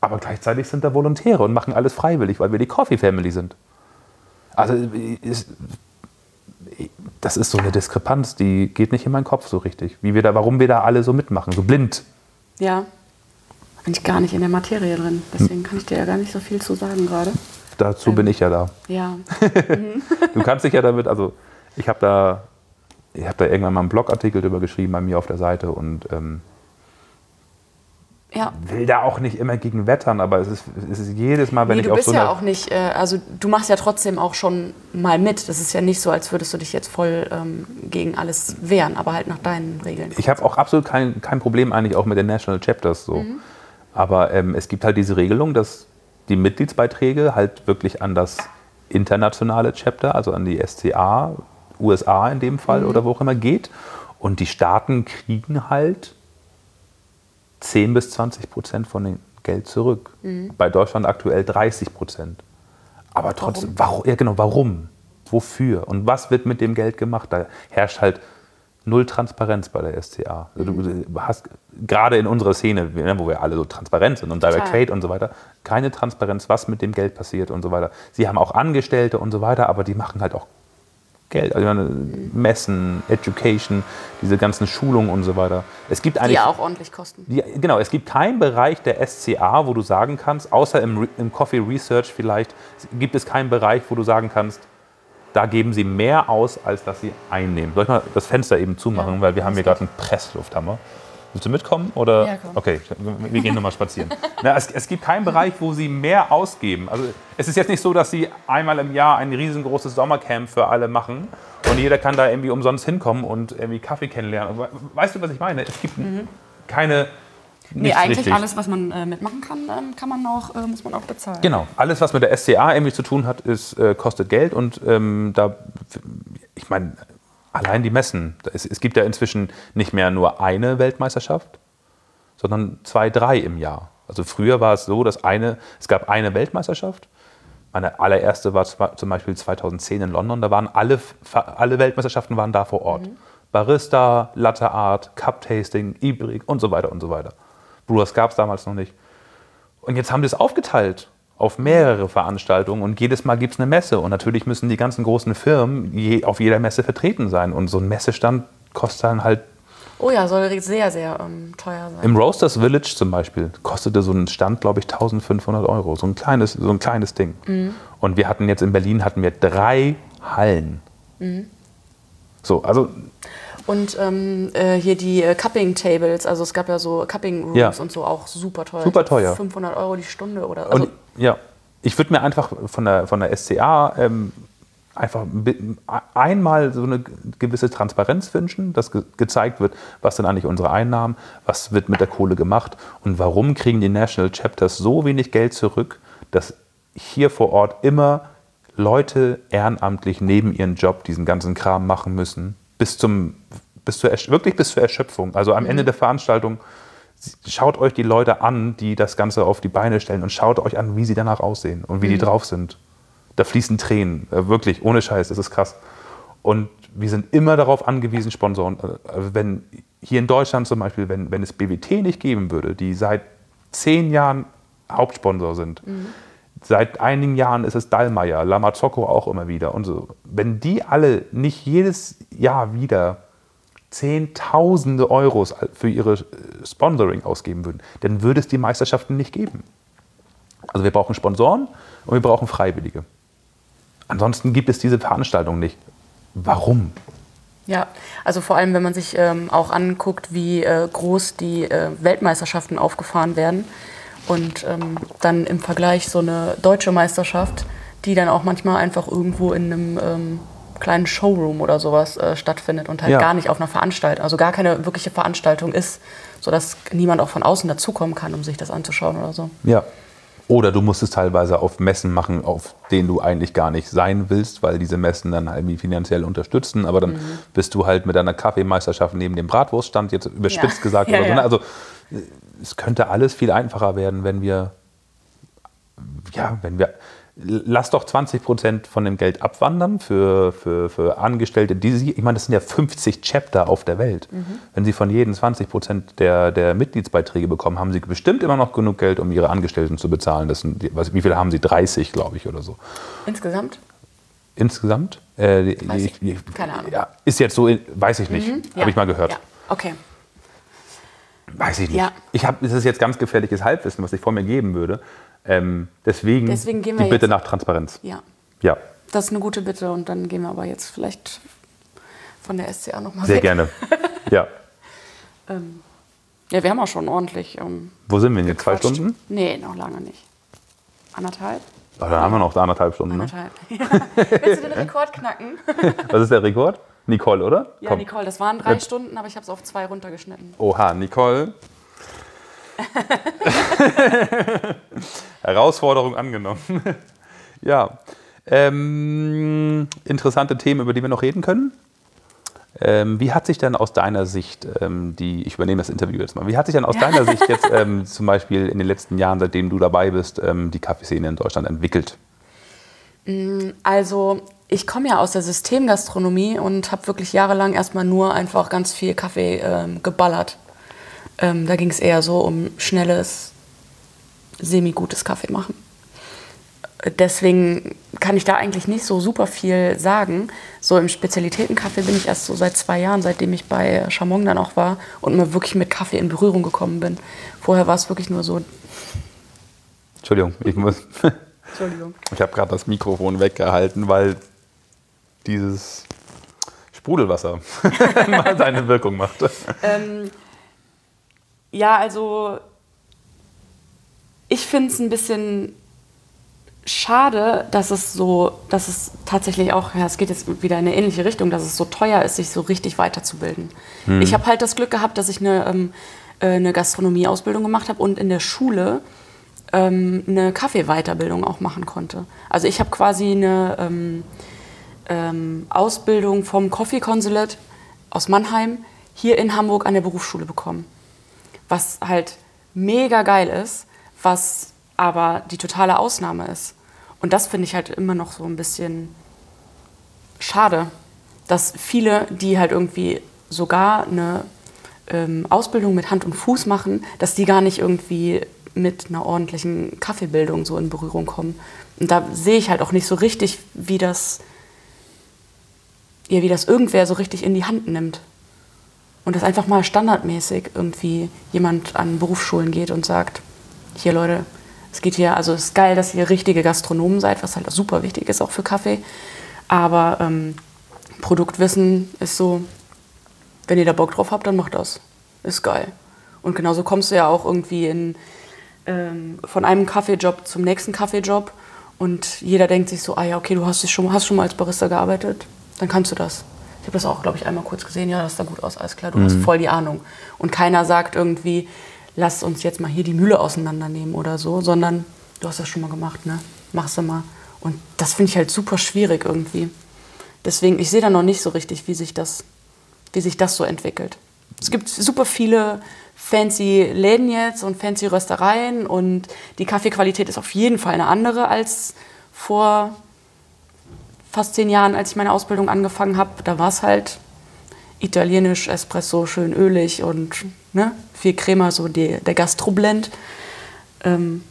Aber gleichzeitig sind da Volontäre und machen alles freiwillig, weil wir die Coffee Family sind. Also ist, das ist so eine Diskrepanz, die geht nicht in meinen Kopf so richtig. Wie wir da, warum wir da alle so mitmachen, so blind. ja. Bin ich gar nicht in der Materie drin. Deswegen kann ich dir ja gar nicht so viel zu sagen gerade. Dazu bin ich ja da. Ja. Du kannst dich ja damit, also ich habe da, ich habe da irgendwann mal einen Blogartikel drüber geschrieben bei mir auf der Seite und ähm, Ja. will da auch nicht immer gegen wettern, aber es ist, es ist jedes Mal, wenn Nee, ich du auf bist so ja einer auch nicht, äh, also du machst ja trotzdem auch schon mal mit. Das ist ja nicht so, als würdest du dich jetzt voll ähm, gegen alles wehren, aber halt nach deinen Regeln. Ich habe auch absolut kein, kein Problem eigentlich auch mit den National Chapters so. Aber ähm, es gibt halt diese Regelung, dass die Mitgliedsbeiträge halt wirklich an das internationale Chapter, also an die SCA, USA in dem Fall oder wo auch immer geht. Und die Staaten kriegen halt 10 bis 20 Prozent von dem Geld zurück. Bei Deutschland aktuell 30 Prozent. Aber trotzdem, warum? Ja, genau, warum? Wofür? Und was wird mit dem Geld gemacht? Da herrscht halt null Transparenz bei der SCA. Also du du hast gerade in unserer Szene, ne, wo wir alle so transparent sind und Direct. Trade und so weiter, keine Transparenz, was mit dem Geld passiert und so weiter. Sie haben auch Angestellte und so weiter, aber die machen halt auch Geld. Also meine, Messen, Education, diese ganzen Schulungen und so weiter. Es gibt Die eigentlich ja auch ordentlich kosten. ja, genau, es gibt keinen Bereich der SCA, wo du sagen kannst, außer im, im Coffee Research vielleicht, gibt es keinen Bereich, wo du sagen kannst, da geben sie mehr aus, als dass sie einnehmen. Soll ich mal das Fenster eben zumachen, Ja, weil wir haben hier gerade einen Presslufthammer. Willst du mitkommen? Oder? Ja, komm. Okay, wir gehen nochmal spazieren. Na, es, es gibt keinen Bereich, wo sie mehr ausgeben. Also es ist jetzt nicht so, dass sie einmal im Jahr ein riesengroßes Sommercamp für alle machen und jeder kann da irgendwie umsonst hinkommen und irgendwie Kaffee kennenlernen. We- Weißt du, was ich meine? Es gibt keine. Mhm. Nee, nichts eigentlich richtig. alles, was man äh, mitmachen kann, ähm, kann man auch, äh, muss man auch bezahlen. Genau, alles, was mit der SCA irgendwie zu tun hat, ist, äh, kostet Geld und ähm, da, ich meine, allein die Messen. Ist, es gibt ja inzwischen nicht mehr nur eine Weltmeisterschaft, sondern zwei, drei im Jahr. Also früher war es so, dass eine, es gab eine Weltmeisterschaft. Meine allererste war zum Beispiel 2010 in London. Da waren alle, alle Weltmeisterschaften waren da vor Ort. Barista, Latte Art, Cup Tasting, Ibrik und so weiter und so weiter. Brewers gab es damals noch nicht. Und jetzt haben die es aufgeteilt auf mehrere Veranstaltungen und jedes Mal gibt es eine Messe. Und natürlich müssen die ganzen großen Firmen je, auf jeder Messe vertreten sein. Und so ein Messestand kostet dann halt, Oh ja, soll sehr, sehr ähm, teuer sein. im Roasters Village zum Beispiel, kostete so ein Stand, glaube ich, 1500 Euro. So ein kleines, so ein kleines Ding. Und wir hatten jetzt in Berlin hatten wir drei Hallen. So, also Und ähm, äh, hier die äh, Cupping Tables, also es gab ja so Cupping Rooms Ja. und so auch super teuer. Super teuer. 500 Euro die Stunde oder also, Und ja, ich würde mir einfach von der, von der SCA ähm, einfach einmal so eine gewisse Transparenz wünschen, dass ge gezeigt wird, was sind eigentlich unsere Einnahmen, was wird mit der Kohle gemacht und warum kriegen die National Chapters so wenig Geld zurück, dass hier vor Ort immer Leute ehrenamtlich neben ihren Job diesen ganzen Kram machen müssen, bis zum bis zur wirklich bis zur Erschöpfung. Also am Ende der Veranstaltung schaut euch die Leute an, die das Ganze auf die Beine stellen und schaut euch an, wie sie danach aussehen und wie die drauf sind. Da fließen Tränen, äh, wirklich, ohne Scheiß, das ist krass. Und wir sind immer darauf angewiesen, Sponsoren, äh, wenn hier in Deutschland zum Beispiel, wenn, wenn es BWT nicht geben würde, die seit zehn Jahren Hauptsponsor sind, seit einigen Jahren ist es Dallmayr, Lamazocco auch immer wieder und so. Wenn die alle nicht jedes Jahr wieder Zehntausende Euros für ihre äh, Sponsoring ausgeben würden, dann würde es die Meisterschaften nicht geben. Also wir brauchen Sponsoren und wir brauchen Freiwillige. Ansonsten gibt es diese Veranstaltung nicht. Warum? Ja, also vor allem, wenn man sich ähm, auch anguckt, wie äh, groß die äh, Weltmeisterschaften aufgefahren werden und ähm, dann im Vergleich so eine deutsche Meisterschaft, die dann auch manchmal einfach irgendwo in einem ähm, kleinen Showroom oder sowas äh, stattfindet und halt Ja. gar nicht auf einer Veranstaltung, also gar keine wirkliche Veranstaltung ist, sodass niemand auch von außen dazukommen kann, um sich das anzuschauen oder so. Ja. Oder du musst es teilweise auf Messen machen, auf denen du eigentlich gar nicht sein willst, weil diese Messen dann halt irgendwie finanziell unterstützen. Aber dann bist du halt mit deiner Kaffeemeisterschaft neben dem Bratwurststand, jetzt überspitzt Ja. gesagt. Ja, oder so. ne? Also es könnte alles viel einfacher werden, wenn wir, ja, wenn wir, lass doch 20 Prozent von dem Geld abwandern für, für, für Angestellte. Die, sie- ich meine, das sind ja 50 Chapter auf der Welt. Wenn sie von jedem 20 Prozent der, der Mitgliedsbeiträge bekommen, haben sie bestimmt immer noch genug Geld, um ihre Angestellten zu bezahlen. Das sind, was, wie viele haben sie? 30, glaube ich, oder so. Insgesamt? Insgesamt? Äh, 30? die- Keine Ahnung. Ja, ist jetzt so, weiß ich nicht. Ja. Habe ich mal gehört. Ja. Okay. Weiß ich nicht. Ja. Ich habe, das ist jetzt ganz gefährliches Halbwissen, was ich vor mir geben würde. Ähm, deswegen, Deswegen die Bitte nach Transparenz. Ja. Ja, Das ist eine gute Bitte und dann gehen wir aber jetzt vielleicht von der SCA nochmal sehr weg. gerne. Ja. Ähm, ja, wir haben auch schon ordentlich. Ähm, Wo sind wir denn jetzt? Zwei. Stunden? Nee, noch lange nicht. Anderthalb? Oh, dann haben wir noch anderthalb Stunden. Ne? Anderthalb. Ja. Willst du den Rekord knacken? Was ist der Rekord? Nicole, oder? Ja, Komm. Nicole, das waren drei Jetzt- Stunden, aber ich habe es auf zwei runtergeschnitten. Oha, Nicole. Herausforderung angenommen. ja. Ähm, interessante Themen, über die wir noch reden können. Ähm, wie hat sich denn aus deiner Sicht, ähm, die, ich übernehme das Interview jetzt mal, wie hat sich denn aus deiner Sicht jetzt ähm, zum Beispiel in den letzten Jahren, seitdem du dabei bist, ähm, die Kaffeeszene in Deutschland entwickelt? Also, ich komme ja aus der Systemgastronomie und habe wirklich jahrelang erstmal nur einfach ganz viel Kaffee ähm, geballert. Ähm, da ging es eher so um schnelles, semi-gutes Kaffee machen. Deswegen kann ich da eigentlich nicht so super viel sagen. So im Spezialitätenkaffee bin ich erst so seit zwei Jahren, seitdem ich bei Chamon dann auch war und mal wirklich mit Kaffee in Berührung gekommen bin. Vorher war es wirklich nur so, Entschuldigung, ich muss. Entschuldigung. Ich habe gerade das Mikrofon weggehalten, weil dieses Sprudelwasser mal seine Wirkung macht. Ähm, ja, also ich finde es ein bisschen schade, dass es so, dass es tatsächlich auch, ja, es geht jetzt wieder in eine ähnliche Richtung, dass es so teuer ist, sich so richtig weiterzubilden. Ich habe halt das Glück gehabt, dass ich eine, ähm, äh, eine Gastronomieausbildung gemacht habe und in der Schule ähm, eine Kaffeeweiterbildung auch machen konnte. Also ich habe quasi eine ähm, ähm, Ausbildung vom Coffee Consulate aus Mannheim hier in Hamburg an der Berufsschule bekommen. Was halt mega geil ist, was aber die totale Ausnahme ist. Und das finde ich halt immer noch so ein bisschen schade, dass viele, die halt irgendwie sogar eine ähm, Ausbildung mit Hand und Fuß machen, dass die gar nicht irgendwie mit einer ordentlichen Kaffeebildung so in Berührung kommen. Und da sehe ich halt auch nicht so richtig, wie das, ja, wie das irgendwer so richtig in die Hand nimmt. Und dass einfach mal standardmäßig irgendwie jemand an Berufsschulen geht und sagt, hier Leute, es geht hier, also es ist geil, dass ihr richtige Gastronomen seid, was halt super wichtig ist auch für Kaffee. Aber ähm, Produktwissen ist so, wenn ihr da Bock drauf habt, dann macht das. Ist geil. Und genauso kommst du ja auch irgendwie in, ähm, von einem Kaffeejob zum nächsten Kaffeejob und jeder denkt sich so, ah ja, okay, du hast, dich schon, hast schon mal als Barista gearbeitet, dann kannst du das. Ich habe das auch, glaube ich, einmal kurz gesehen, ja, das sah gut aus, alles klar, du hast voll die Ahnung. Und keiner sagt irgendwie, lass uns jetzt mal hier die Mühle auseinandernehmen oder so, sondern du hast das schon mal gemacht, ne? Mach's mal. Und das finde ich halt super schwierig irgendwie. Deswegen, ich sehe da noch nicht so richtig, wie sich das, wie sich das so entwickelt. Es gibt super viele fancy Läden jetzt und fancy Röstereien und die Kaffeequalität ist auf jeden Fall eine andere als vor fast zehn Jahren, als ich meine Ausbildung angefangen habe. Da war es halt italienisch, Espresso, schön ölig und ne, viel Crema, so die, der Gastroblend. Ähm,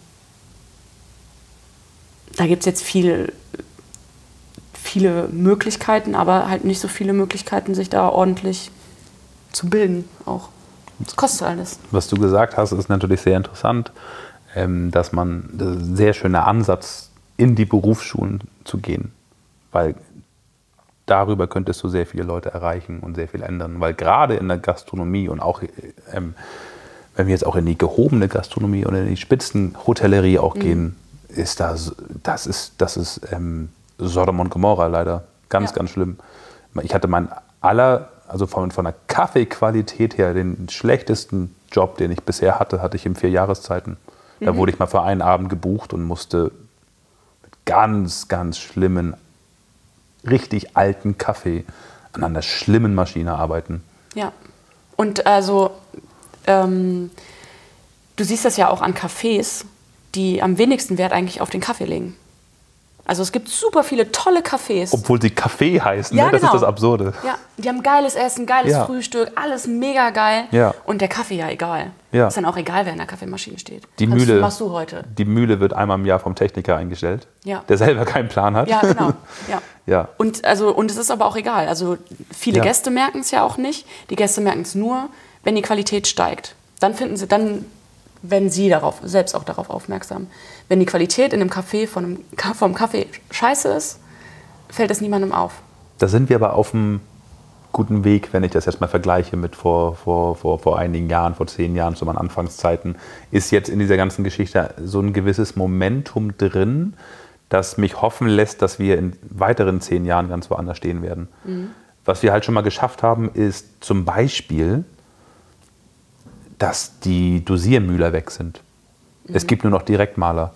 da gibt es jetzt viel, viele Möglichkeiten, aber halt nicht so viele Möglichkeiten, sich da ordentlich zu bilden auch. Das kostet alles. Was du gesagt hast, ist natürlich sehr interessant, ähm, dass man das sehr schöner Ansatz, in die Berufsschulen zu gehen. Weil darüber könntest du sehr viele Leute erreichen und sehr viel ändern. Weil gerade in der Gastronomie und auch, ähm, wenn wir jetzt auch in die gehobene Gastronomie oder in die Spitzenhotellerie auch gehen, ist das, das ist, das ist ähm, Sodom und Gomorra leider. Ganz, Ja. ganz schlimm. Ich hatte mein aller, also von, von der Kaffeequalität her, den schlechtesten Job, den ich bisher hatte, hatte ich in vier Jahreszeiten. Da wurde ich mal für einen Abend gebucht und musste mit ganz, ganz schlimmen, richtig alten Kaffee an einer schlimmen Maschine arbeiten. Ja. Und also, ähm, du siehst das ja auch an Cafés, die am wenigsten Wert eigentlich auf den Kaffee legen. Also es gibt super viele tolle Cafés. Obwohl sie Kaffee heißen, Ja, ne? das genau. ist das Absurde. ja, die haben geiles Essen, geiles Ja. Frühstück, alles mega geil. Ja. Und der Kaffee ja egal. Ja. Ist dann auch egal, wer in der Kaffeemaschine steht. Die Was Mühle, machst du heute? Die Mühle wird einmal im Jahr vom Techniker eingestellt, Ja. der selber keinen Plan hat. Ja, genau. Ja. Ja. Und, also, und es ist aber auch egal. Also viele Ja. Gäste merken es ja auch nicht. Die Gäste merken es nur, wenn die Qualität steigt. Dann finden sie, dann werden sie darauf, selbst auch darauf aufmerksam. Wenn die Qualität in einem Café von einem, vom Kaffee scheiße ist, fällt es niemandem auf. Da sind wir aber auf einem guten Weg, wenn ich das jetzt mal vergleiche mit vor, vor, vor, vor einigen Jahren, vor zehn Jahren, zu meinen Anfangszeiten, ist jetzt in dieser ganzen Geschichte so ein gewisses Momentum drin, das mich hoffen lässt, dass wir in weiteren zehn Jahren ganz woanders stehen werden. Was wir halt schon mal geschafft haben, ist zum Beispiel, dass die Dosiermühler weg sind. Es gibt nur noch Direktmaler.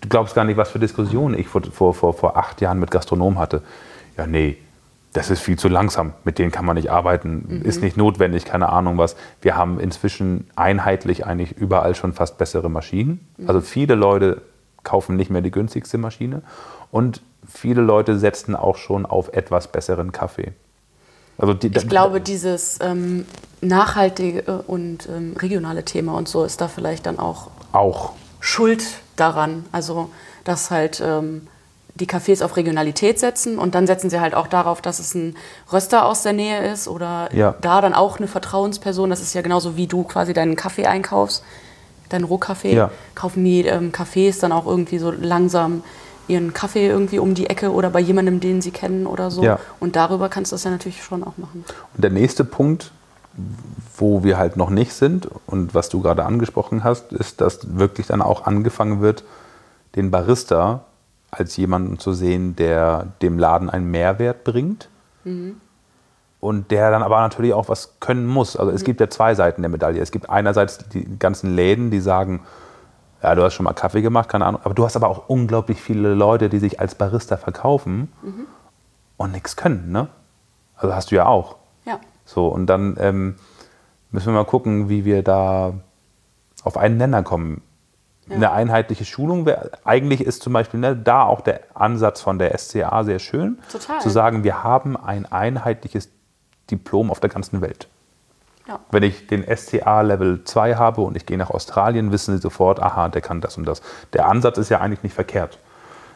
Du glaubst gar nicht, was für Diskussionen ich vor, vor, vor, vor acht Jahren mit Gastronomen hatte. Ja, nee, das ist viel zu langsam. Mit denen kann man nicht arbeiten. Ist nicht notwendig, keine Ahnung was. Wir haben inzwischen einheitlich eigentlich überall schon fast bessere Maschinen. Also viele Leute kaufen nicht mehr die günstigste Maschine. Und viele Leute setzen auch schon auf etwas besseren Kaffee. Also die, Ich glaube, dieses ähm, nachhaltige und ähm, regionale Thema und so ist da vielleicht dann auch auch. schuld daran. Also, dass halt ähm, die Cafés auf Regionalität setzen und dann setzen sie halt auch darauf, dass es ein Röster aus der Nähe ist oder Ja. da dann auch eine Vertrauensperson. Das ist ja genauso wie du quasi deinen Kaffee einkaufst, deinen Rohkaffee. Ja. Kaufen die ähm, Cafés dann auch irgendwie so langsam ihren Kaffee irgendwie um die Ecke oder bei jemandem, den sie kennen oder so. Ja. Und darüber kannst du das ja natürlich schon auch machen. Und der nächste Punkt, wo wir halt noch nicht sind und was du gerade angesprochen hast, ist, dass wirklich dann auch angefangen wird, den Barista als jemanden zu sehen, der dem Laden einen Mehrwert bringt. Und der dann aber natürlich auch was können muss. Also es gibt ja zwei Seiten der Medaille. Es gibt einerseits die ganzen Läden, die sagen, ja, du hast schon mal Kaffee gemacht, keine Ahnung. Aber du hast aber auch unglaublich viele Leute, die sich als Barista verkaufen und nichts können. Ne? Also hast du ja auch. Ja. So, und dann ähm, müssen wir mal gucken, wie wir da auf einen Nenner kommen. Eine einheitliche Schulung, wär, eigentlich ist zum Beispiel ne, da auch der Ansatz von der SCA sehr schön. Total. Zu sagen, wir haben ein einheitliches Diplom auf der ganzen Welt. Ja. Wenn ich den SCA Level 2 habe und ich gehe nach Australien, wissen sie sofort, aha, der kann das und das. Der Ansatz ist ja eigentlich nicht verkehrt.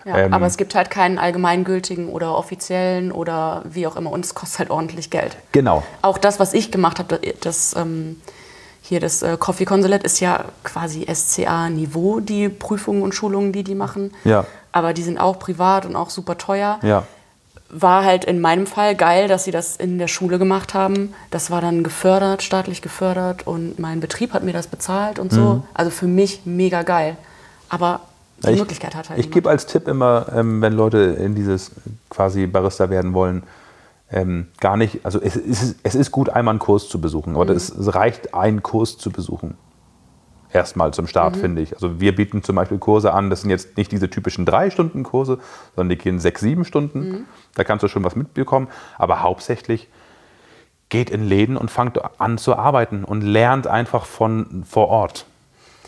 Ja, Ähm, aber es gibt halt keinen allgemeingültigen oder offiziellen oder wie auch immer. Und es kostet halt ordentlich Geld. Genau. Auch das, was ich gemacht habe, das ähm, hier das äh, Coffee Consulate ist ja quasi SCA-Niveau, die Prüfungen und Schulungen, die die machen. Ja. Aber die sind auch privat und auch super teuer. Ja. War halt in meinem Fall geil, dass sie das in der Schule gemacht haben. Das war dann gefördert, staatlich gefördert und mein Betrieb hat mir das bezahlt und so. Also für mich mega geil. Aber die Ich- Möglichkeit hat halt Ich gebe als Tipp immer, ähm, wenn Leute in dieses quasi Barista werden wollen, ähm, gar nicht, also es, ist- es ist gut, einmal einen Kurs zu besuchen, aber es, es reicht, einen Kurs zu besuchen. Erstmal zum Start, finde ich. Also wir bieten zum Beispiel Kurse an, das sind jetzt nicht diese typischen drei Stunden Kurse, sondern die gehen sechs, sieben Stunden. Da kannst du schon was mitbekommen. Aber hauptsächlich geht in Läden und fangt an zu arbeiten und lernt einfach von vor Ort.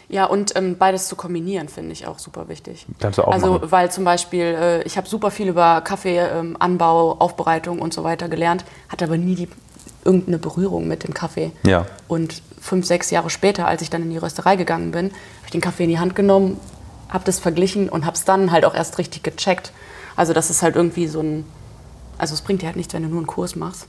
Ja, und ähm, beides zu kombinieren, finde ich auch super wichtig. Kannst du auch also, machen. weil zum Beispiel, äh, ich habe super viel über Kaffeeanbau, ähm, Aufbereitung und so weiter gelernt, hatte aber nie die, irgendeine Berührung mit dem Kaffee. Ja. Und fünf, sechs Jahre später, als ich dann in die Rösterei gegangen bin, habe ich den Kaffee in die Hand genommen, habe das verglichen und habe es dann halt auch erst richtig gecheckt. Also das ist halt irgendwie so ein, also es bringt dir halt nichts, wenn du nur einen Kurs machst.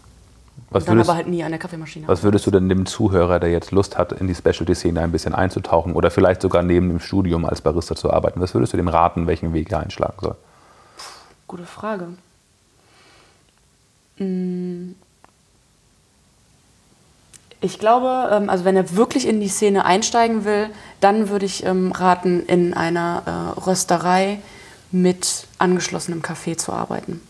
Was und dann würdest- aber halt nie an der Kaffeemaschine. Was würdest du denn dem Zuhörer, der jetzt Lust hat, in die Specialty-Szene ein bisschen einzutauchen oder vielleicht sogar neben dem Studium als Barista zu arbeiten, was würdest du dem raten, welchen Weg er einschlagen soll? Gute Frage. Mm. Ich glaube, ähm, also wenn er wirklich in die Szene einsteigen will, dann würde ich ähm, raten, in einer äh, Rösterei mit angeschlossenem Kaffee zu arbeiten.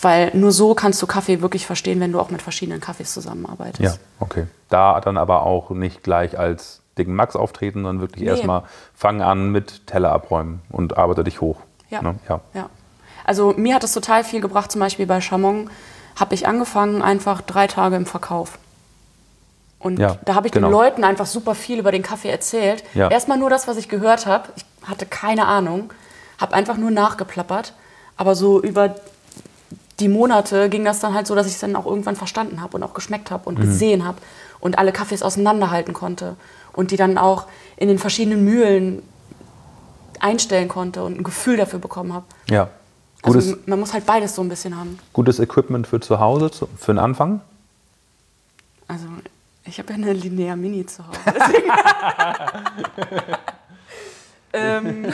Weil nur so kannst du Kaffee wirklich verstehen, wenn du auch mit verschiedenen Kaffees zusammenarbeitest. Ja, okay. Da dann aber auch nicht gleich als dicken Max auftreten, sondern wirklich Nee. erstmal fang an mit Teller abräumen und arbeite dich hoch. Ja. Ne? ja. Ja. Also mir hat es total viel gebracht, zum Beispiel bei Chamon habe ich angefangen einfach drei Tage im Verkauf. Und Ja, da habe ich genau. den Leuten einfach super viel über den Kaffee erzählt. Ja. Erstmal nur das, was ich gehört habe. Ich hatte keine Ahnung, habe einfach nur nachgeplappert. Aber so über die Monate ging das dann halt so, dass ich es dann auch irgendwann verstanden habe und auch geschmeckt habe Mhm. und gesehen habe und alle Kaffees auseinanderhalten konnte und die dann auch in den verschiedenen Mühlen einstellen konnte und ein Gefühl dafür bekommen habe. ja. Gutes, Also man muss halt beides so ein bisschen haben. gutes Equipment für zu Hause, für den Anfang. Also ich habe ja eine Linear Mini zu Hause. Ähm,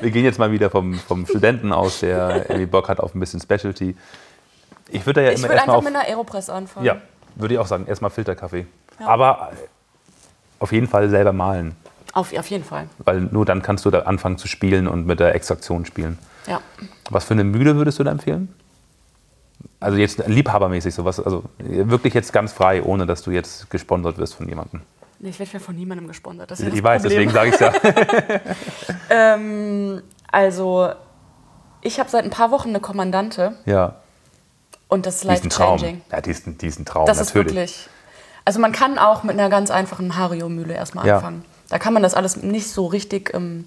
Wir gehen jetzt mal wieder vom, vom Studenten aus, der irgendwie Bock hat auf ein bisschen Specialty. Ich würde da ja ich immer würde erstmal einfach auf. mit einer Aeropress anfangen. Ja, würde ich auch sagen. Erstmal Filterkaffee. Ja. Aber äh, auf jeden Fall selber malen. Auf, auf jeden Fall. Weil nur dann kannst du da anfangen zu spielen und mit der Extraktion spielen. Ja. Was für eine Mühle würdest du da empfehlen? Also jetzt liebhabermäßig sowas, also wirklich jetzt ganz frei, ohne dass du jetzt gesponsert wirst von jemandem. Nee, ich werde ja von niemandem gesponsert. Das ist Ich das weiß, Problem. deswegen sage ich es ja. Ähm, also ich habe seit ein paar Wochen eine Kommandante ja. und das ist ist life-changing. Ja, die ist, ein- die ist ein Traum, Das ist natürlich. wirklich. Also man kann auch mit einer ganz einfachen Hario-Mühle erstmal Ja. anfangen. Da kann man das alles nicht so richtig. Ähm,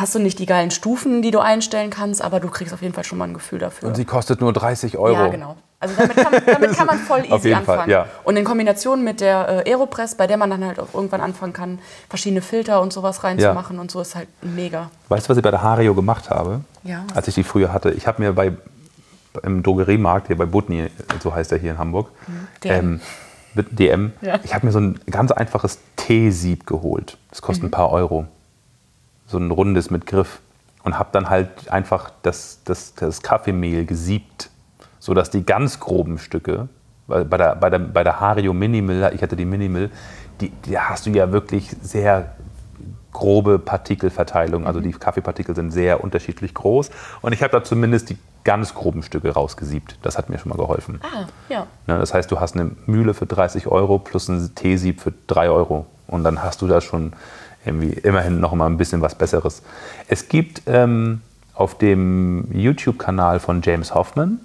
hast du nicht die geilen Stufen, die du einstellen kannst, aber du kriegst auf jeden Fall schon mal ein Gefühl dafür. Und sie kostet nur 30 Euro. Ja, genau. Also damit kann, damit kann man voll easy Auf jeden Fall, anfangen. ja. Und in Kombination mit der äh, Aeropress, bei der man dann halt auch irgendwann anfangen kann, verschiedene Filter und sowas reinzumachen und so ist halt mega. Weißt du, was ich bei der Hario gemacht habe? Ja? Als ich die früher hatte. Ich habe mir bei im Drogeriemarkt, hier bei Butni, so heißt er hier in Hamburg, DM. ähm, mit DM, Ja. ich habe mir so ein ganz einfaches Teesieb geholt. Das kostet Mhm. ein paar Euro. So ein rundes mit Griff. und habe dann halt einfach das, das, das Kaffeemehl gesiebt, sodass die ganz groben Stücke, weil bei der, bei der, bei der Hario Minimill, ich hatte die Minimill, die, die hast du ja wirklich sehr grobe Partikelverteilung. Also die Kaffeepartikel sind sehr unterschiedlich groß. Und ich habe da zumindest die ganz groben Stücke rausgesiebt. Das hat mir schon mal geholfen. Ah, ja. Ne, das heißt, du hast eine Mühle für 30 Euro plus ein Teesieb für 3 Euro. Und dann hast du da schon irgendwie immerhin noch mal ein bisschen was Besseres. Es gibt ähm, auf dem YouTube-Kanal von James Hoffman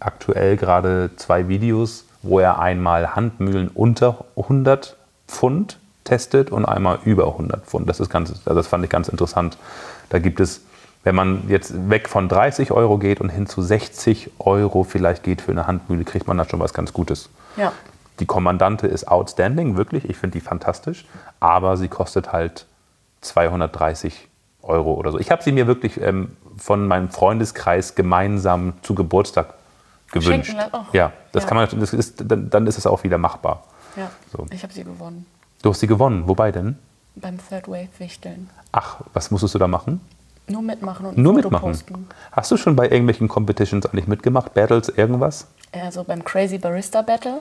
aktuell gerade zwei Videos, wo er einmal Handmühlen unter 100 Pfund testet und einmal über 100 Pfund. Das, ist ganz, also das fand ich ganz interessant. Da gibt es, wenn man jetzt weg von 30 Euro geht und hin zu 60 Euro vielleicht geht für eine Handmühle, kriegt man da schon was ganz Gutes. Ja. Die Kommandante ist outstanding, wirklich. Ich finde die fantastisch. Aber sie kostet halt 230 Euro oder so. Ich habe sie mir wirklich ähm, von meinem Freundeskreis gemeinsam zu Geburtstag gewünscht. Schenken, oh. Ja, das Ja. kann man. Das ist, dann, dann ist es auch wieder machbar. ja. So. Ich habe sie gewonnen. Du hast sie gewonnen. Wobei denn? Beim Third Wave Wichteln. Ach, was musstest du da machen? Nur mitmachen und Nur Foto mitmachen. posten. Hast du schon bei irgendwelchen Competitions eigentlich mitgemacht? Battles, irgendwas? Also beim Crazy Barista Battle.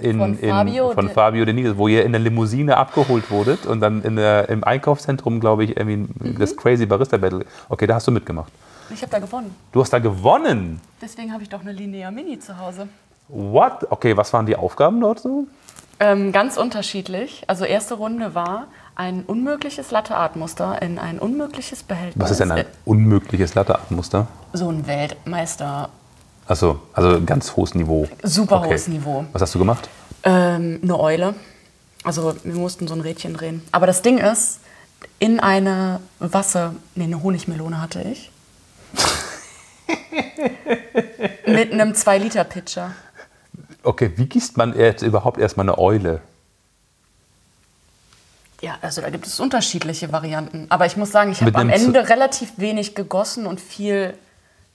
In, Von Fabio, in, von Fabio Denides, wo ihr in der Limousine abgeholt wurdet und dann in der, im Einkaufszentrum, glaube ich, irgendwie Mhm. das Crazy Barista Battle. Okay, da hast du mitgemacht. Ich habe da gewonnen. Du hast da gewonnen. Deswegen habe ich doch eine Linnea Mini zu Hause. What? Okay, was waren die Aufgaben dort so? Ähm, ganz unterschiedlich. Also erste Runde war ein unmögliches Latte-Art-Muster in ein unmögliches Behältnis. Was ist denn ein unmögliches Latteartmuster? So ein Weltmeister. Achso, also ganz hohes Niveau. Super Okay. hohes Niveau. Was hast du gemacht? Ähm, eine Eule. Also wir mussten so ein Rädchen drehen. Aber das Ding ist, in eine Wasser, nee, eine Honigmelone hatte ich. Mit einem 2-Liter-Pitcher. Okay, wie gießt man jetzt überhaupt erstmal eine Eule? Ja, also da gibt es unterschiedliche Varianten. Aber ich muss sagen, ich habe am Ende relativ wenig gegossen und viel,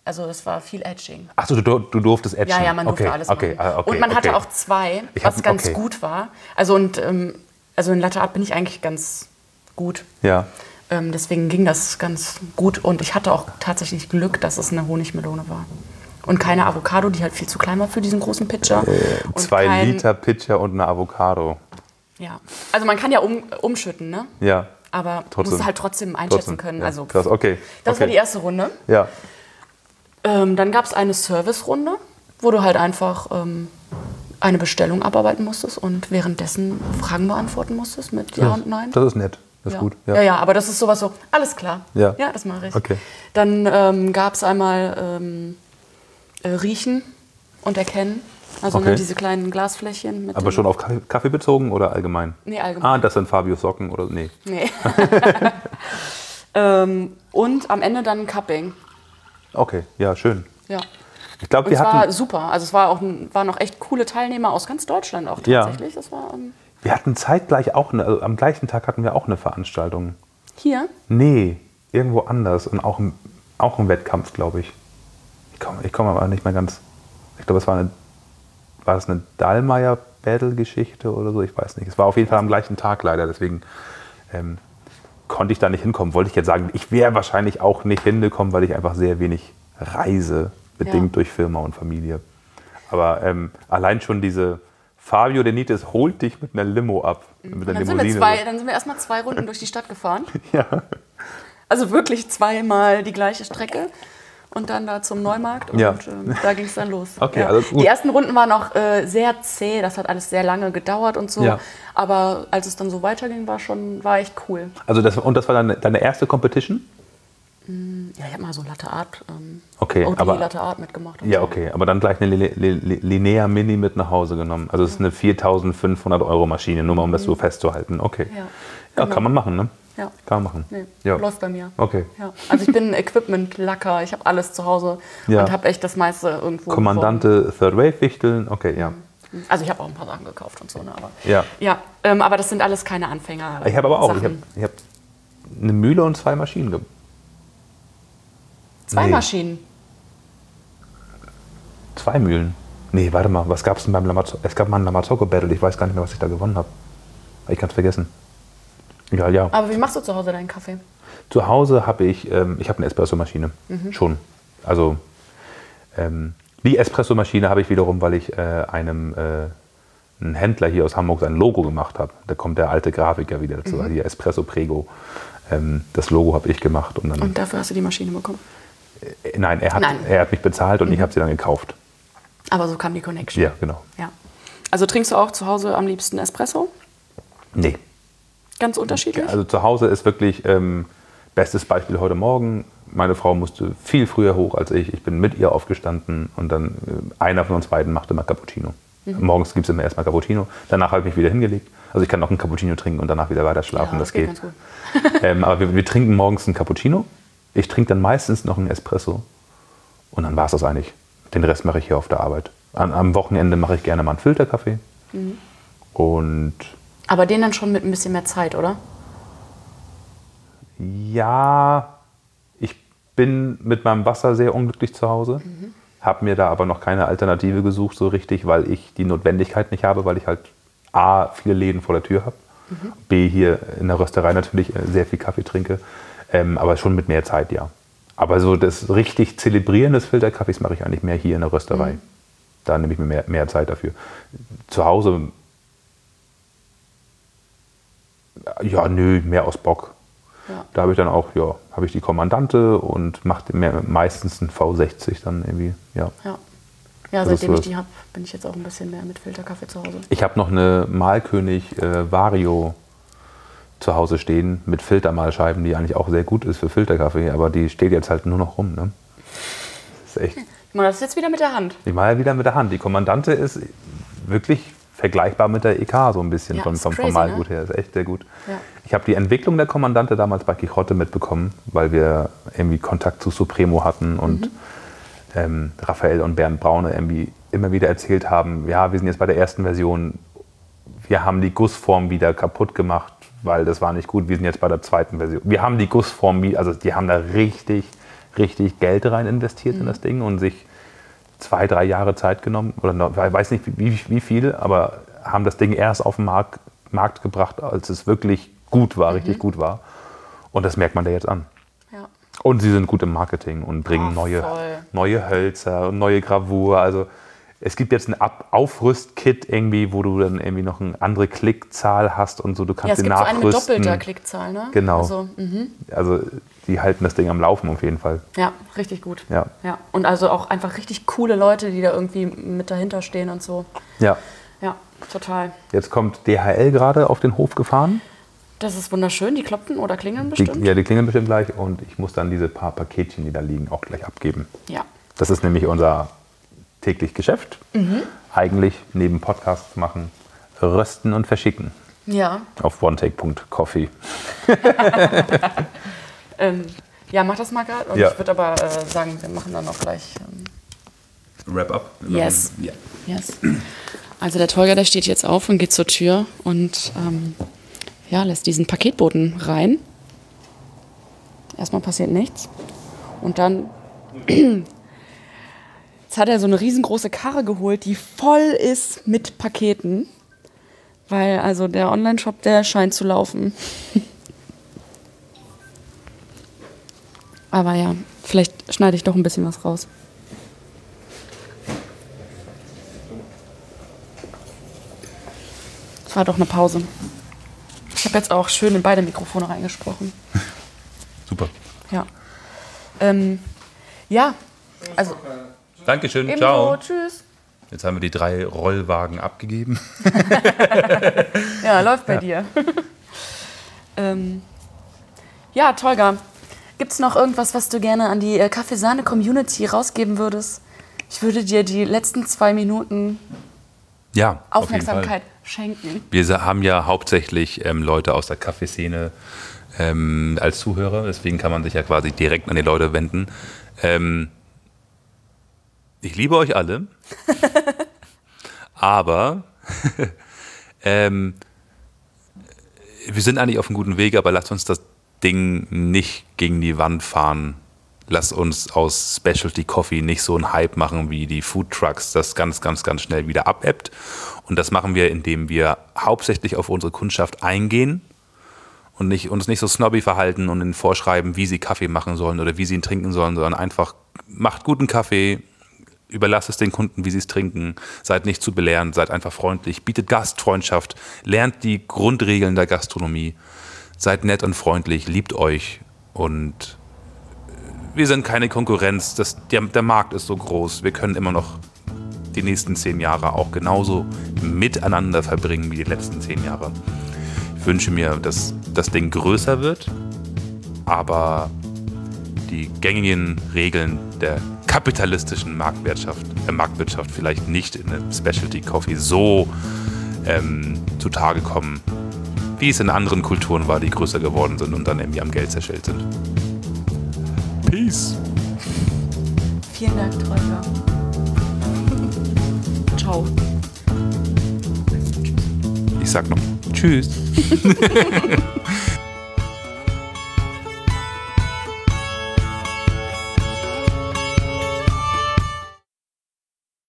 also es war viel Edging. Achso, du, du durftest etchen. Ja, ja, man durfte okay, alles okay, machen. okay, und man hatte auch zwei, Ich was hab- ganz gut war. Also und ähm, also in Latte Art bin ich eigentlich ganz gut. Ja. Ähm, deswegen ging das ganz gut und ich hatte auch tatsächlich Glück, dass es eine Honigmelone war. Und keine Avocado, die halt viel zu klein war für diesen großen Pitcher. Äh, Zwei kein- Liter Pitcher und eine Avocado. Ja. Also man kann ja um, umschütten, ne? Ja. Aber Trotzdem. muss halt trotzdem einschätzen Trotzdem. können. Ja, Also krass, okay. das okay. war die erste Runde. Ja. Ähm, dann gab es eine Service-Runde, wo du halt einfach ähm, eine Bestellung abarbeiten musstest und währenddessen Fragen beantworten musstest mit Ja und Nein. Das ist nett. Das ist ja. gut. Ja. ja, aber das ist sowas so, alles klar. Ja. ja das mache ich. Okay. Dann ähm, gab es einmal ähm, äh, Riechen und Erkennen. Also Okay. ne, diese kleinen Glasfläschchen. Aber schon auf Kaffee, bezogen oder allgemein? Nee, allgemein. Ah, das sind Fabios Socken oder nee. Nee. ähm, und am Ende dann ein Cupping. Okay, ja, schön. Ja. Ich glaube, wir es war hatten, super. Also es war auch ein, waren auch echt coole Teilnehmer aus ganz Deutschland auch Ja. tatsächlich. Das war ähm, wir hatten zeitgleich auch eine, also am gleichen Tag hatten wir auch eine Veranstaltung. hier. Nee, irgendwo anders und auch, ein- auch ein Wettkampf, glaube ich. Ich komme ich komm aber nicht mehr ganz. Ich glaube, es war eine, war das eine Dallmayr-Battle-Geschichte oder so? Ich weiß nicht. Es war auf jeden Fall am gleichen Tag leider, deswegen ähm, konnte ich da nicht hinkommen. Wollte ich jetzt sagen, ich wäre wahrscheinlich auch nicht hingekommen, weil ich einfach sehr wenig reise, bedingt Ja. durch Firma und Familie. Aber ähm, allein schon diese Fabio Denites holt dich mit einer Limo ab. Mit Und der dann, sind wir Limousine. zwei, dann sind wir erstmal zwei Runden durch die Stadt gefahren. Ja. Also wirklich zweimal die gleiche Strecke. Und dann da zum Neumarkt und Ja. ähm, da ging es dann los. Okay, also gut. Die ersten Runden waren auch äh, sehr zäh, das hat alles sehr lange gedauert und so. Ja. Aber als es dann so weiterging, war schon, war echt cool. Also das, und das war deine, deine erste Competition? Ja, ich habe mal so Latte Art, ähm, Okay, OD aber- Latte Art mitgemacht. Ja, so. okay, aber dann gleich eine Li- Li- Li- Linnea Mini mit nach Hause genommen. Also es ist eine 4500 Euro Maschine, nur mal um das so festzuhalten. Okay. Ja, Ja, genau. kann man machen, ne? Ja. Kann man machen. Nee, Ja. läuft bei mir. Okay. Ja. Also ich bin Equipment-Lacker, ich habe alles zu Hause Ja. und habe echt das meiste irgendwo Kommandante Third Wave Wichteln, okay, ja. gefunden. Also ich habe auch ein paar Sachen gekauft und so, ne? aber Ja. ja ähm, aber das sind alles keine Anfänger. Ich habe aber auch, ich Sachen. habe ich hab eine Mühle und zwei Maschinen. ge- Zwei nee. Maschinen. Zwei Mühlen. Nee, warte mal, was gab es denn beim Lamazocco? Es gab mal ein Lamazocco-Battle, ich weiß gar nicht mehr, was ich da gewonnen habe. Ich kann es vergessen. Ja, ja. Aber wie machst du zu Hause deinen Kaffee? Zu Hause habe ich, ähm, ich habe eine Espressomaschine. Schon. Also ähm, die Espressomaschine habe ich wiederum, weil ich äh, einem äh, einen Händler hier aus Hamburg sein Logo gemacht habe. Da kommt der alte Grafiker wieder dazu, hier Espresso Prego. Ähm, das Logo habe ich gemacht und dann. Und dafür hast du die Maschine bekommen. Äh, nein, er hat, Nein. er hat mich bezahlt und ich habe sie dann gekauft. Aber so kam die Connection. Ja, genau. ja. Also trinkst du auch zu Hause am liebsten Espresso? Nee. Ganz unterschiedlich? Also zu Hause ist wirklich ähm, bestes Beispiel heute Morgen. Meine Frau musste viel früher hoch als ich. Ich bin mit ihr aufgestanden und dann äh, einer von uns beiden machte mal Cappuccino. Morgens gibt es immer erstmal Cappuccino. Danach habe ich mich wieder hingelegt. Also ich kann noch einen Cappuccino trinken und danach wieder weiter schlafen. Ja, das geht. ganz gut. ähm, aber wir, wir trinken morgens einen Cappuccino. Ich trinke dann meistens noch einen Espresso. Und dann war es das eigentlich. Den Rest mache ich hier auf der Arbeit. An, am Wochenende mache ich gerne mal einen Filterkaffee. Mhm. Und Aber den dann schon mit ein bisschen mehr Zeit, oder? ja, ich bin mit meinem Wasser sehr unglücklich zu Hause. Habe mir da aber noch keine Alternative gesucht, so richtig, weil ich die Notwendigkeit nicht habe, weil ich halt A, viele Läden vor der Tür habe. B, hier in der Rösterei natürlich äh, sehr viel Kaffee trinke. Ähm, aber schon mit mehr Zeit, ja. Aber so das richtig Zelebrieren des Filterkaffees mache ich eigentlich mehr hier in der Rösterei. Da nehme ich mir mehr, mehr Zeit dafür. Zu Hause, ja, nö, mehr aus Bock. Ja. Da habe ich dann auch, ja, habe ich die Kommandante und mache meistens einen V60 dann irgendwie, ja. Ja. Ja, seitdem ich die habe, bin ich jetzt auch ein bisschen mehr mit Filterkaffee zu Hause. Ich habe noch eine Malkönig äh, Vario zu Hause stehen mit Filtermalscheiben, die eigentlich auch sehr gut ist für Filterkaffee, aber die steht jetzt halt nur noch rum. Ne? Das ist echt. Ich meine, das jetzt wieder mit der Hand. Ich mache ja wieder mit der Hand. Die Kommandante ist wirklich vergleichbar mit der EK so ein bisschen Ja, vom, vom, crazy, Malgut ne? her. Ist echt sehr gut. Ja. Ich habe die Entwicklung der Kommandante damals bei Quixote mitbekommen, weil wir irgendwie Kontakt zu Supremo hatten und Mhm. ähm, Raphael und Bernd Braune irgendwie immer wieder erzählt haben, ja, wir sind jetzt bei der ersten Version, wir haben die Gussform wieder kaputt gemacht, weil das war nicht gut, wir sind jetzt bei der zweiten Version. Wir haben die Gussform, wie- also die haben da richtig, richtig Geld rein investiert in das Ding und sich zwei, drei Jahre Zeit genommen, oder noch, ich weiß nicht wie, wie viel, aber haben das Ding erst auf den Markt, Markt gebracht, als es wirklich gut war, richtig gut war. Und das merkt man da jetzt an. Ja. Und sie sind gut im Marketing und bringen Ach, neue, voll. neue Hölzer und neue Gravur. Also es gibt jetzt ein Aufrüstkit irgendwie, wo du dann irgendwie noch eine andere Klickzahl hast und so. Du Ja, kannst es sie gibt so eine mit nachrüsten. doppelter Klickzahl, ne? Genau. Also, mhm. also die halten das Ding am Laufen auf jeden Fall. ja, richtig gut. Ja. ja. Und also auch einfach richtig coole Leute, die da irgendwie mit dahinter stehen und so. Ja. Ja, total. Jetzt kommt DHL gerade auf den Hof gefahren. Das ist wunderschön. Die klopfen oder klingeln Die, bestimmt. ja, die klingeln bestimmt gleich und ich muss dann diese paar Paketchen, die da liegen, auch gleich abgeben. Ja. Das ist nämlich unser täglich Geschäft. Mhm. Eigentlich neben Podcasts machen, rösten und verschicken. Ja. Auf onetake.coffee. Ähm, ja, mach das mal gerade. Und Ja. ich würde aber äh, sagen, wir machen dann auch gleich. Ähm, Wrap up. Yes. Ja. yes. Also der Tolga, der steht jetzt auf und geht zur Tür und ähm, ja, lässt diesen Paketboten rein. Erstmal passiert nichts. Und dann. Jetzt hat er so eine riesengroße Karre geholt, die voll ist mit Paketen. Weil also der Online-Shop, der scheint zu laufen. Aber ja, vielleicht schneide ich doch ein bisschen was raus. Es war doch eine Pause. Ich habe jetzt auch schön in beide Mikrofone reingesprochen. Super. Ja. Ähm, ja, also Dankeschön. ebenso. Ciao. Tschüss. Jetzt haben wir die drei Rollwagen abgegeben. Ja, läuft bei dir. ähm, ja, Tolga, gibt es noch irgendwas, was du gerne an die äh, Kaffeesahne-Community rausgeben würdest? Ich würde dir die letzten zwei Minuten Ja, Aufmerksamkeit schenken. Wir haben ja hauptsächlich ähm, Leute aus der Kaffeeszene ähm, als Zuhörer, deswegen kann man sich ja quasi direkt an die Leute wenden. Ähm, ich liebe euch alle, aber ähm, wir sind eigentlich auf einem guten Weg, aber lasst uns das Ding nicht gegen die Wand fahren. Lasst uns aus Specialty Coffee nicht so einen Hype machen wie die Food Trucks, das ganz, ganz, ganz schnell wieder abebbt. Und das machen wir, indem wir hauptsächlich auf unsere Kundschaft eingehen und nicht, uns nicht so snobby verhalten und ihnen vorschreiben, wie sie Kaffee machen sollen oder wie sie ihn trinken sollen, sondern einfach macht guten Kaffee, überlasst es den Kunden, wie sie es trinken, seid nicht zu belehrend, seid einfach freundlich, bietet Gastfreundschaft, lernt die Grundregeln der Gastronomie, seid nett und freundlich, liebt euch. Und wir sind keine Konkurrenz, das, der, der Markt ist so groß, wir können immer noch die nächsten zehn Jahre auch genauso miteinander verbringen wie die letzten zehn Jahre. Ich wünsche mir, dass das Ding größer wird, aber die gängigen Regeln der kapitalistischen Marktwirtschaft, äh Marktwirtschaft vielleicht nicht in einem Specialty Coffee so ähm, zutage kommen, wie es in anderen Kulturen war, die größer geworden sind und dann irgendwie am Geld zerschellt sind. Peace. Vielen Dank, Träumer. Ciao. Ich sag noch Tschüss.